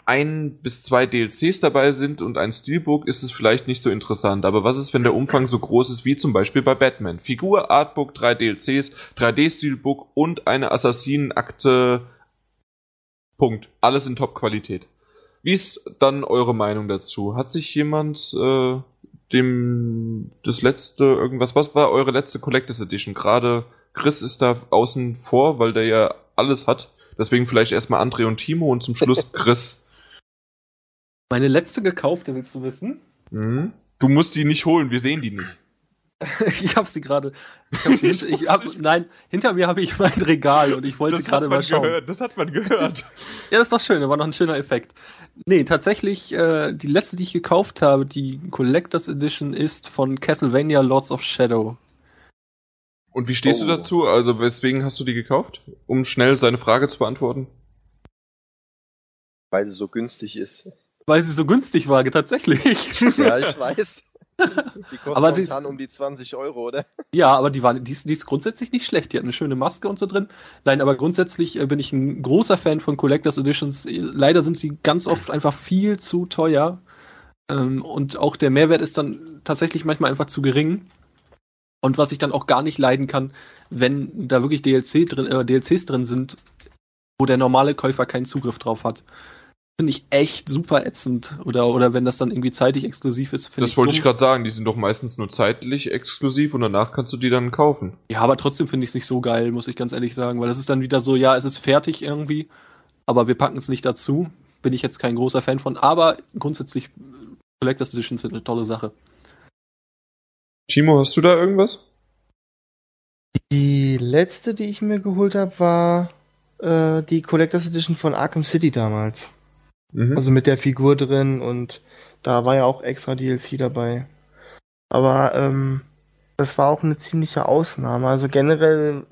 ein bis zwei DLCs dabei sind und ein Steelbook, ist es vielleicht nicht so interessant. Aber was ist, wenn der Umfang so groß ist wie zum Beispiel bei Batman? Figur, Artbook, drei DLCs, 3D-Steelbook und eine Assassinenakte. Punkt. Alles in Top-Qualität. Wie ist dann eure Meinung dazu? Hat sich jemand äh, dem das letzte irgendwas? Was war eure letzte Collectors Edition? Gerade Chris ist da außen vor, weil der ja alles hat. Deswegen vielleicht erstmal André und Timo und zum Schluss (laughs) Chris. Meine letzte gekaufte, willst du wissen? Mhm. Du musst die nicht holen, wir sehen die nicht. (laughs) ich habe sie gerade. Ich hab sie Ich hinter, ich wusste hab, nicht. nein, hinter mir habe ich mein Regal und ich wollte Das gerade hat man mal schauen. gehört. Das hat man gehört. (laughs) Ja, das ist doch schön, das war noch ein schöner Effekt. Nee, tatsächlich, äh, die letzte, die ich gekauft habe, die Collectors Edition, ist von Castlevania Lords of Shadow. Und wie stehst Oh. du dazu? Also weswegen hast du die gekauft? Um schnell seine Frage zu beantworten. Weil sie so günstig ist. Weil sie so günstig war, tatsächlich. Ja, ich weiß. Die (laughs) kostet Aber sie ist- um die 20 Euro, oder? ja, aber die, war, die, ist, die ist grundsätzlich nicht schlecht. Die hat eine schöne Maske und so drin. Nein, aber grundsätzlich äh, bin ich ein großer Fan von Collectors Editions. Äh, Leider sind sie ganz oft einfach viel zu teuer. Ähm, und auch der Mehrwert ist dann tatsächlich manchmal einfach zu gering. Und was ich dann auch gar nicht leiden kann, wenn da wirklich DLC drin, äh, DLCs drin sind, wo der normale Käufer keinen Zugriff drauf hat. Finde ich echt super ätzend. Oder, oder wenn das dann irgendwie zeitig exklusiv ist, finde Das wollte dumm. ich gerade sagen. Die sind doch meistens nur zeitlich exklusiv und danach kannst du die dann kaufen. Ja, aber trotzdem finde ich es nicht so geil, muss ich ganz ehrlich sagen, weil das ist dann wieder so, ja, es ist fertig irgendwie, aber wir packen es nicht dazu. Bin ich jetzt kein großer Fan von, aber grundsätzlich äh, Collectors Editions sind eine tolle Sache. Timo, hast du da irgendwas? Die letzte, die ich mir geholt habe, war äh, die Collectors Edition von Arkham City damals. Mhm. Also mit der Figur drin und da war ja auch extra DLC dabei. Aber ähm, das war auch eine ziemliche Ausnahme. Also generell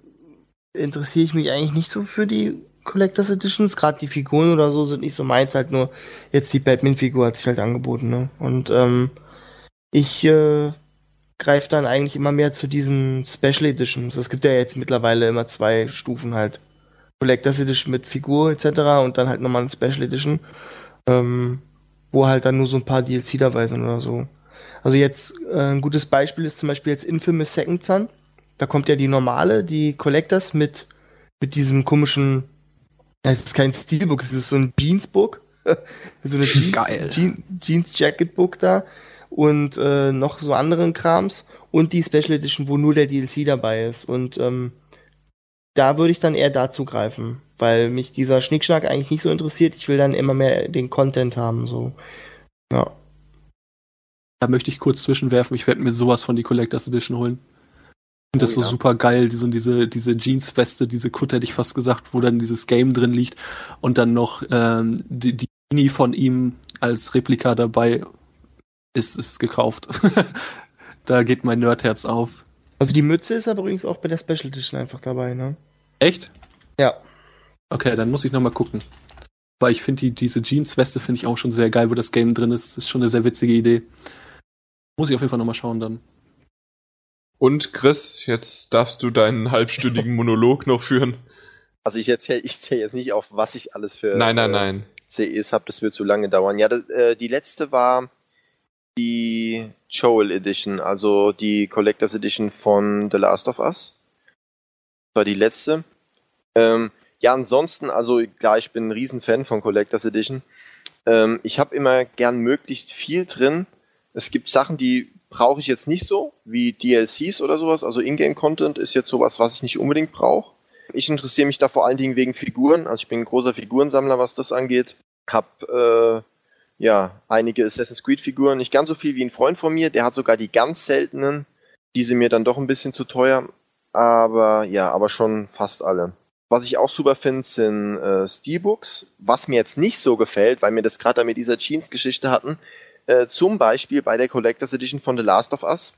interessiere ich mich eigentlich nicht so für die Collectors Editions. Gerade die Figuren oder so sind nicht so meins. Halt nur jetzt die Batman-Figur hat sich halt angeboten. Ne? Und ähm, ich äh, greife dann eigentlich immer mehr zu diesen Special Editions. Es gibt ja jetzt mittlerweile immer zwei Stufen halt. Collectors Edition mit Figur etc. und dann halt nochmal eine Special Edition, ähm, wo halt dann nur so ein paar DLC dabei sind oder so. Also jetzt äh, ein gutes Beispiel ist zum Beispiel jetzt Infamous Second Son. Da kommt ja die normale, die Collectors mit, mit diesem komischen, es ist kein Steelbook, es ist so ein Jeansbook. (laughs) so eine Jeans, (laughs) Geil. Jeans, Jeans Jacket Book da und äh, noch so anderen Krams und die Special Edition, wo nur der DLC dabei ist. Und ähm, da würde ich dann eher dazu greifen, weil mich dieser Schnickschnack eigentlich nicht so interessiert. Ich will dann immer mehr den Content haben, so. Ja. Da möchte ich kurz zwischenwerfen, ich werde mir sowas von die Collectors Edition holen. Ich finde das Oh so ja. super geil, diese, diese, diese Jeansweste, diese Kutte hätte ich fast gesagt, wo dann dieses Game drin liegt und dann noch ähm, die, die Mini von ihm als Replika dabei ist, ist gekauft. (laughs) da geht mein Nerdherz auf. Also die Mütze ist aber übrigens auch bei der Special Edition einfach dabei, ne? Echt? Ja. Okay, dann muss ich nochmal gucken. Weil ich finde, die, diese Jeansweste finde ich auch schon sehr geil, wo das Game drin ist. Das ist schon eine sehr witzige Idee. Muss ich auf jeden Fall nochmal schauen dann. Und Chris, jetzt darfst du deinen halbstündigen (laughs) Monolog noch führen. Also ich erzähle ich zähl jetzt nicht auf, was ich alles für Nein, nein, äh, nein. CEs habe, das wird zu lange dauern. Ja, das, äh, die letzte war die Joel Edition, also die Collectors Edition von The Last of Us. Das war die letzte. Ähm, ja, ansonsten, also klar, ich bin ein Riesenfan von Collectors Edition. Ähm, ich habe immer gern möglichst viel drin. Es gibt Sachen, die brauche ich jetzt nicht so, wie DLCs oder sowas. Also Ingame-Content ist jetzt sowas, was ich nicht unbedingt brauche. Ich interessiere mich da vor allen Dingen wegen Figuren. Also ich bin ein großer Figurensammler, was das angeht. Hab äh, ja einige Assassin's Creed Figuren, nicht ganz so viel wie ein Freund von mir. Der hat sogar die ganz seltenen. Die sind mir dann doch ein bisschen zu teuer. Aber ja, aber schon fast alle. Was ich auch super finde, sind äh, Steelbooks. Was mir jetzt nicht so gefällt, weil wir das gerade mit dieser Jeans-Geschichte hatten, äh, zum Beispiel bei der Collectors Edition von The Last of Us,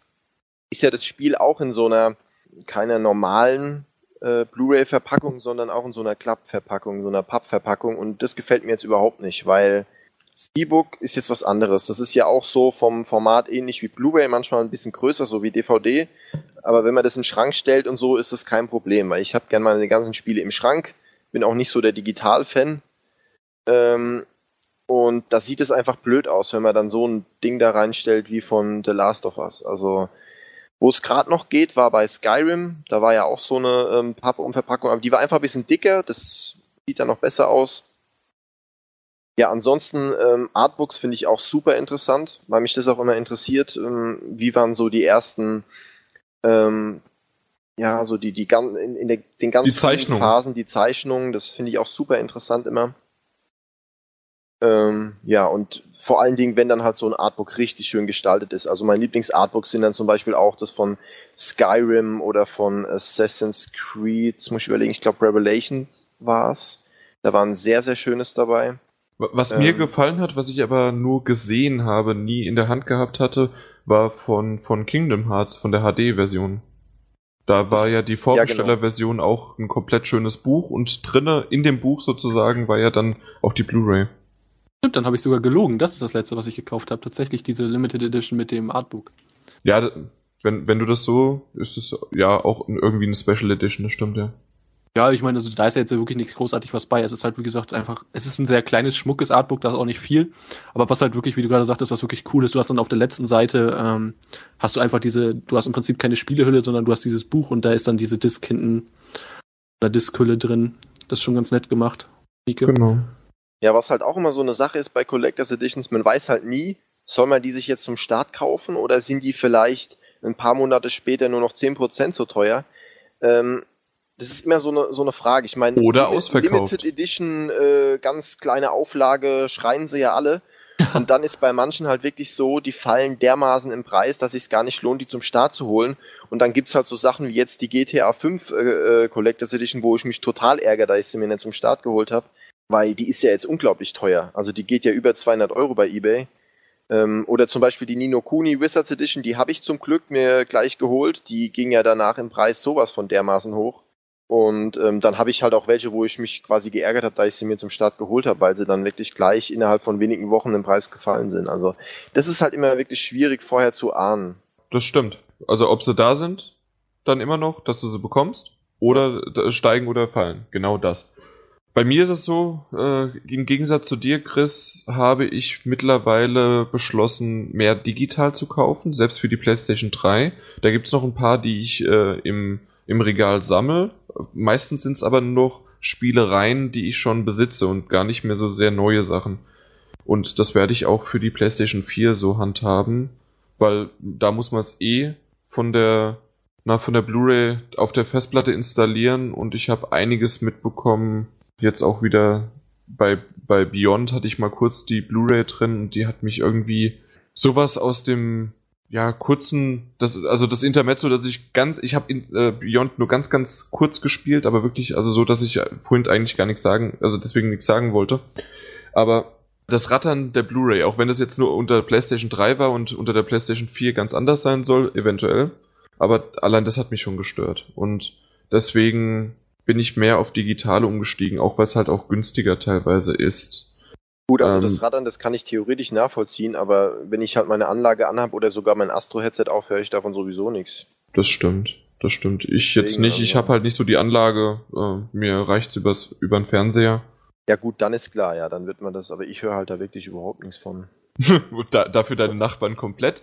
ist ja das Spiel auch in so einer, keiner normalen äh, Blu-ray-Verpackung, sondern auch in so einer Klappverpackung, so einer Pappverpackung. Und das gefällt mir jetzt überhaupt nicht, weil Steelbook ist jetzt was anderes. Das ist ja auch so vom Format ähnlich wie Blu-ray, manchmal ein bisschen größer, so wie DVD. Aber wenn man das in den Schrank stellt und so, ist das kein Problem, weil ich habe gerne meine ganzen Spiele im Schrank, bin auch nicht so der Digital-Fan. Ähm, und da sieht es einfach blöd aus, wenn man dann so ein Ding da reinstellt wie von The Last of Us. Also, wo es gerade noch geht, war bei Skyrim. Da war ja auch so eine ähm, Pappumverpackung, aber die war einfach ein bisschen dicker. Das sieht dann noch besser aus. Ja, ansonsten ähm, Artbooks finde ich auch super interessant, weil mich das auch immer interessiert. Ähm, wie waren so die ersten, ähm, ja, so die die gan in, in der, den ganz Die. Phasen, die Zeichnungen. Das finde ich auch super interessant immer. Ähm, ja, und vor allen Dingen, wenn dann halt so ein Artbook richtig schön gestaltet ist. Also mein Lieblingsartbooks sind dann zum Beispiel auch das von Skyrim oder von Assassin's Creed. Jetzt muss ich überlegen, ich glaube Revelation war's. Da war ein sehr, sehr schönes dabei. Was mir Ähm. gefallen hat, was ich aber nur gesehen habe, nie in der Hand gehabt hatte, war von, von Kingdom Hearts, von der HD-Version. Da war ja die Vorbestellerversion auch ein komplett schönes Buch und drinne in dem Buch sozusagen war ja dann auch die Blu-ray. Stimmt, dann habe ich sogar gelogen. Das ist das letzte, was ich gekauft habe. Tatsächlich diese Limited Edition mit dem Artbook. Ja, wenn, wenn du das so, ist es ja auch irgendwie eine Special Edition, das stimmt ja. Ja, ich meine, also da ist ja jetzt wirklich nicht großartig was bei. Es ist halt, wie gesagt, einfach, es ist ein sehr kleines, schmuckes Artbook, da ist auch nicht viel. Aber was halt wirklich, wie du gerade sagtest, was wirklich cool ist, du hast dann auf der letzten Seite, ähm, hast du einfach diese, du hast im Prinzip keine Spielehülle, sondern du hast dieses Buch und da ist dann diese Disk hinten, eine Diskhülle drin. Das ist schon ganz nett gemacht. Nike. Genau. Ja, was halt auch immer so eine Sache ist bei Collectors Editions, man weiß halt nie, soll man die sich jetzt zum Start kaufen oder sind die vielleicht ein paar Monate später nur noch 10% so teuer? Ähm, das ist immer so eine, so eine Frage. Ich meine, Oder ausverkauft. Limited Edition, äh, ganz kleine Auflage, schreien sie ja alle. (laughs) Und dann ist bei manchen halt wirklich so, die fallen dermaßen im Preis, dass es gar nicht lohnt, die zum Start zu holen. Und dann gibt's halt so Sachen wie jetzt die GTA 5 äh, äh, Collectors Edition, wo ich mich total ärgere, dass ich sie mir nicht zum Start geholt habe, weil die ist ja jetzt unglaublich teuer. Also die geht ja über 200 Euro bei eBay. Ähm, oder zum Beispiel die Nino Kuni Wizards Edition, die habe ich zum Glück mir gleich geholt. Die ging ja danach im Preis sowas von dermaßen hoch. Und ähm, dann habe ich halt auch welche, wo ich mich quasi geärgert habe, da ich sie mir zum Start geholt habe, weil sie dann wirklich gleich innerhalb von wenigen Wochen im Preis gefallen sind. Also das ist halt immer wirklich schwierig vorher zu ahnen. Das stimmt. Also ob sie da sind, dann immer noch, dass du sie bekommst, oder steigen oder fallen. Genau das. Bei mir ist es so, äh, im Gegensatz zu dir, Chris, habe ich mittlerweile beschlossen, mehr digital zu kaufen, selbst für die PlayStation 3. Da gibt's noch ein paar, die ich äh, im, im Regal sammle. Meistens sind es aber noch Spielereien, die ich schon besitze und gar nicht mehr so sehr neue Sachen. Und das werde ich auch für die PlayStation 4 so handhaben, weil da muss man es eh von der na, von der Blu-ray auf der Festplatte installieren und ich habe einiges mitbekommen, jetzt auch wieder bei, bei Beyond hatte ich mal kurz die Blu-ray drin und die hat mich irgendwie sowas aus dem ja kurzen, das, also das Intermezzo, dass ich ganz, ich habe äh, Beyond nur ganz, ganz kurz gespielt, aber wirklich, also so, dass ich vorhin eigentlich gar nichts sagen, also deswegen nichts sagen wollte. Aber das Rattern der Blu-ray, auch wenn das jetzt nur unter PlayStation 3 war und unter der PlayStation 4 ganz anders sein soll, eventuell, aber allein das hat mich schon gestört. Und deswegen bin ich mehr auf digitale umgestiegen, auch weil es halt auch günstiger teilweise ist. Gut, also ähm, das Raddern, das kann ich theoretisch nachvollziehen, aber wenn ich halt meine Anlage anhabe oder sogar mein Astro-Headset auf, höre ich davon sowieso nichts. Das stimmt, das stimmt. Ich Deswegen, jetzt nicht, ich habe halt nicht so die Anlage, äh, mir reicht's übers, über den Fernseher. Ja gut, dann ist klar, ja, dann wird man das, aber ich höre halt da wirklich überhaupt nichts von. (laughs) da, dafür deine Nachbarn komplett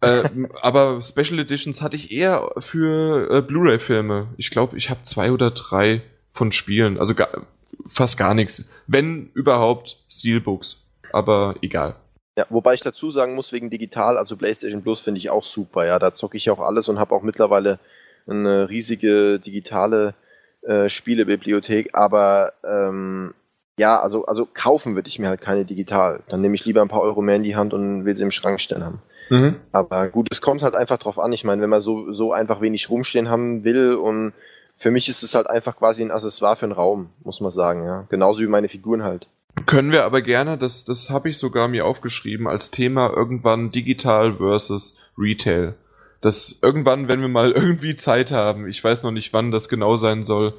äh, (laughs) aber Special Editions hatte ich eher für äh, Blu-ray-Filme. Ich glaube, ich habe zwei oder drei von Spielen. Also gar, fast gar nichts. Wenn überhaupt Steelbooks. Aber egal. Ja, wobei ich dazu sagen muss, wegen digital, also PlayStation Plus finde ich auch super. Ja, da zocke ich auch alles und habe auch mittlerweile eine riesige digitale äh, Spielebibliothek. Aber ähm, ja, also, also kaufen würde ich mir halt keine digital. Dann nehme ich lieber ein paar Euro mehr in die Hand und will sie im Schrank stellen haben. Mhm. Aber gut, es kommt halt einfach drauf an. Ich meine, wenn man so, so einfach wenig rumstehen haben will und für mich ist es halt einfach quasi ein Accessoire für einen Raum, muss man sagen, ja. Genauso wie meine Figuren halt. Können wir aber gerne, das, das habe ich sogar mir aufgeschrieben, als Thema irgendwann digital versus Retail. Das irgendwann, wenn wir mal (laughs) irgendwie Zeit haben, ich weiß noch nicht, wann das genau sein soll,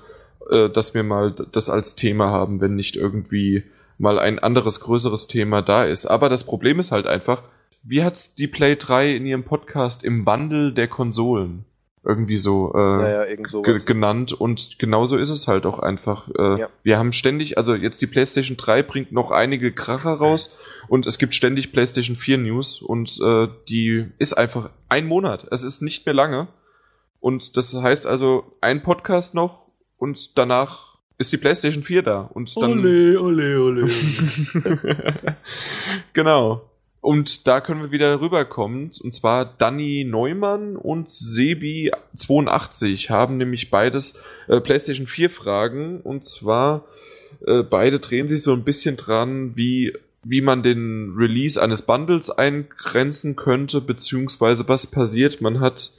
äh, dass wir mal das als Thema haben, wenn nicht irgendwie mal ein anderes, größeres Thema da ist. Aber das Problem ist halt einfach, wie hat's die Play 3 in ihrem Podcast im Wandel der Konsolen irgendwie so, äh, naja, ge genannt und genauso ist es halt auch einfach. Äh, ja. Wir haben ständig, also jetzt die PlayStation 3 bringt noch einige Kracher raus und es gibt ständig PlayStation 4 News und äh, die ist einfach ein Monat. Es ist nicht mehr lange und das heißt also ein Podcast noch und danach ist die PlayStation 4 da und dann. Ole, ole, ole. genau. Und da können wir wieder rüberkommen. Und zwar Danny Neumann und Sebi82 haben nämlich beides äh, PlayStation 4 Fragen. Und zwar äh, beide drehen sich so ein bisschen dran, wie, wie man den Release eines Bundles eingrenzen könnte, beziehungsweise was passiert. Man hat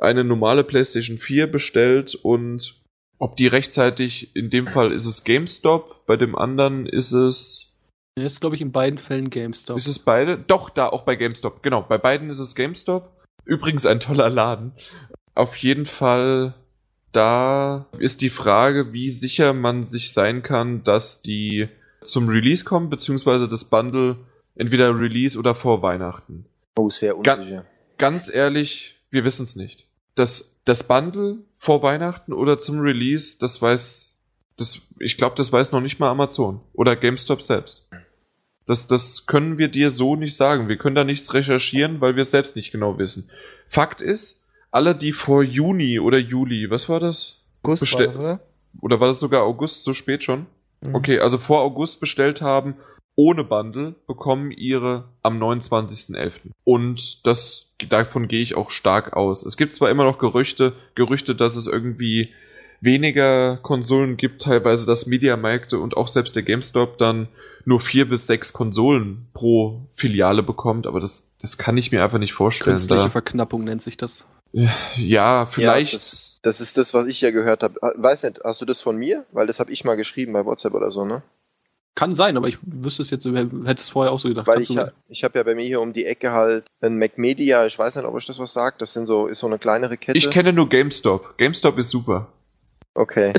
eine normale PlayStation 4 bestellt und ob die rechtzeitig, in dem Fall ist es GameStop, bei dem anderen ist es der ist, glaube ich, in beiden Fällen GameStop. Ist es beide? Doch, da auch bei GameStop. Genau, bei beiden ist es GameStop. Übrigens ein toller Laden. Auf jeden Fall, da ist die Frage, wie sicher man sich sein kann, dass die zum Release kommen, beziehungsweise das Bundle entweder Release oder vor Weihnachten. Oh, sehr unsicher. Ga ganz ehrlich, wir wissen es nicht. Das, das Bundle vor Weihnachten oder zum Release, das weiß, das, ich glaube, das weiß noch nicht mal Amazon oder GameStop selbst. Das, das können wir dir so nicht sagen. Wir können da nichts recherchieren, weil wir es selbst nicht genau wissen. Fakt ist, alle, die vor Juni oder Juli, was war das? August war das, oder? Oder war das sogar August, so spät schon? Mhm. Okay, also vor August bestellt haben, ohne Bundle, bekommen ihre am 29.11. Und das, davon gehe ich auch stark aus. Es gibt zwar immer noch Gerüchte, Gerüchte, dass es irgendwie weniger Konsolen gibt, teilweise dass Mediamärkte und auch selbst der GameStop dann nur vier bis sechs Konsolen pro Filiale bekommt, aber das, das kann ich mir einfach nicht vorstellen. Künstliche da. Verknappung nennt sich das. Ja, vielleicht. Ja, das, das ist das, was ich ja gehört habe. Ah, weiß nicht, hast du das von mir? Weil das habe ich mal geschrieben bei WhatsApp oder so, ne? Kann sein, aber ich wüsste es jetzt, hätte es vorher auch so gedacht. Weil Kannst ich, ha ich habe ja bei mir hier um die Ecke halt ein Mac Media, ich weiß nicht, ob euch das was sagt, das sind so, ist so eine kleinere Kette. Ich kenne nur GameStop. GameStop ist super. Okay.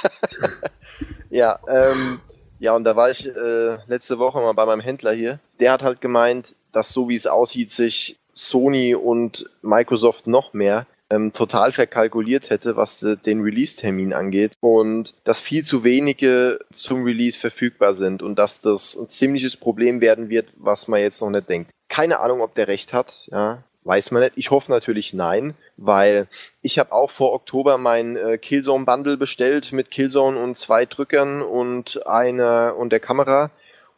(laughs) ja, ähm, ja, und da war ich äh, letzte Woche mal bei meinem Händler hier. Der hat halt gemeint, dass so wie es aussieht, sich Sony und Microsoft noch mehr ähm, total verkalkuliert hätte, was de, den Release-Termin angeht und dass viel zu wenige zum Release verfügbar sind und dass das ein ziemliches Problem werden wird, was man jetzt noch nicht denkt. Keine Ahnung, ob der recht hat, ja, weiß man nicht. Ich hoffe natürlich nein, weil ich habe auch vor Oktober mein äh, Killzone Bundle bestellt mit Killzone und zwei Drückern und einer und der Kamera.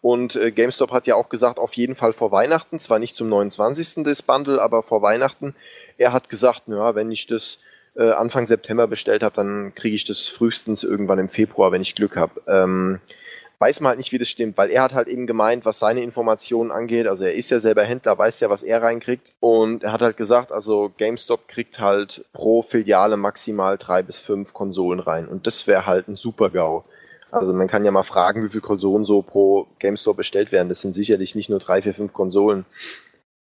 Und äh, GameStop hat ja auch gesagt, auf jeden Fall vor Weihnachten, zwar nicht zum 29. des Bundle, aber vor Weihnachten. Er hat gesagt, ja, wenn ich das äh, Anfang September bestellt habe, dann kriege ich das frühestens irgendwann im Februar, wenn ich Glück habe. Ähm, weiß man halt nicht, wie das stimmt, weil er hat halt eben gemeint, was seine Informationen angeht, also er ist ja selber Händler, weiß ja, was er reinkriegt und er hat halt gesagt, also GameStop kriegt halt pro Filiale maximal drei bis fünf Konsolen rein und das wäre halt ein super GAU. Also man kann ja mal fragen, wie viele Konsolen so pro GameStop bestellt werden. Das sind sicherlich nicht nur drei, vier, fünf Konsolen.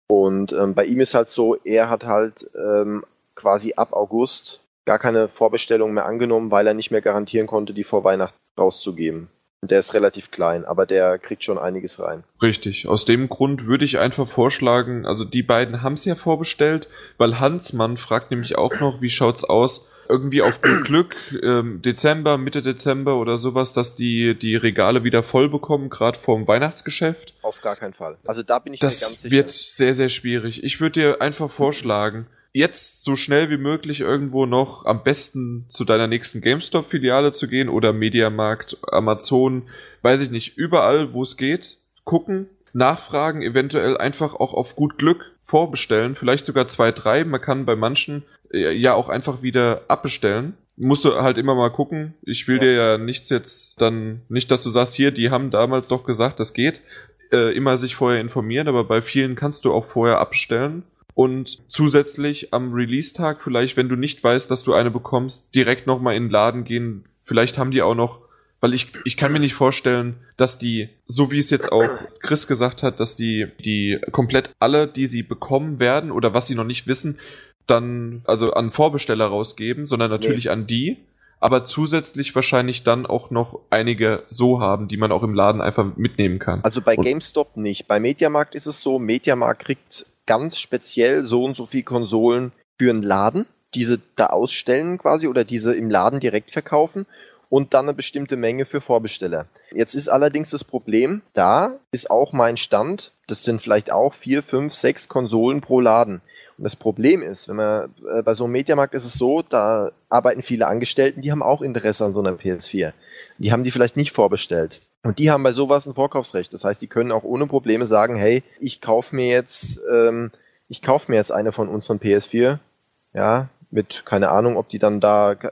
Und ähm, bei ihm ist halt so, er hat halt ähm, quasi ab August gar keine Vorbestellung mehr angenommen, weil er nicht mehr garantieren konnte, die vor Weihnachten rauszugeben. Der ist relativ klein, aber der kriegt schon einiges rein. Richtig. Aus dem Grund würde ich einfach vorschlagen, also die beiden haben es ja vorbestellt, weil Hansmann fragt nämlich auch noch, wie schaut's aus? Irgendwie auf gut Glück, ähm, Dezember, Mitte Dezember oder sowas, dass die die Regale wieder voll bekommen, gerade vorm Weihnachtsgeschäft. Auf gar keinen Fall. Also da bin ich das mir ganz sicher. Das wird sehr, sehr schwierig. Ich würde dir einfach vorschlagen, jetzt so schnell wie möglich irgendwo noch am besten zu deiner nächsten GameStop-Filiale zu gehen oder Mediamarkt, Amazon, weiß ich nicht, überall, wo es geht, gucken, nachfragen, eventuell einfach auch auf gut Glück vorbestellen, vielleicht sogar zwei, drei. Man kann bei manchen äh, ja auch einfach wieder abbestellen. Musst du halt immer mal gucken. Ich will Ja. dir ja nichts jetzt dann, nicht, dass du sagst, hier, die haben damals doch gesagt, das geht. Äh, immer sich vorher informieren, aber bei vielen kannst du auch vorher abbestellen. Und zusätzlich am Release-Tag vielleicht, wenn du nicht weißt, dass du eine bekommst, direkt nochmal in den Laden gehen. Vielleicht haben die auch noch, weil ich, ich kann mir nicht vorstellen, dass die, so wie es jetzt auch Chris gesagt hat, dass die, die komplett alle, die sie bekommen werden oder was sie noch nicht wissen, dann also an Vorbesteller rausgeben, sondern natürlich an die, aber zusätzlich wahrscheinlich dann auch noch einige so haben, die man auch im Laden einfach mitnehmen kann. Also bei GameStop nicht. Bei Mediamarkt ist es so, Mediamarkt kriegt ganz speziell so und so viel Konsolen für einen Laden, diese da ausstellen quasi oder diese im Laden direkt verkaufen und dann eine bestimmte Menge für Vorbesteller. Jetzt ist allerdings das Problem, da ist auch mein Stand, das sind vielleicht auch vier, fünf, sechs Konsolen pro Laden. Und das Problem ist, wenn man äh, bei so einem Mediamarkt ist es so, da arbeiten viele Angestellten, die haben auch Interesse an so einer PS4. Die haben die vielleicht nicht vorbestellt. Und die haben bei sowas ein Vorkaufsrecht. Das heißt, die können auch ohne Probleme sagen, hey, ich kaufe mir jetzt, ähm, ich kaufe mir jetzt eine von unseren PS4, ja, mit keine Ahnung, ob die dann da äh,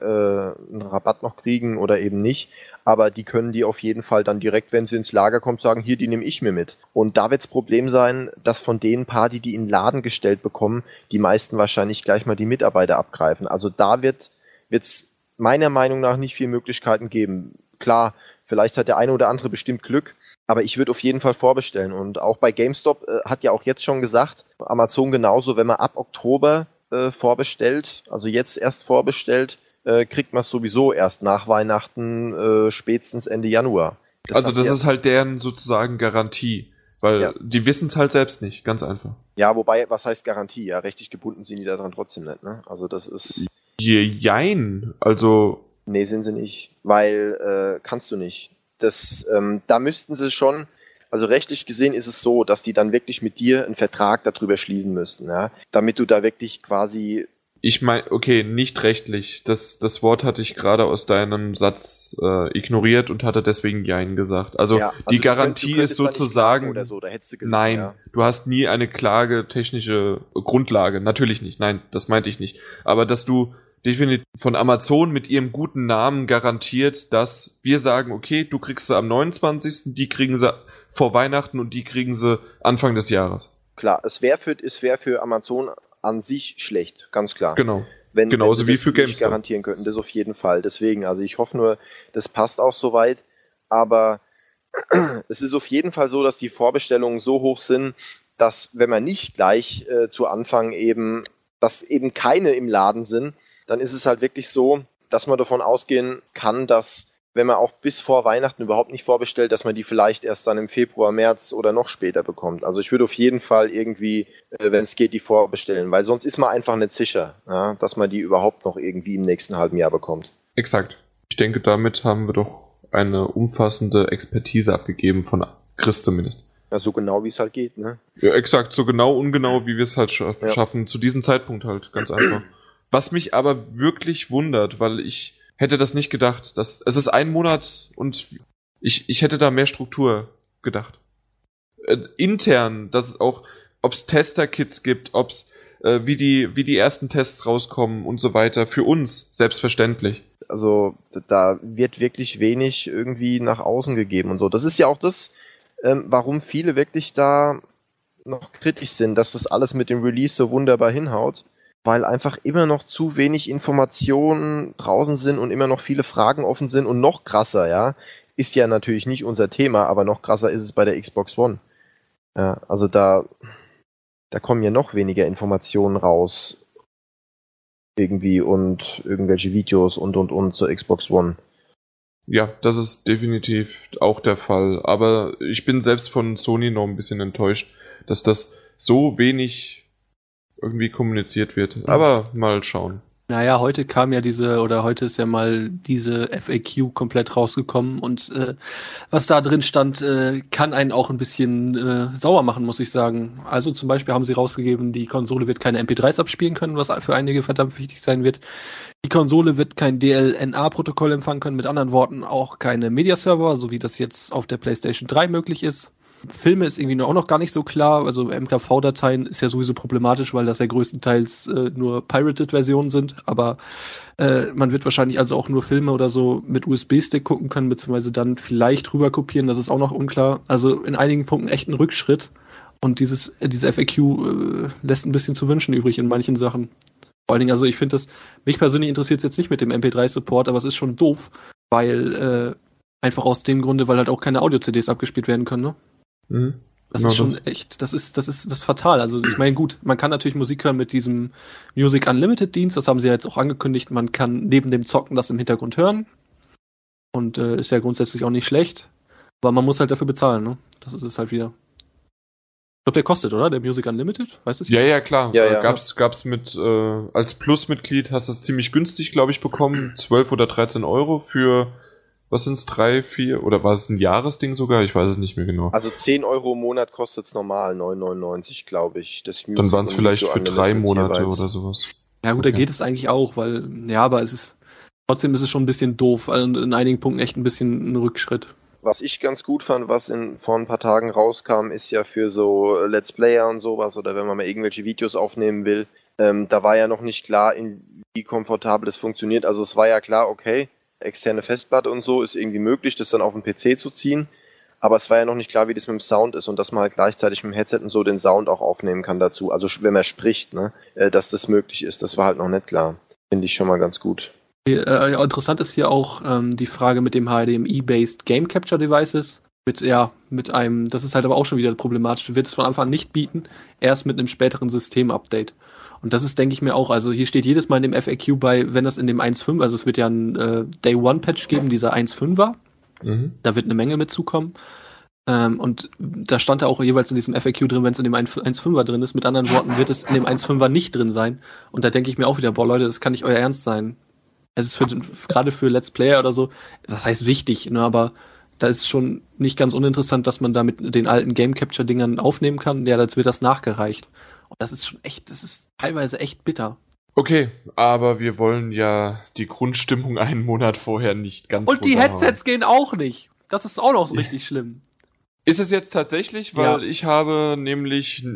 einen Rabatt noch kriegen oder eben nicht. Aber die können die auf jeden Fall dann direkt, wenn sie ins Lager kommt, sagen, hier, die nehme ich mir mit. Und da wird's Problem sein, dass von den paar, die die in den Laden gestellt bekommen, die meisten wahrscheinlich gleich mal die Mitarbeiter abgreifen. Also da wird wird's meiner Meinung nach nicht viel Möglichkeiten geben. Klar, vielleicht hat der eine oder andere bestimmt Glück, aber ich würde auf jeden Fall vorbestellen. Und auch bei GameStop äh, hat ja auch jetzt schon gesagt, Amazon genauso, wenn man ab Oktober äh, vorbestellt, also jetzt erst vorbestellt, äh, kriegt man es sowieso erst nach Weihnachten, äh, spätestens Ende Januar. also sagt das ist halt deren sozusagen Garantie, weil Ja. die wissen es halt selbst nicht, ganz einfach. Ja, wobei, was heißt Garantie? Ja, rechtlich gebunden sind die daran trotzdem nicht, ne? Also das ist. Je- Jein, also Nee, sind sie nicht. Weil äh, kannst du nicht. Das, ähm, da müssten sie schon, also rechtlich gesehen ist es so, dass die dann wirklich mit dir einen Vertrag darüber schließen müssten, ja. Damit du da wirklich quasi Ich meine, okay, nicht rechtlich. Das, das Wort hatte ich gerade aus deinem Satz äh, ignoriert und hatte deswegen Jein gesagt. Also, ja, also die Garantie ist könntest nicht sozusagen. so, du gewonnen, Nein, Ja. du hast nie eine klagetechnische Grundlage. Natürlich nicht. Nein, das meinte ich nicht. Aber dass du definitiv von Amazon mit ihrem guten Namen garantiert, dass wir sagen, okay, du kriegst sie am 29., die kriegen sie vor Weihnachten und die kriegen sie Anfang des Jahres. Klar, es wäre für, es wär für Amazon an sich schlecht, ganz klar. Genau. wenn, Genauso wenn wie für GameStop. garantieren könnten, das auf jeden Fall. Deswegen, also ich hoffe nur, das passt auch soweit. Aber (clears throat) es ist auf jeden Fall so, dass die Vorbestellungen so hoch sind, dass wenn man nicht gleich äh, zu Anfang eben, dass eben keine im Laden sind, dann ist es halt wirklich so, dass man davon ausgehen kann, dass wenn man auch bis vor Weihnachten überhaupt nicht vorbestellt, dass man die vielleicht erst dann im Februar, März oder noch später bekommt. Also ich würde auf jeden Fall irgendwie, äh, wenn es geht, die vorbestellen, weil sonst ist man einfach nicht sicher, ja, dass man die überhaupt noch irgendwie im nächsten halben Jahr bekommt. Exakt. Ich denke, damit haben wir doch eine umfassende Expertise abgegeben von Chris zumindest. Ja, so genau wie es halt geht, ne? Ja, exakt, so genau, ungenau, wie wir es halt scha ja. schaffen, zu diesem Zeitpunkt halt, ganz einfach. Was mich aber wirklich wundert, weil ich hätte das nicht gedacht. Dass, es ist ein Monat und ich, ich hätte da mehr Struktur gedacht. Äh, intern, dass es auch, ob es Tester-Kits gibt, ob es äh, wie die wie die ersten Tests rauskommen und so weiter. Für uns selbstverständlich. Also da wird wirklich wenig irgendwie nach außen gegeben und so. Das ist ja auch das, ähm, warum viele wirklich da noch kritisch sind, dass das alles mit dem Release so wunderbar hinhaut weil einfach immer noch zu wenig Informationen draußen sind und immer noch viele Fragen offen sind und noch krasser, ja, ist ja natürlich nicht unser Thema, aber noch krasser ist es bei der Xbox One. Ja, also da, da kommen ja noch weniger Informationen raus irgendwie und irgendwelche Videos und und und zur Xbox One. Ja, das ist definitiv auch der Fall. Aber ich bin selbst von Sony noch ein bisschen enttäuscht, dass das so wenig irgendwie kommuniziert wird. Aber mal schauen. Naja, heute kam ja diese, oder heute ist ja mal diese FAQ komplett rausgekommen und äh, was da drin stand, äh, kann einen auch ein bisschen äh, sauer machen, muss ich sagen. Also zum Beispiel haben sie rausgegeben, die Konsole wird keine MP3s abspielen können, was für einige verdammt wichtig sein wird. Die Konsole wird kein DLNA-Protokoll empfangen können, mit anderen Worten auch keine Media-Server, so wie das jetzt auf der PlayStation 3 möglich ist. Filme ist irgendwie auch noch gar nicht so klar. Also MKV-Dateien ist ja sowieso problematisch, weil das ja größtenteils äh, nur Pirated-Versionen sind. Aber äh, man wird wahrscheinlich also auch nur Filme oder so mit USB-Stick gucken können, beziehungsweise dann vielleicht rüber kopieren. Das ist auch noch unklar. Also in einigen Punkten echt ein Rückschritt. Und dieses, äh, diese FAQ äh, lässt ein bisschen zu wünschen übrig in manchen Sachen. Vor allen Dingen, also ich finde das, mich persönlich interessiert es jetzt nicht mit dem MP3-Support, aber es ist schon doof, weil äh, einfach aus dem Grunde, weil halt auch keine Audio-CDs abgespielt werden können, ne? Mhm. Das ist schon echt, das ist, das ist, das ist fatal. Also ich meine, gut, man kann natürlich Musik hören mit diesem Music Unlimited Dienst, das haben sie ja jetzt auch angekündigt, man kann neben dem Zocken das im Hintergrund hören. Und äh, ist ja grundsätzlich auch nicht schlecht. Aber man muss halt dafür bezahlen, ne? Das ist es halt wieder. Ich glaube, der kostet, oder? Der Music Unlimited? Weißt du Ja, ja, klar. Ja, ja. Gab's, gab's mit, äh, als Plus-Mitglied hast du es ziemlich günstig, glaube ich, bekommen. 12 oder 13 Euro für was sind's, drei, vier, oder war es ein Jahresding sogar? Ich weiß es nicht mehr genau. Also 10 Euro im Monat kostet's normal, 9,99 glaube ich. Das Dann waren es vielleicht für drei Monate jeweils. oder sowas. Ja gut, okay. da geht es eigentlich auch, weil, ja, aber es ist, trotzdem ist es schon ein bisschen doof, also in einigen Punkten echt ein bisschen ein Rückschritt. Was ich ganz gut fand, was in, vor ein paar Tagen rauskam, ist ja für so Let's Player und sowas, oder wenn man mal irgendwelche Videos aufnehmen will, ähm, da war ja noch nicht klar, in, wie komfortabel es funktioniert. Also es war ja klar, okay, externe Festplatte und so ist irgendwie möglich, das dann auf den PC zu ziehen. Aber es war ja noch nicht klar, wie das mit dem Sound ist und dass man halt gleichzeitig mit dem Headset und so den Sound auch aufnehmen kann dazu. Also wenn man spricht, ne, äh, dass das möglich ist. Das war halt noch nicht klar. Finde ich schon mal ganz gut. Äh, interessant ist hier auch ähm, die Frage mit dem HDMI-based Game Capture Devices. Mit, ja, mit einem, das ist halt aber auch schon wieder problematisch, wird es von Anfang an nicht bieten, erst mit einem späteren System-Update. Und das ist, denke ich mir auch, also hier steht jedes Mal in dem FAQ bei, wenn das in dem 1.5, also es wird ja ein äh, Day One Patch geben, dieser 1.5er. Mhm. Da wird eine Menge mitzukommen. Ähm, und da stand ja auch jeweils in diesem FAQ drin, wenn es in dem 1.5er drin ist. Mit anderen Worten wird es in dem 1.5er nicht drin sein. Und da denke ich mir auch wieder, boah Leute, das kann nicht euer Ernst sein. Es ist für, gerade für Let's Player oder so, was heißt wichtig, ne, aber da ist schon nicht ganz uninteressant, dass man da mit den alten Game Capture Dingern aufnehmen kann. Ja, jetzt wird das nachgereicht. Und das ist schon echt, das ist teilweise echt bitter. Okay, aber wir wollen ja die Grundstimmung (laughs) einen Monat vorher nicht ganz. Und die Headsets gehen auch nicht. Das ist auch noch so richtig schlimm. Ist es jetzt tatsächlich, weil ja. ich habe nämlich,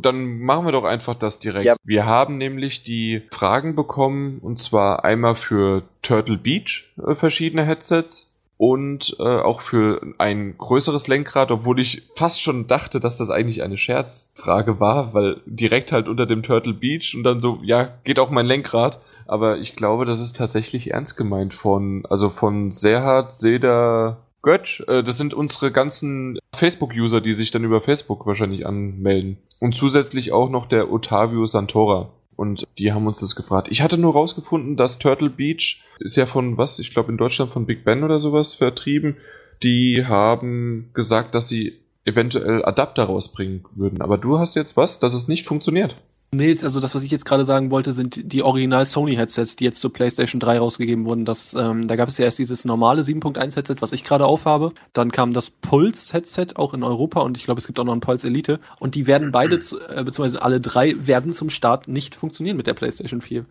dann machen wir doch einfach das direkt. Ja. Wir haben nämlich die Fragen bekommen, und zwar einmal für Turtle Beach äh, verschiedene Headsets und äh, auch für ein größeres Lenkrad, obwohl ich fast schon dachte, dass das eigentlich eine Scherzfrage war, weil direkt halt unter dem Turtle Beach und dann so, ja, geht auch mein Lenkrad. Aber ich glaube, das ist tatsächlich ernst gemeint von, also von Serhard, Seda, Götsch. Äh, das sind unsere ganzen Facebook-User, die sich dann über Facebook wahrscheinlich anmelden. Und zusätzlich auch noch der Otavio Santora. Und die haben uns das gefragt. Ich hatte nur rausgefunden, dass Turtle Beach ist ja von was? Ich glaube in Deutschland von Big Ben oder sowas vertrieben. Die haben gesagt, dass sie eventuell Adapter rausbringen würden. Aber du hast jetzt was, dass es nicht funktioniert. Nee, also das, was ich jetzt gerade sagen wollte, sind die Original Sony Headsets, die jetzt zur PlayStation 3 rausgegeben wurden. Das, ähm, da gab es ja erst dieses normale 7.1 Headset, was ich gerade aufhabe. Dann kam das Pulse Headset auch in Europa und ich glaube, es gibt auch noch ein Pulse Elite. Und die werden beide, zu, äh, beziehungsweise alle drei, werden zum Start nicht funktionieren mit der PlayStation 4.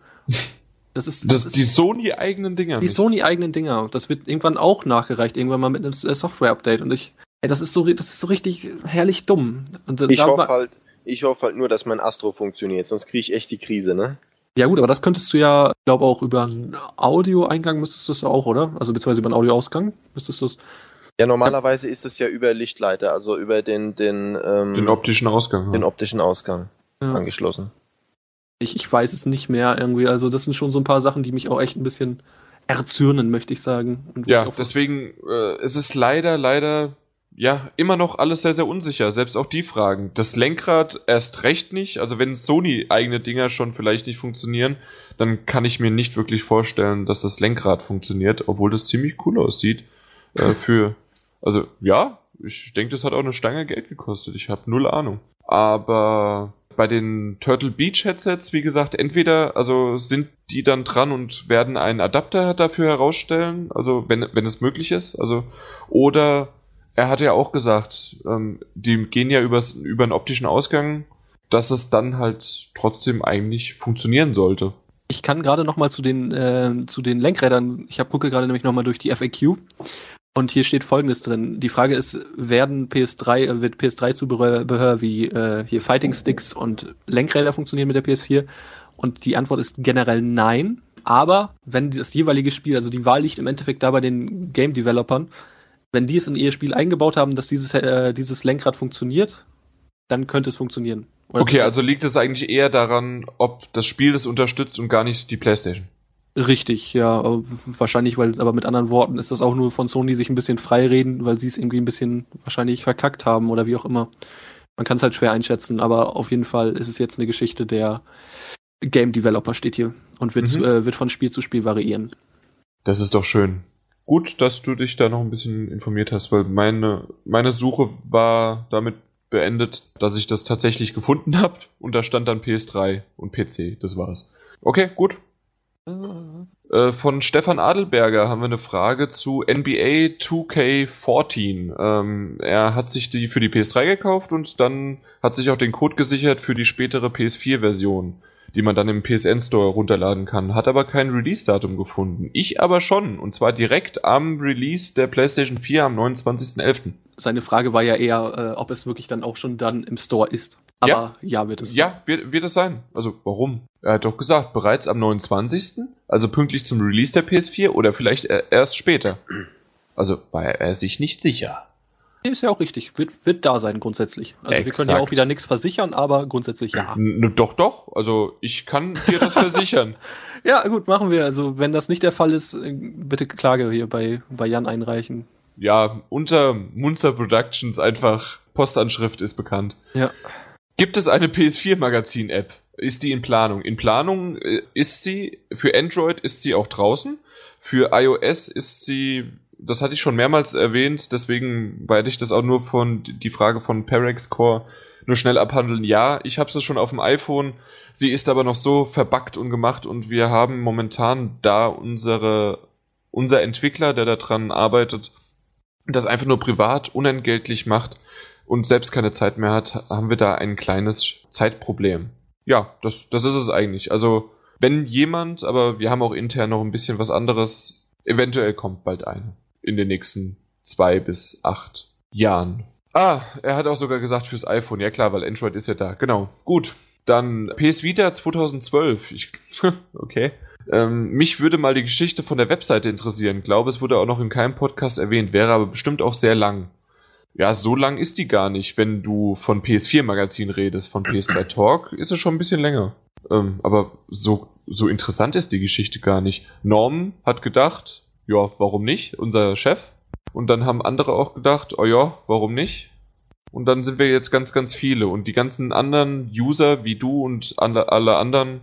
Das ist, das, das ist die Sony-eigenen Dinger. Die Sony-eigenen Dinger. Das wird irgendwann auch nachgereicht, irgendwann mal mit einem äh, Software-Update. Und ich, ey, das ist so, das ist so richtig herrlich dumm. Und, äh, ich hoffe halt, ich hoffe halt nur, dass mein Astro funktioniert, sonst kriege ich echt die Krise, ne? Ja gut, aber das könntest du ja, glaube auch über einen Audioeingang müsstest du das auch, oder? Also beziehungsweise über einen Audioausgang müsstest du es. Ja, normalerweise ist es ja über Lichtleiter, also über den den ähm, den optischen Ausgang. Den optischen Ausgang ja. angeschlossen. Ich, ich weiß es nicht mehr irgendwie. Also das sind schon so ein paar Sachen, die mich auch echt ein bisschen erzürnen, möchte ich sagen. ja, deswegen äh, es ist leider, leider ja, immer noch alles sehr, sehr unsicher. Selbst auch die Fragen. Das Lenkrad erst recht nicht. Also wenn Sony eigene Dinger schon vielleicht nicht funktionieren, dann kann ich mir nicht wirklich vorstellen, dass das Lenkrad funktioniert, obwohl das ziemlich cool aussieht. Äh, (laughs) für, also ja, ich denke, das hat auch eine Stange Geld gekostet. Ich habe null Ahnung. Aber bei den Turtle Beach Headsets, wie gesagt, entweder also sind die dann dran und werden einen Adapter dafür herausstellen, also wenn, wenn es möglich ist, also oder er hat ja auch gesagt, ähm, die gehen ja übers, über einen optischen Ausgang, dass es dann halt trotzdem eigentlich funktionieren sollte. Ich kann gerade noch mal zu den äh, zu den Lenkrädern. Ich habe gucke gerade nämlich noch mal durch die FAQ und hier steht Folgendes drin. Die Frage ist, werden PS3 äh, wird PS3 Zubehör wie äh, hier Fighting Sticks und Lenkräder funktionieren mit der PS4? Und die Antwort ist generell nein. Aber wenn das jeweilige Spiel, also die Wahl liegt im Endeffekt da bei den Game Developern, wenn die es in ihr Spiel eingebaut haben, dass dieses, äh, dieses Lenkrad funktioniert, dann könnte es funktionieren. Oder okay, also liegt es eigentlich eher daran, ob das Spiel das unterstützt und gar nicht die PlayStation. Richtig, ja, wahrscheinlich, weil, aber mit anderen Worten ist das auch nur von Sony sich ein bisschen freireden, weil sie es irgendwie ein bisschen wahrscheinlich verkackt haben oder wie auch immer. Man kann es halt schwer einschätzen, aber auf jeden Fall ist es jetzt eine Geschichte der Game Developer steht hier und wird, mhm. äh, wird von Spiel zu Spiel variieren. Das ist doch schön gut, dass du dich da noch ein bisschen informiert hast, weil meine, meine Suche war damit beendet, dass ich das tatsächlich gefunden habe und da stand dann PS3 und PC, das war's. Okay, gut. Äh, von Stefan Adelberger haben wir eine Frage zu NBA 2K14. Ähm, er hat sich die für die PS3 gekauft und dann hat sich auch den Code gesichert für die spätere PS4-Version die man dann im PSN Store runterladen kann, hat aber kein Release-Datum gefunden. Ich aber schon, und zwar direkt am Release der PlayStation 4 am 29.11. Seine Frage war ja eher, äh, ob es wirklich dann auch schon dann im Store ist. Aber ja, ja wird es. Ja, wird, wird es sein. Also warum? Er hat doch gesagt, bereits am 29., also pünktlich zum Release der PS4 oder vielleicht erst später. Also war er sich nicht sicher. Ist ja auch richtig. Wird, wird da sein grundsätzlich. Also Exakt. wir können ja auch wieder nichts versichern, aber grundsätzlich ja. Doch, doch. Also ich kann dir das (laughs) versichern. ja, gut, machen wir. Also wenn das nicht der Fall ist, äh, bitte Klage hier bei, bei Jan einreichen. Ja, unter Munzer Productions einfach Postanschrift ist bekannt. Ja. Gibt es eine PS4-Magazin-App? Ist die in Planung? In Planung äh, ist sie, für Android ist sie auch draußen. Für iOS ist sie das hatte ich schon mehrmals erwähnt, deswegen werde ich das auch nur von die Frage von Perex Core nur schnell abhandeln. Ja, ich habe es schon auf dem iPhone. Sie ist aber noch so verbackt und gemacht und wir haben momentan da unsere unser Entwickler, der daran arbeitet, das einfach nur privat unentgeltlich macht und selbst keine Zeit mehr hat, haben wir da ein kleines Zeitproblem. Ja, das, das ist es eigentlich. Also, wenn jemand, aber wir haben auch intern noch ein bisschen was anderes, eventuell kommt bald eine in den nächsten zwei bis acht Jahren. Ah, er hat auch sogar gesagt fürs iPhone. Ja klar, weil Android ist ja da. Genau. Gut. Dann PS Vita 2012. Ich, (laughs) okay. Ähm, mich würde mal die Geschichte von der Webseite interessieren. Glaube, es wurde auch noch in keinem Podcast erwähnt, wäre aber bestimmt auch sehr lang. Ja, so lang ist die gar nicht, wenn du von PS4 Magazin redest. Von PS3 Talk ist es schon ein bisschen länger. Ähm, aber so, so interessant ist die Geschichte gar nicht. Norm hat gedacht, ja, warum nicht? Unser Chef. Und dann haben andere auch gedacht, oh ja, warum nicht? Und dann sind wir jetzt ganz, ganz viele. Und die ganzen anderen User wie du und alle anderen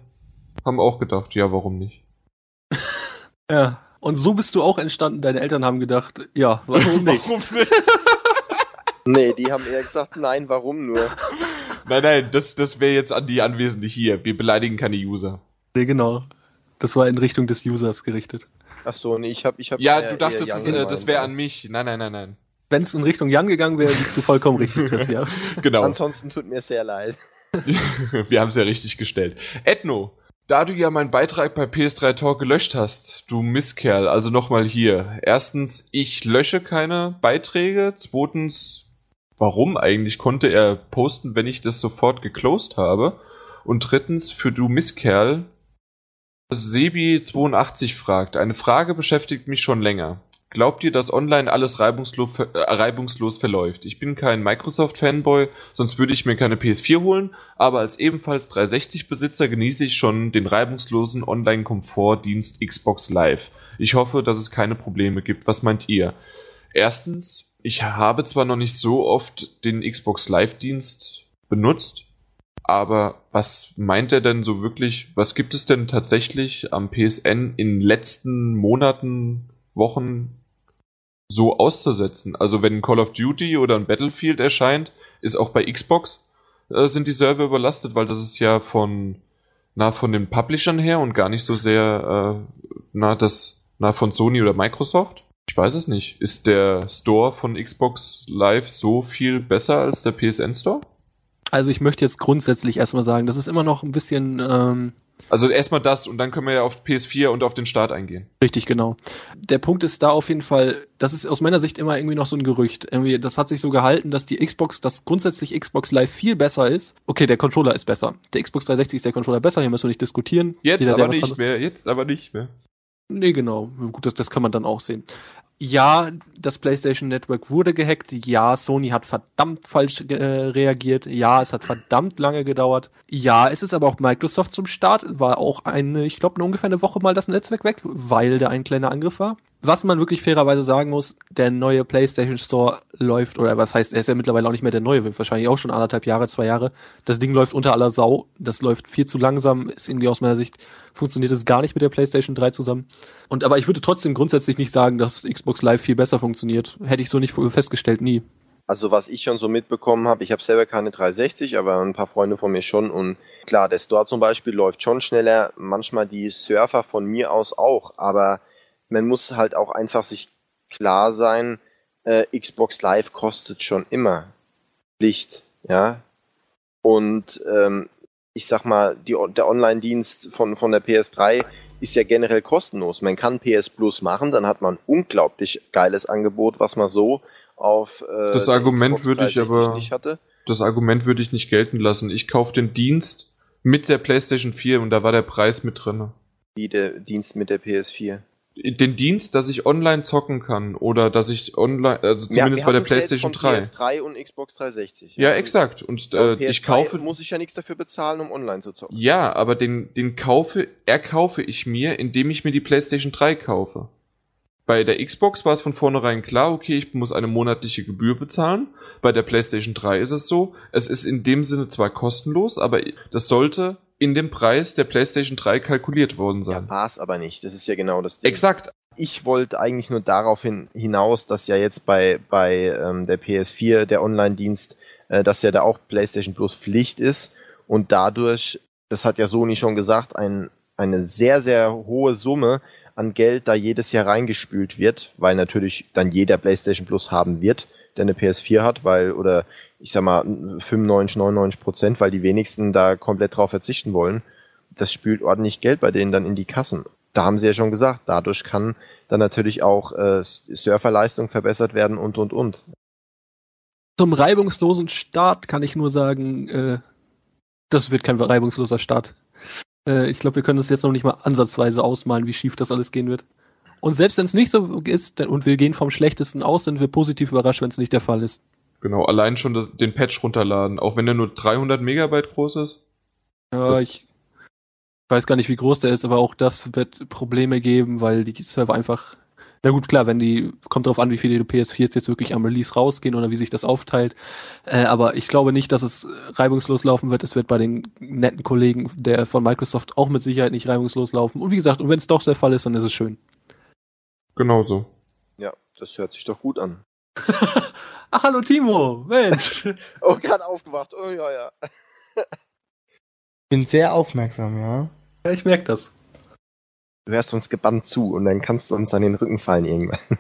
haben auch gedacht, ja, warum nicht? (laughs) Ja. Und so bist du auch entstanden. Deine Eltern haben gedacht, ja, warum (laughs) nicht? warum nicht? (laughs) Nee, die haben eher gesagt, nein, warum nur? Nein, nein, das, das wäre jetzt an die Anwesende hier. Wir beleidigen keine User. nee, genau. Das war in Richtung des Users gerichtet. Ach so, nee, ich hab, ich hab Ja, eher- du dachtest, das, äh, gemeint, das wäre an mich. Nein, nein, nein, nein. Wenn es in Richtung Jan gegangen wäre, liegst du vollkommen richtig, (laughs) Christian. Genau. Ansonsten tut mir sehr leid. (laughs) Wir haben es ja richtig gestellt. Edno, da du ja meinen Beitrag bei PS3 Talk gelöscht hast, du Misskerl, also nochmal hier. Erstens, ich lösche keine Beiträge. Zweitens, warum eigentlich konnte er posten, wenn ich das sofort geclosed habe? Und drittens, für du Misskerl, Sebi82 fragt, eine Frage beschäftigt mich schon länger. Glaubt ihr, dass online alles reibungslos, äh, reibungslos verläuft? Ich bin kein Microsoft-Fanboy, sonst würde ich mir keine PS4 holen, aber als ebenfalls 360-Besitzer genieße ich schon den reibungslosen Online-Komfortdienst Xbox Live. Ich hoffe, dass es keine Probleme gibt. Was meint ihr? Erstens, ich habe zwar noch nicht so oft den Xbox Live-Dienst benutzt, aber was meint er denn so wirklich? Was gibt es denn tatsächlich am PSN in den letzten Monaten, Wochen so auszusetzen? Also wenn Call of Duty oder ein Battlefield erscheint, ist auch bei Xbox äh, sind die Server überlastet, weil das ist ja von na von den Publishern her und gar nicht so sehr äh, na das na von Sony oder Microsoft. Ich weiß es nicht. Ist der Store von Xbox Live so viel besser als der PSN Store? Also ich möchte jetzt grundsätzlich erstmal sagen, das ist immer noch ein bisschen ähm, Also erstmal das und dann können wir ja auf PS4 und auf den Start eingehen. richtig genau. Der Punkt ist da auf jeden Fall, das ist aus meiner Sicht immer irgendwie noch so ein Gerücht. Irgendwie, das hat sich so gehalten, dass die Xbox, dass grundsätzlich Xbox Live viel besser ist. Okay, der Controller ist besser. Der Xbox 360 ist der Controller besser, hier müssen wir nicht diskutieren. Jetzt Jeder, der aber nicht mehr, jetzt aber nicht mehr. Nee, genau. Gut, das, das kann man dann auch sehen. Ja, das PlayStation Network wurde gehackt. Ja, Sony hat verdammt falsch äh, reagiert. Ja, es hat verdammt lange gedauert. Ja, es ist aber auch Microsoft zum Start. War auch eine, ich glaube, ungefähr eine Woche mal das Netzwerk weg, weil da ein kleiner Angriff war. Was man wirklich fairerweise sagen muss, der neue PlayStation Store läuft, oder was heißt, er ist ja mittlerweile auch nicht mehr der neue, wahrscheinlich auch schon anderthalb Jahre, zwei Jahre. Das Ding läuft unter aller Sau. Das läuft viel zu langsam, ist irgendwie aus meiner Sicht, funktioniert es gar nicht mit der PlayStation 3 zusammen. Und aber ich würde trotzdem grundsätzlich nicht sagen, dass Xbox Live viel besser funktioniert. Hätte ich so nicht festgestellt, nie. Also was ich schon so mitbekommen habe, ich habe selber keine 360, aber ein paar Freunde von mir schon und klar, der Store zum Beispiel läuft schon schneller, manchmal die Surfer von mir aus auch, aber man muss halt auch einfach sich klar sein, äh, Xbox Live kostet schon immer Licht, ja. Und ähm, ich sag mal, die, der Online-Dienst von, von der PS3 ist ja generell kostenlos. Man kann PS Plus machen, dann hat man ein unglaublich geiles Angebot, was man so auf äh, Das Argument würde ich 360 aber- nicht hatte. Das Argument würde ich nicht gelten lassen. Ich kaufe den Dienst mit der PlayStation 4 und da war der Preis mit drin. Wie der Dienst mit der PS4. Den Dienst, dass ich online zocken kann oder dass ich online, also zumindest wir bei der ja PlayStation von 3. PS3 und Xbox 360. Ja, exakt. Und Ja, äh, PS3 ich kaufe. muss ich ja nichts dafür bezahlen, um online zu zocken. Ja, aber den, den kaufe, erkaufe ich mir, indem ich mir die PlayStation 3 kaufe. Bei der Xbox war es von vornherein klar, okay, ich muss eine monatliche Gebühr bezahlen. Bei der PlayStation 3 ist es so, es ist in dem Sinne zwar kostenlos, aber das sollte in dem Preis der PlayStation 3 kalkuliert worden sein. Ja, war es aber nicht. Das ist ja genau das Ding. Exakt. Ich wollte eigentlich nur darauf hin, hinaus, dass ja jetzt bei, bei ähm, der PS4 der Online-Dienst, äh, dass ja da auch PlayStation Plus Pflicht ist und dadurch, das hat ja Sony schon gesagt, ein, eine sehr, sehr hohe Summe an Geld da jedes Jahr reingespült wird, weil natürlich dann jeder PlayStation Plus haben wird, der eine PS4 hat, weil, oder ich sag mal 95, 99 Prozent, weil die wenigsten da komplett drauf verzichten wollen. Das spült ordentlich Geld bei denen dann in die Kassen. Da haben sie ja schon gesagt, dadurch kann dann natürlich auch äh, Surferleistung verbessert werden und und und. Zum reibungslosen Start kann ich nur sagen, äh, das wird kein reibungsloser Start. Äh, ich glaube, wir können das jetzt noch nicht mal ansatzweise ausmalen, wie schief das alles gehen wird. Und selbst wenn es nicht so ist und wir gehen vom Schlechtesten aus, sind wir positiv überrascht, wenn es nicht der Fall ist. Genau, allein schon das, den Patch runterladen, auch wenn der nur 300 Megabyte groß ist. Ja, ich weiß gar nicht, wie groß der ist, aber auch das wird Probleme geben, weil die Server einfach Na gut, klar, wenn die, kommt darauf an, wie viele PS4s jetzt wirklich am Release rausgehen oder wie sich das aufteilt. Äh, aber ich glaube nicht, dass es reibungslos laufen wird. Es wird bei den netten Kollegen der von Microsoft auch mit Sicherheit nicht reibungslos laufen. Und wie gesagt, und wenn es doch der Fall ist, dann ist es schön. Genau so. Ja, das hört sich doch gut an. (laughs) Ach, hallo Timo, Mensch. (laughs) Oh, gerade aufgewacht. Oh ja, ja. Bin sehr aufmerksam, ja. ja, ich merke das. Du hörst uns gebannt zu und dann kannst du uns an den Rücken fallen irgendwann. (laughs)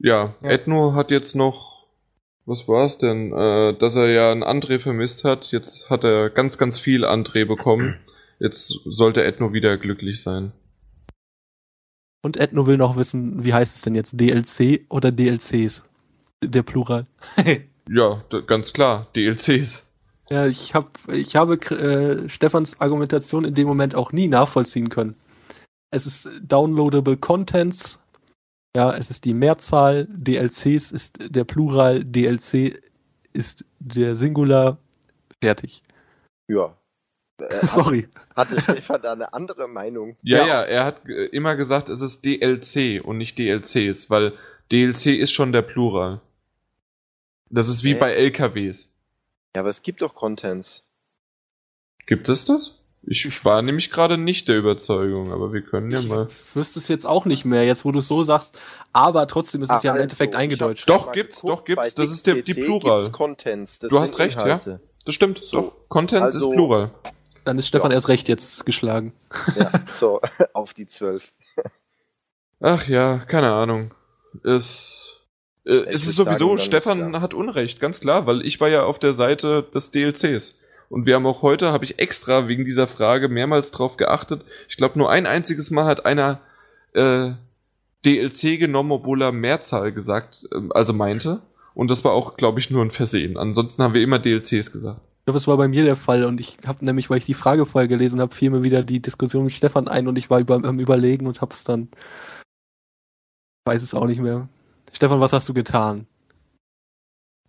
Ja, Ja. Edno hat jetzt noch, was war's denn, äh, dass er ja einen André vermisst hat. Jetzt hat er ganz, ganz viel André bekommen. (clears throat) Jetzt sollte Edno wieder glücklich sein. Und Edno will noch wissen, wie heißt es denn jetzt? DLC oder DLCs? Der Plural. (laughs) Ja, ganz klar, DLCs. ja, ich, hab, ich habe äh, Stefans Argumentation in dem Moment auch nie nachvollziehen können. Es ist downloadable Contents. Ja, es ist die Mehrzahl. DLCs ist der Plural. DLC ist der Singular. Fertig. Ja. (laughs) Äh, hat, Sorry. hatte Stefan da eine andere Meinung? Ja, Ja. ja, er hat äh, immer gesagt, es ist DLC und nicht DLCs, weil DLC ist schon der Plural. Das ist wie bei LKWs. Ja, aber es gibt doch Contents. Gibt es das? Ich war nämlich gerade nicht der Überzeugung, aber wir können ja Ich mal. wüsste es jetzt auch nicht mehr, jetzt wo du es so sagst. Aber trotzdem ist es Ach, ja im also, Endeffekt ich eingedeutscht. Doch, gibt's, geguckt, doch, gibt's. Das ist der- die Plural. Contents. Das Du hast recht, ja. Inhalte. Das stimmt. So. Doch. Contents Also- ist Plural. Dann ist Stefan Ja. erst recht jetzt geschlagen. Ja, so, (laughs) auf die zwölf. Ach ja, keine Ahnung. Es, äh, Ich es ist sagen, sowieso, ist Stefan hat Unrecht, ganz klar, weil ich war ja auf der Seite des DLCs. Und wir haben auch heute, habe ich extra wegen dieser Frage mehrmals drauf geachtet. Ich glaube, nur ein einziges Mal hat einer äh, DLC genommen, obwohl er Mehrzahl gesagt, ähm, also meinte. Und das war auch, glaube ich, nur ein Versehen. Ansonsten haben wir immer DLCs gesagt. Ich glaube, es war bei mir der Fall und ich habe nämlich, weil ich die Frage vorher gelesen habe, fiel mir wieder die Diskussion mit Stefan ein und ich war über, am Überlegen und hab's dann. Weiß es auch nicht mehr. Stefan, was hast du getan?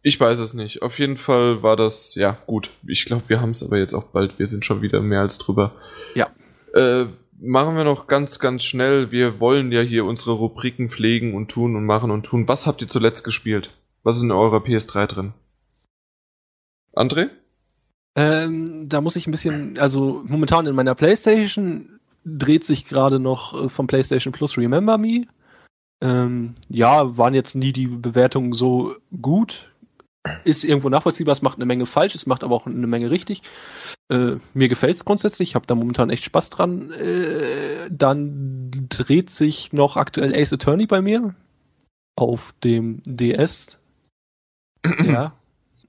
Ich weiß es nicht. Auf jeden Fall war das, ja, gut. Ich glaube, wir haben es aber jetzt auch bald. Wir sind schon wieder mehr als drüber. Ja. Äh, machen wir noch ganz, ganz schnell. Wir wollen ja hier unsere Rubriken pflegen und tun und machen und tun. Was habt ihr zuletzt gespielt? Was ist in eurer PS3 drin? André? Ähm, da muss ich ein bisschen, also momentan in meiner Playstation dreht sich gerade noch äh, vom PlayStation Plus Remember Me. Ähm, ja, waren jetzt nie die Bewertungen so gut. Ist irgendwo nachvollziehbar, es macht eine Menge falsch, es macht aber auch eine Menge richtig. Äh, mir gefällt's grundsätzlich, ich habe da momentan echt Spaß dran. Äh, dann dreht sich noch aktuell Ace Attorney bei mir auf dem DS. ja.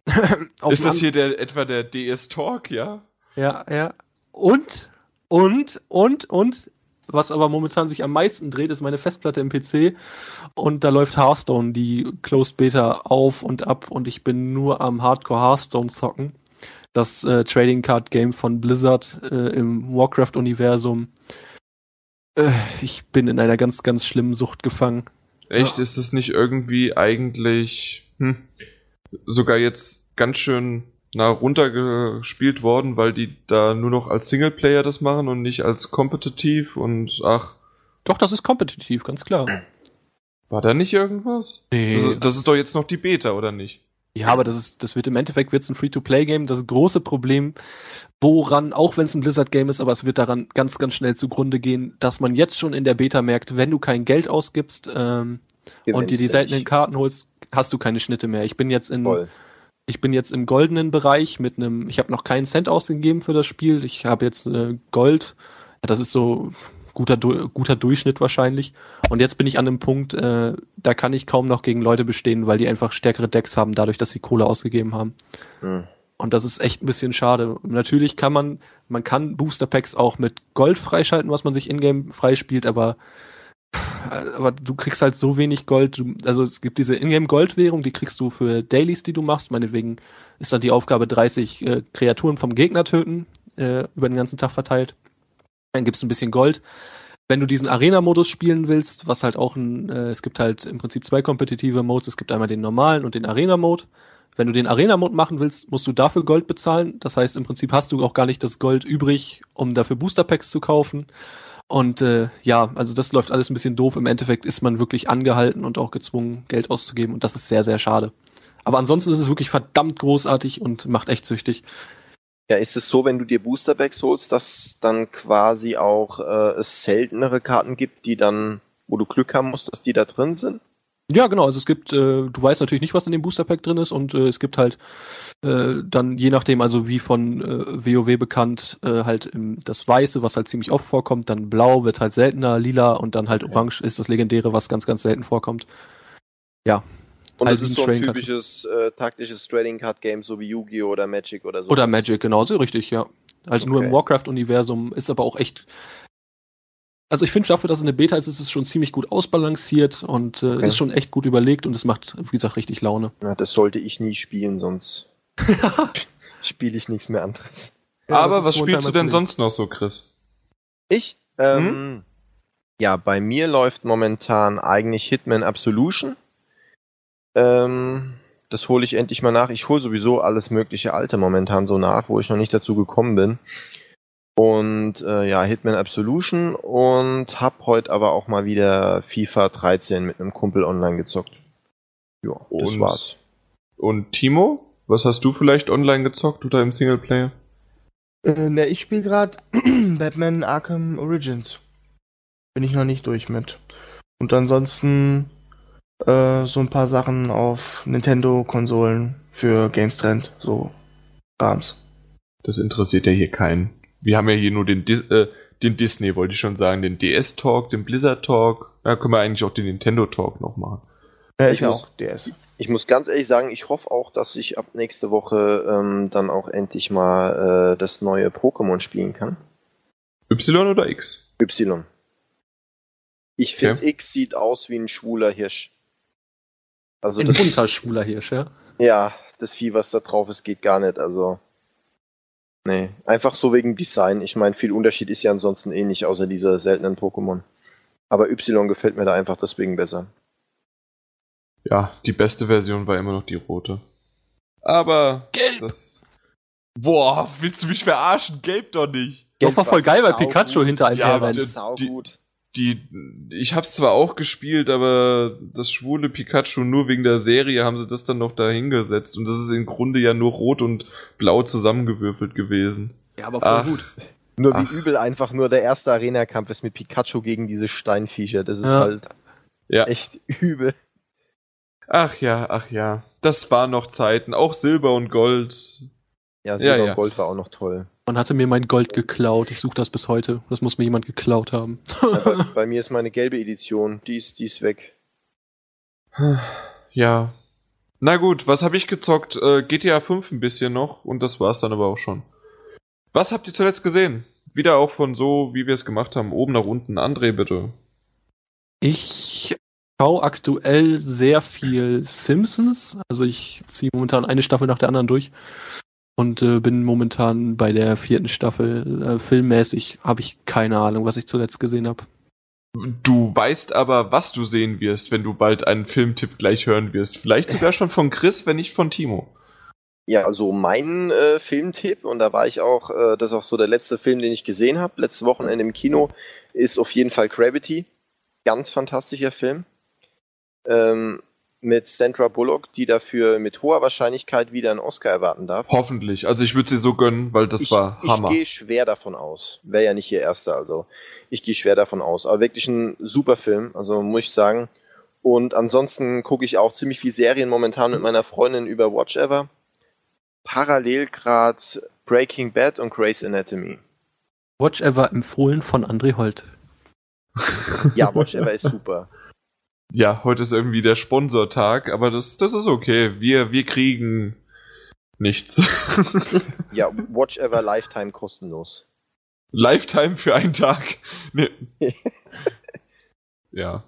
(laughs) Ist das hier der, etwa der DS Talk, ja? ja, ja. Und, und, und, und, was aber momentan sich am meisten dreht, ist meine Festplatte im PC. Und da läuft Hearthstone, die Closed Beta auf und ab. Und ich bin nur am Hardcore Hearthstone zocken. Das äh, Trading Card Game von Blizzard äh, im Warcraft-Universum. Äh, ich bin in einer ganz, ganz schlimmen Sucht gefangen. Echt, Ja. ist das nicht irgendwie eigentlich hm, sogar jetzt ganz schön na, runtergespielt worden, weil die da nur noch als Singleplayer das machen und nicht als kompetitiv und ach, Doch, das ist kompetitiv, ganz klar. war da nicht irgendwas? Nee. Das, das ist doch jetzt noch die Beta, oder nicht? Ja, aber das ist, das wird im Endeffekt wird's ein Free-to-Play-Game. Das große Problem, woran, auch wenn es ein Blizzard-Game ist, aber es wird daran ganz, ganz schnell zugrunde gehen, dass man jetzt schon in der Beta merkt, wenn du kein Geld ausgibst ähm, und dir die seltenen. Karten holst, hast du keine Schnitte mehr. Ich bin jetzt in, Voll. Ich bin jetzt im goldenen Bereich mit einem, ich habe noch keinen Cent ausgegeben für das Spiel. Ich habe jetzt äh, Gold. Das ist so guter, guter Durchschnitt wahrscheinlich. Und jetzt bin ich an einem Punkt, äh, da kann ich kaum noch gegen Leute bestehen, weil die einfach stärkere Decks haben, dadurch, dass sie Kohle ausgegeben haben. Hm. Und das ist echt ein bisschen schade. Natürlich kann man, man kann Booster Packs auch mit Gold freischalten, was man sich in-game freispielt, aber, aber du kriegst halt so wenig Gold. Du, also es gibt diese in-game Goldwährung, die kriegst du für Dailies, die du machst. Meinetwegen ist dann die Aufgabe 30 äh, Kreaturen vom Gegner töten, äh, über den ganzen Tag verteilt. Dann gibt's ein bisschen Gold. Wenn du diesen Arena-Modus spielen willst, was halt auch ein, äh, es gibt halt im Prinzip zwei kompetitive Modes. Es gibt einmal den normalen und den Arena-Mode. Wenn du den Arena-Mode machen willst, musst du dafür Gold bezahlen. Das heißt, im Prinzip hast du auch gar nicht das Gold übrig, um dafür Booster-Packs zu kaufen. Und äh, ja, also das läuft alles ein bisschen doof. Im Endeffekt ist man wirklich angehalten und auch gezwungen, Geld auszugeben. Und das ist sehr, sehr schade. Aber ansonsten ist es wirklich verdammt großartig und macht echt süchtig. Ja, ist es so, wenn du dir Boosterbacks holst, dass dann quasi auch äh, es seltenere Karten gibt, die dann, wo du Glück haben musst, dass die da drin sind? Ja, genau. Also es gibt, äh, du weißt natürlich nicht, was in dem Booster Pack drin ist und äh, es gibt halt äh, dann je nachdem, also wie von äh, WoW bekannt, äh, halt im, das Weiße, was halt ziemlich oft vorkommt, dann Blau wird halt seltener, Lila und dann halt Orange ist das Legendäre, was ganz, ganz selten vorkommt. Ja. Und Halt das ist ein so ein typisches äh, taktisches Trading Card Game, so wie Yu-Gi-Oh! oder Magic oder so. Oder Magic, genauso richtig, ja. Halt nur im Okay. Warcraft-Universum, ist aber auch echt. Also ich finde dafür, dass es eine Beta ist, ist es schon ziemlich gut ausbalanciert und äh, Okay. ist schon echt gut überlegt und es macht, wie gesagt, richtig Laune. Ja, das sollte ich nie spielen, sonst (laughs) spiele ich nichts mehr anderes. Ja, Aber was spielst du denn Problem. sonst noch so, Chris? Ich? Ähm, Ja, bei mir läuft momentan eigentlich Hitman Absolution. Ähm, das hole ich endlich mal nach. Ich hole sowieso alles mögliche Alte momentan so nach, wo ich noch nicht dazu gekommen bin. Und äh, ja, Hitman Absolution und hab heute aber auch mal wieder FIFA 13 mit einem Kumpel online gezockt. Ja, das Und- war's. Und Timo? Was hast du vielleicht online gezockt oder im Singleplayer? Äh, ne, ich spiele gerade (clears throat) Batman Arkham Origins. Bin ich noch nicht durch mit. Und ansonsten äh, so ein paar Sachen auf Nintendo-Konsolen für Games Trend, so Rams. Das interessiert ja hier keinen. Wir haben ja hier nur den, Dis äh, den Disney, wollte ich schon sagen, den DS-Talk, den Blizzard-Talk. Da können wir eigentlich auch den Nintendo-Talk noch machen. Ja, Ich ja muss- auch DS. Ich muss ganz ehrlich sagen, ich hoffe auch, dass ich ab nächste Woche ähm, dann auch endlich mal äh, das neue Pokémon spielen kann. Y oder X? Y. Ich finde, Okay. X sieht aus wie ein schwuler Hirsch. Also Ein bunter schwuler Hirsch, ja. ja, das Vieh, was da drauf ist, geht gar nicht. Also, nee, einfach so wegen Design. Ich meine, viel Unterschied ist ja ansonsten eh nicht, außer dieser seltenen Pokémon. Aber Y gefällt mir da einfach deswegen besser. Ja, die beste Version war immer noch die rote. Aber Gelb! das. Boah, willst du mich verarschen? Gelb doch nicht. Doch, war voll geil, weil Pikachu saugut. hinter einem Ja, her rennt. das- Sau die- ich hab's zwar auch gespielt, aber das schwule Pikachu nur wegen der Serie haben sie das dann noch da hingesetzt und das ist im Grunde ja nur rot und blau zusammengewürfelt gewesen. Ja, aber voll Ach. gut. Nur Ach. wie übel einfach nur der erste Arena-Kampf ist mit Pikachu gegen diese Steinviecher. Das ist Ja. halt Ja. echt übel. Ach ja, ach ja. Das waren noch Zeiten. Auch Silber und Gold. Ja, Silber Ja, ja. und Gold war auch noch toll. Man hatte mir mein Gold geklaut. Ich suche das bis heute. Das muss mir jemand geklaut haben. Aber (laughs) bei mir ist meine gelbe Edition, die ist, die ist weg. Ja. Na gut, was habe ich gezockt? Äh, GTA 5 ein bisschen noch und das war's dann aber auch schon. Was habt ihr zuletzt gesehen? Wieder auch von so, wie wir es gemacht haben, oben nach unten. André, bitte. Ich schaue aktuell sehr viel Simpsons. Also ich ziehe momentan eine Staffel nach der anderen durch. Und äh, bin momentan bei der vierten Staffel. Äh, filmmäßig habe ich keine Ahnung, was ich zuletzt gesehen habe. Du weißt aber, was du sehen wirst, wenn du bald einen Filmtipp gleich hören wirst. Vielleicht sogar schon von Chris, wenn nicht von Timo. Ja, also mein äh, Filmtipp, und da war ich auch, äh, das ist auch so der letzte Film, den ich gesehen habe, letztes Wochenende im Kino, ist auf jeden Fall Gravity. Ganz fantastischer Film. Ähm, mit Sandra Bullock, die dafür mit hoher Wahrscheinlichkeit wieder einen Oscar erwarten darf. Hoffentlich. Also ich würde sie so gönnen, weil das ich, war Hammer. Ich gehe schwer davon aus. Wäre ja nicht ihr erster, also ich gehe schwer davon aus. Aber wirklich ein super Film, also muss ich sagen. Und ansonsten gucke ich auch ziemlich viel Serien momentan mit meiner Freundin über Watch Ever. Parallel gerade Breaking Bad und Grey's Anatomy. Watch Ever empfohlen von André Holt. Ja, Watch Ever ist super. Ja, heute ist irgendwie der Sponsortag, aber das, das ist okay. Wir, wir kriegen nichts. (laughs) Ja, Watch Ever Lifetime kostenlos. Lifetime für einen Tag. Nee. (laughs) ja.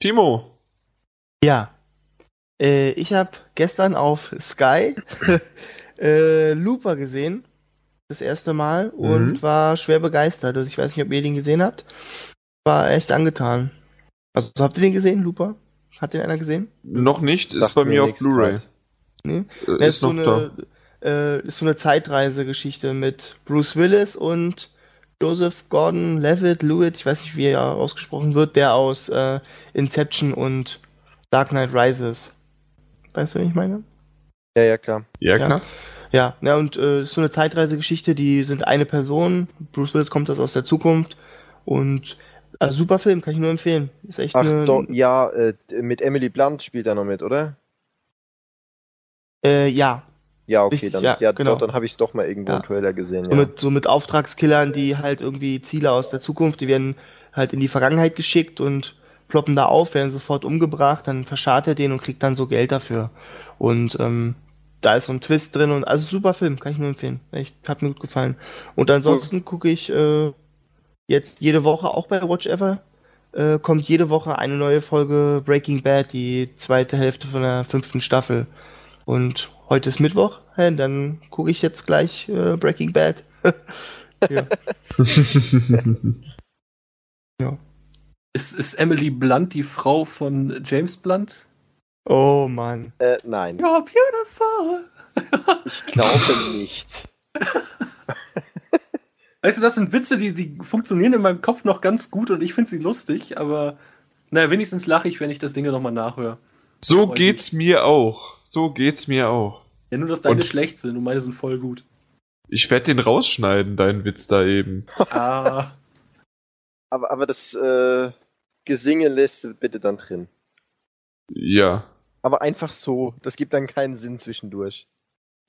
Timo. Ja. Äh, ich habe gestern auf Sky (laughs) äh, Looper gesehen. Das erste Mal und Mhm. war schwer begeistert. Also ich weiß nicht, ob ihr den gesehen habt. War echt angetan. Also habt ihr den gesehen, Looper? Hat den einer gesehen? Noch nicht, ist Sagt bei mir auf Blu-ray. Nee? Äh, ist noch so eine, äh, ist so eine Zeitreisegeschichte mit Bruce Willis und Joseph Gordon Levitt, Lewitt, ich weiß nicht, wie er ausgesprochen wird, der aus äh, Inception und Dark Knight Rises. Weißt du, wie ich meine? Ja, ja, klar. Ja, Ja. klar. Ja, ja und äh, ist so eine Zeitreisegeschichte, die sind eine Person, Bruce Willis kommt das aus der Zukunft und also super Film, kann ich nur empfehlen. Ist echt Ach eine, doch, ja, äh, mit Emily Blunt spielt er noch mit, oder? Äh, ja, Ja, okay, Richtig, dann, ja, ja, genau. doch, dann habe ich es doch mal irgendwo Ja. im Trailer gesehen. so Ja. mit, so mit Auftragskillern, die halt irgendwie Ziele aus der Zukunft, die werden halt in die Vergangenheit geschickt und ploppen da auf, werden sofort umgebracht, dann verscharrt er den und kriegt dann so Geld dafür. Und ähm, da ist so ein Twist drin und also super Film, kann ich nur empfehlen. Echt, hat mir gut gefallen. Und ansonsten gucke ich äh, jetzt jede Woche auch bei Watch Ever. Äh, kommt jede Woche eine neue Folge Breaking Bad, die zweite Hälfte von der fünften Staffel. Und heute ist Mittwoch, hä, dann gucke ich jetzt gleich äh, Breaking Bad. (laughs) ja. (laughs) ja. Ist, ist Emily Blunt die Frau von James Blunt? Oh Mann. Äh, nein, You're beautiful. ich glaube nicht. (laughs) Weißt du, das sind Witze, die, die funktionieren in meinem Kopf noch ganz gut und ich finde sie lustig, aber naja, wenigstens lache ich, wenn ich das Ding nochmal nachhöre. So Freu geht's mir auch. So geht's mir auch. Ja, nur, dass deine Und- schlecht sind und meine sind voll gut. Ich werde den rausschneiden, deinen Witz da eben. (laughs) Ah, Aber, aber das äh, Gesinge lässt bitte dann drin. Ja. Aber einfach so, das gibt dann keinen Sinn zwischendurch.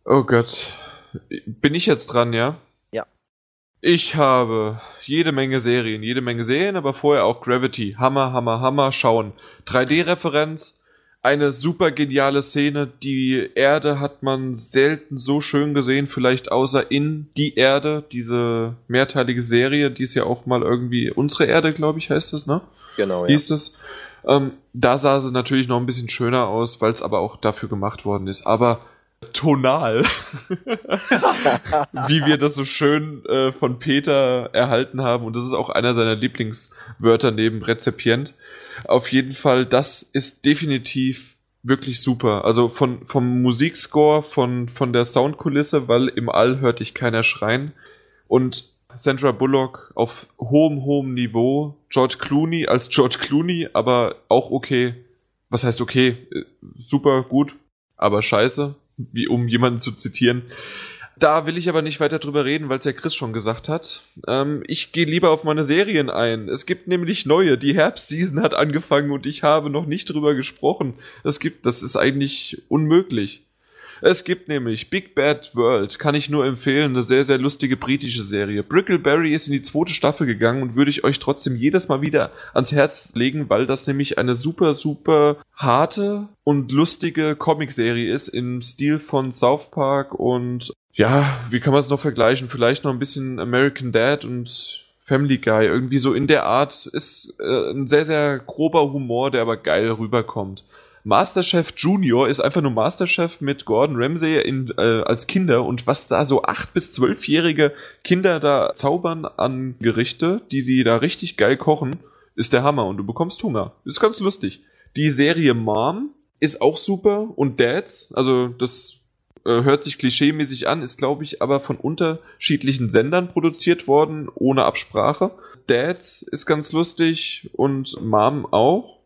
Oh Gott. Bin ich jetzt dran, ja? Ich habe jede Menge Serien, jede Menge Serien, aber vorher auch Gravity. Hammer, Hammer, Hammer, schauen. 3D-Referenz, eine super geniale Szene. Die Erde hat man selten so schön gesehen, vielleicht außer in die Erde, diese mehrteilige Serie, die ist ja auch mal irgendwie unsere Erde, glaube ich, heißt es, ne? Genau, ja. hieß es. Ähm, da sah sie natürlich noch ein bisschen schöner aus, weil es aber auch dafür gemacht worden ist. Aber tonal, (laughs) (laughs) wie wir das so schön äh, von Peter erhalten haben, und das ist auch einer seiner Lieblingswörter neben Rezipient. Auf jeden Fall, das ist definitiv wirklich super. Also von, vom Musikscore, von, von der Soundkulisse, weil im All hört dich keiner schreien. Und Sandra Bullock auf hohem, hohem Niveau. George Clooney als George Clooney, aber auch okay. Was heißt okay? Äh, Super gut, aber scheiße, wie um jemanden zu zitieren. Da will ich aber nicht weiter drüber reden, weil es ja Chris schon gesagt hat. Ähm, ich gehe lieber auf meine Serien ein. Es gibt nämlich neue. Die Herbstseason hat angefangen und ich habe noch nicht drüber gesprochen. Es gibt, das ist eigentlich unmöglich. Es gibt nämlich Big Bad World, kann ich nur empfehlen, eine sehr, sehr lustige britische Serie. Brickleberry ist in die zweite Staffel gegangen und würde ich euch trotzdem jedes Mal wieder ans Herz legen, weil das nämlich eine super, super harte und lustige Comicserie ist im Stil von South Park und ja, wie kann man es noch vergleichen? Vielleicht noch ein bisschen American Dad und Family Guy. Irgendwie so in der Art ist äh, ein sehr, sehr grober Humor, der aber geil rüberkommt. Masterchef Junior ist einfach nur Masterchef mit Gordon Ramsay in, äh, als Kinder und was da so acht bis zwölfjährige Kinder da zaubern an Gerichte, die die da richtig geil kochen, ist der Hammer und du bekommst Hunger. Ist ganz lustig. Die Serie Mom ist auch super und Dads, also das äh, hört sich klischeemäßig an, ist glaube ich aber von unterschiedlichen Sendern produziert worden, ohne Absprache. Dads ist ganz lustig und Mom auch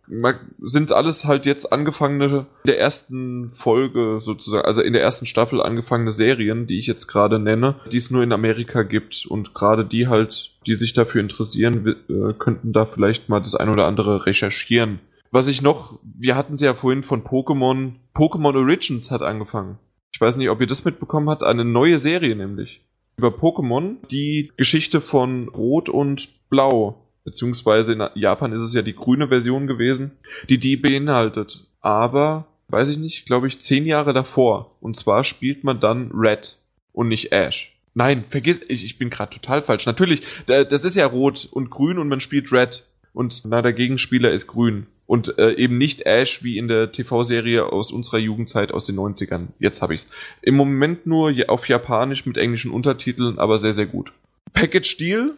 sind alles halt jetzt angefangene, in der ersten Folge sozusagen, also in der ersten Staffel angefangene Serien, die ich jetzt gerade nenne, die es nur in Amerika gibt und gerade die halt, die sich dafür interessieren, äh, könnten da vielleicht mal das ein oder andere recherchieren. Was ich noch, wir hatten es ja vorhin von Pokémon, Pokémon Origins hat angefangen. Ich weiß nicht, ob ihr das mitbekommen habt, eine neue Serie nämlich. Über Pokémon, die Geschichte von Rot und Blau beziehungsweise in Japan ist es ja die grüne Version gewesen, die die beinhaltet. Aber, weiß ich nicht, glaube ich, zehn Jahre davor. Und zwar spielt man dann Red und nicht Ash. Nein, vergiss, ich, ich bin gerade total falsch. Natürlich, da- das ist ja rot und grün und man spielt Red. Und na, der Gegenspieler ist grün. Und äh, eben nicht Ash wie in der TV-Serie aus unserer Jugendzeit aus den 90ern. Jetzt habe ich's. Im Moment nur auf Japanisch mit englischen Untertiteln, aber sehr, sehr gut. Package Deal.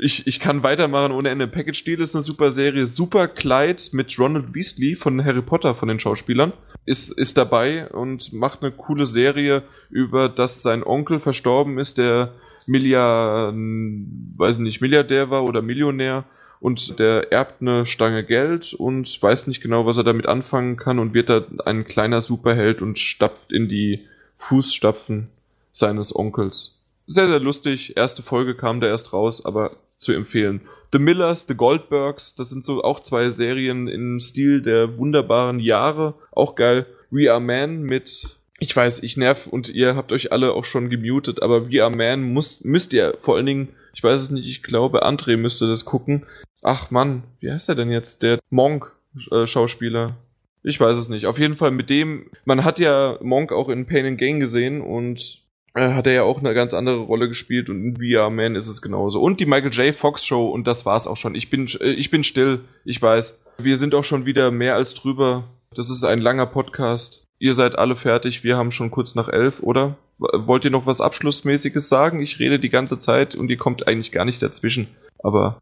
Ich, ich kann weitermachen ohne Ende. Package Deal ist eine super Serie. Super Kleid mit Ronald Weasley von Harry Potter von den Schauspielern. Ist, ist dabei und macht eine coole Serie über, dass sein Onkel verstorben ist, der Milliard, weiß nicht, Milliardär war oder Millionär und der erbt eine Stange Geld und weiß nicht genau, was er damit anfangen kann und wird da ein kleiner Superheld und stapft in die Fußstapfen seines Onkels. Sehr, sehr lustig. Erste Folge kam da erst raus, aber zu empfehlen. The Millers, The Goldbergs, das sind so auch zwei Serien im Stil der wunderbaren Jahre. Auch geil. We Are Man mit ich weiß, ich nerv und ihr habt euch alle auch schon gemutet, aber We Are Man muss, müsst ihr vor allen Dingen, ich weiß es nicht, ich glaube, André müsste das gucken. Ach Mann, wie heißt er denn jetzt? Der Monk-Schauspieler. Äh, ich weiß es nicht. Auf jeden Fall mit dem, man hat ja Monk auch in Pain and Gain gesehen und hat er ja auch eine ganz andere Rolle gespielt und in VR Man ist es genauso. Und die Michael J. Fox Show und das war's auch schon. Ich bin, äh, ich bin still, ich weiß. Wir sind auch schon wieder mehr als drüber. Das ist ein langer Podcast. Ihr seid alle fertig, wir haben schon kurz nach elf, oder? Wollt ihr noch was Abschlussmäßiges sagen? Ich rede die ganze Zeit und ihr kommt eigentlich gar nicht dazwischen. Aber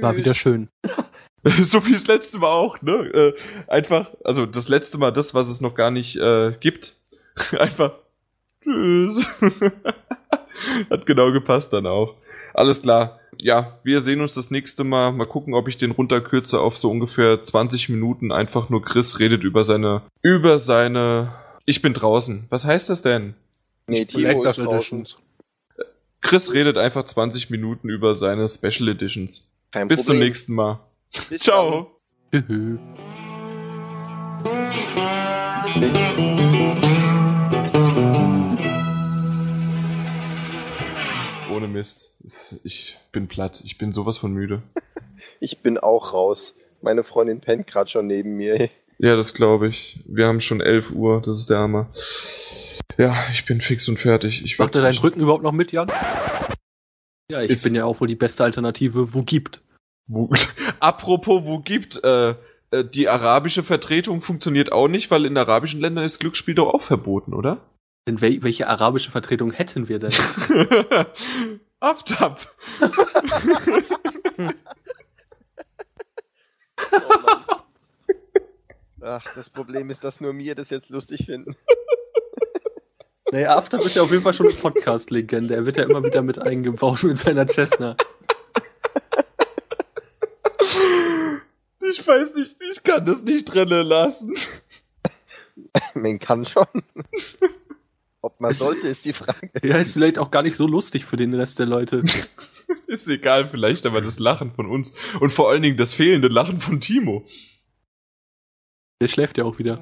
war wieder schön. (laughs) so wie das letzte Mal auch, ne? Äh, einfach, also das letzte Mal das, was es noch gar nicht äh, gibt. (laughs) einfach Tschüss. (laughs) Hat genau gepasst dann auch. Alles klar. Ja, wir sehen uns das nächste Mal. Mal gucken, ob ich den runterkürze auf so ungefähr 20 Minuten. Einfach nur Chris redet über seine, über seine, ich bin draußen. Was heißt das denn? Nee, Timo ist draußen. Chris redet einfach 20 Minuten über seine Special Editions. Kein Bis Problem. zum nächsten Mal. Bis Ciao. Ohne Mist. Ich bin platt. Ich bin sowas von müde. (laughs) ich bin auch raus. Meine Freundin pennt gerade schon neben mir. (laughs) Ja, das glaube ich. Wir haben schon 11 Uhr. Das ist der Hammer. Ja, ich bin fix und fertig. Ich Macht er deinen Rücken überhaupt noch mit, Jan? Ja, ich bin ja auch wohl die beste Alternative, wo gibt. Wo, (laughs) apropos, wo gibt, äh, äh, die arabische Vertretung funktioniert auch nicht, weil in arabischen Ländern ist Glücksspiel doch auch verboten, oder? Denn wel welche arabische Vertretung hätten wir denn? (laughs) Aftab. oh Ach, das Problem ist, dass nur mir das jetzt lustig finden. Naja, Aftab ist ja auf jeden Fall schon eine Podcast-Legende. Er wird ja immer wieder mit eingebaut mit seiner Cessna. Ich weiß nicht, ich kann das nicht drinnen lassen. (laughs) Man kann schon. Ob man sollte, ist die Frage. Ja, ist vielleicht auch gar nicht so lustig für den Rest der Leute. (laughs) ist egal, vielleicht aber das Lachen von uns. Und vor allen Dingen das fehlende Lachen von Timo. Der schläft ja auch wieder.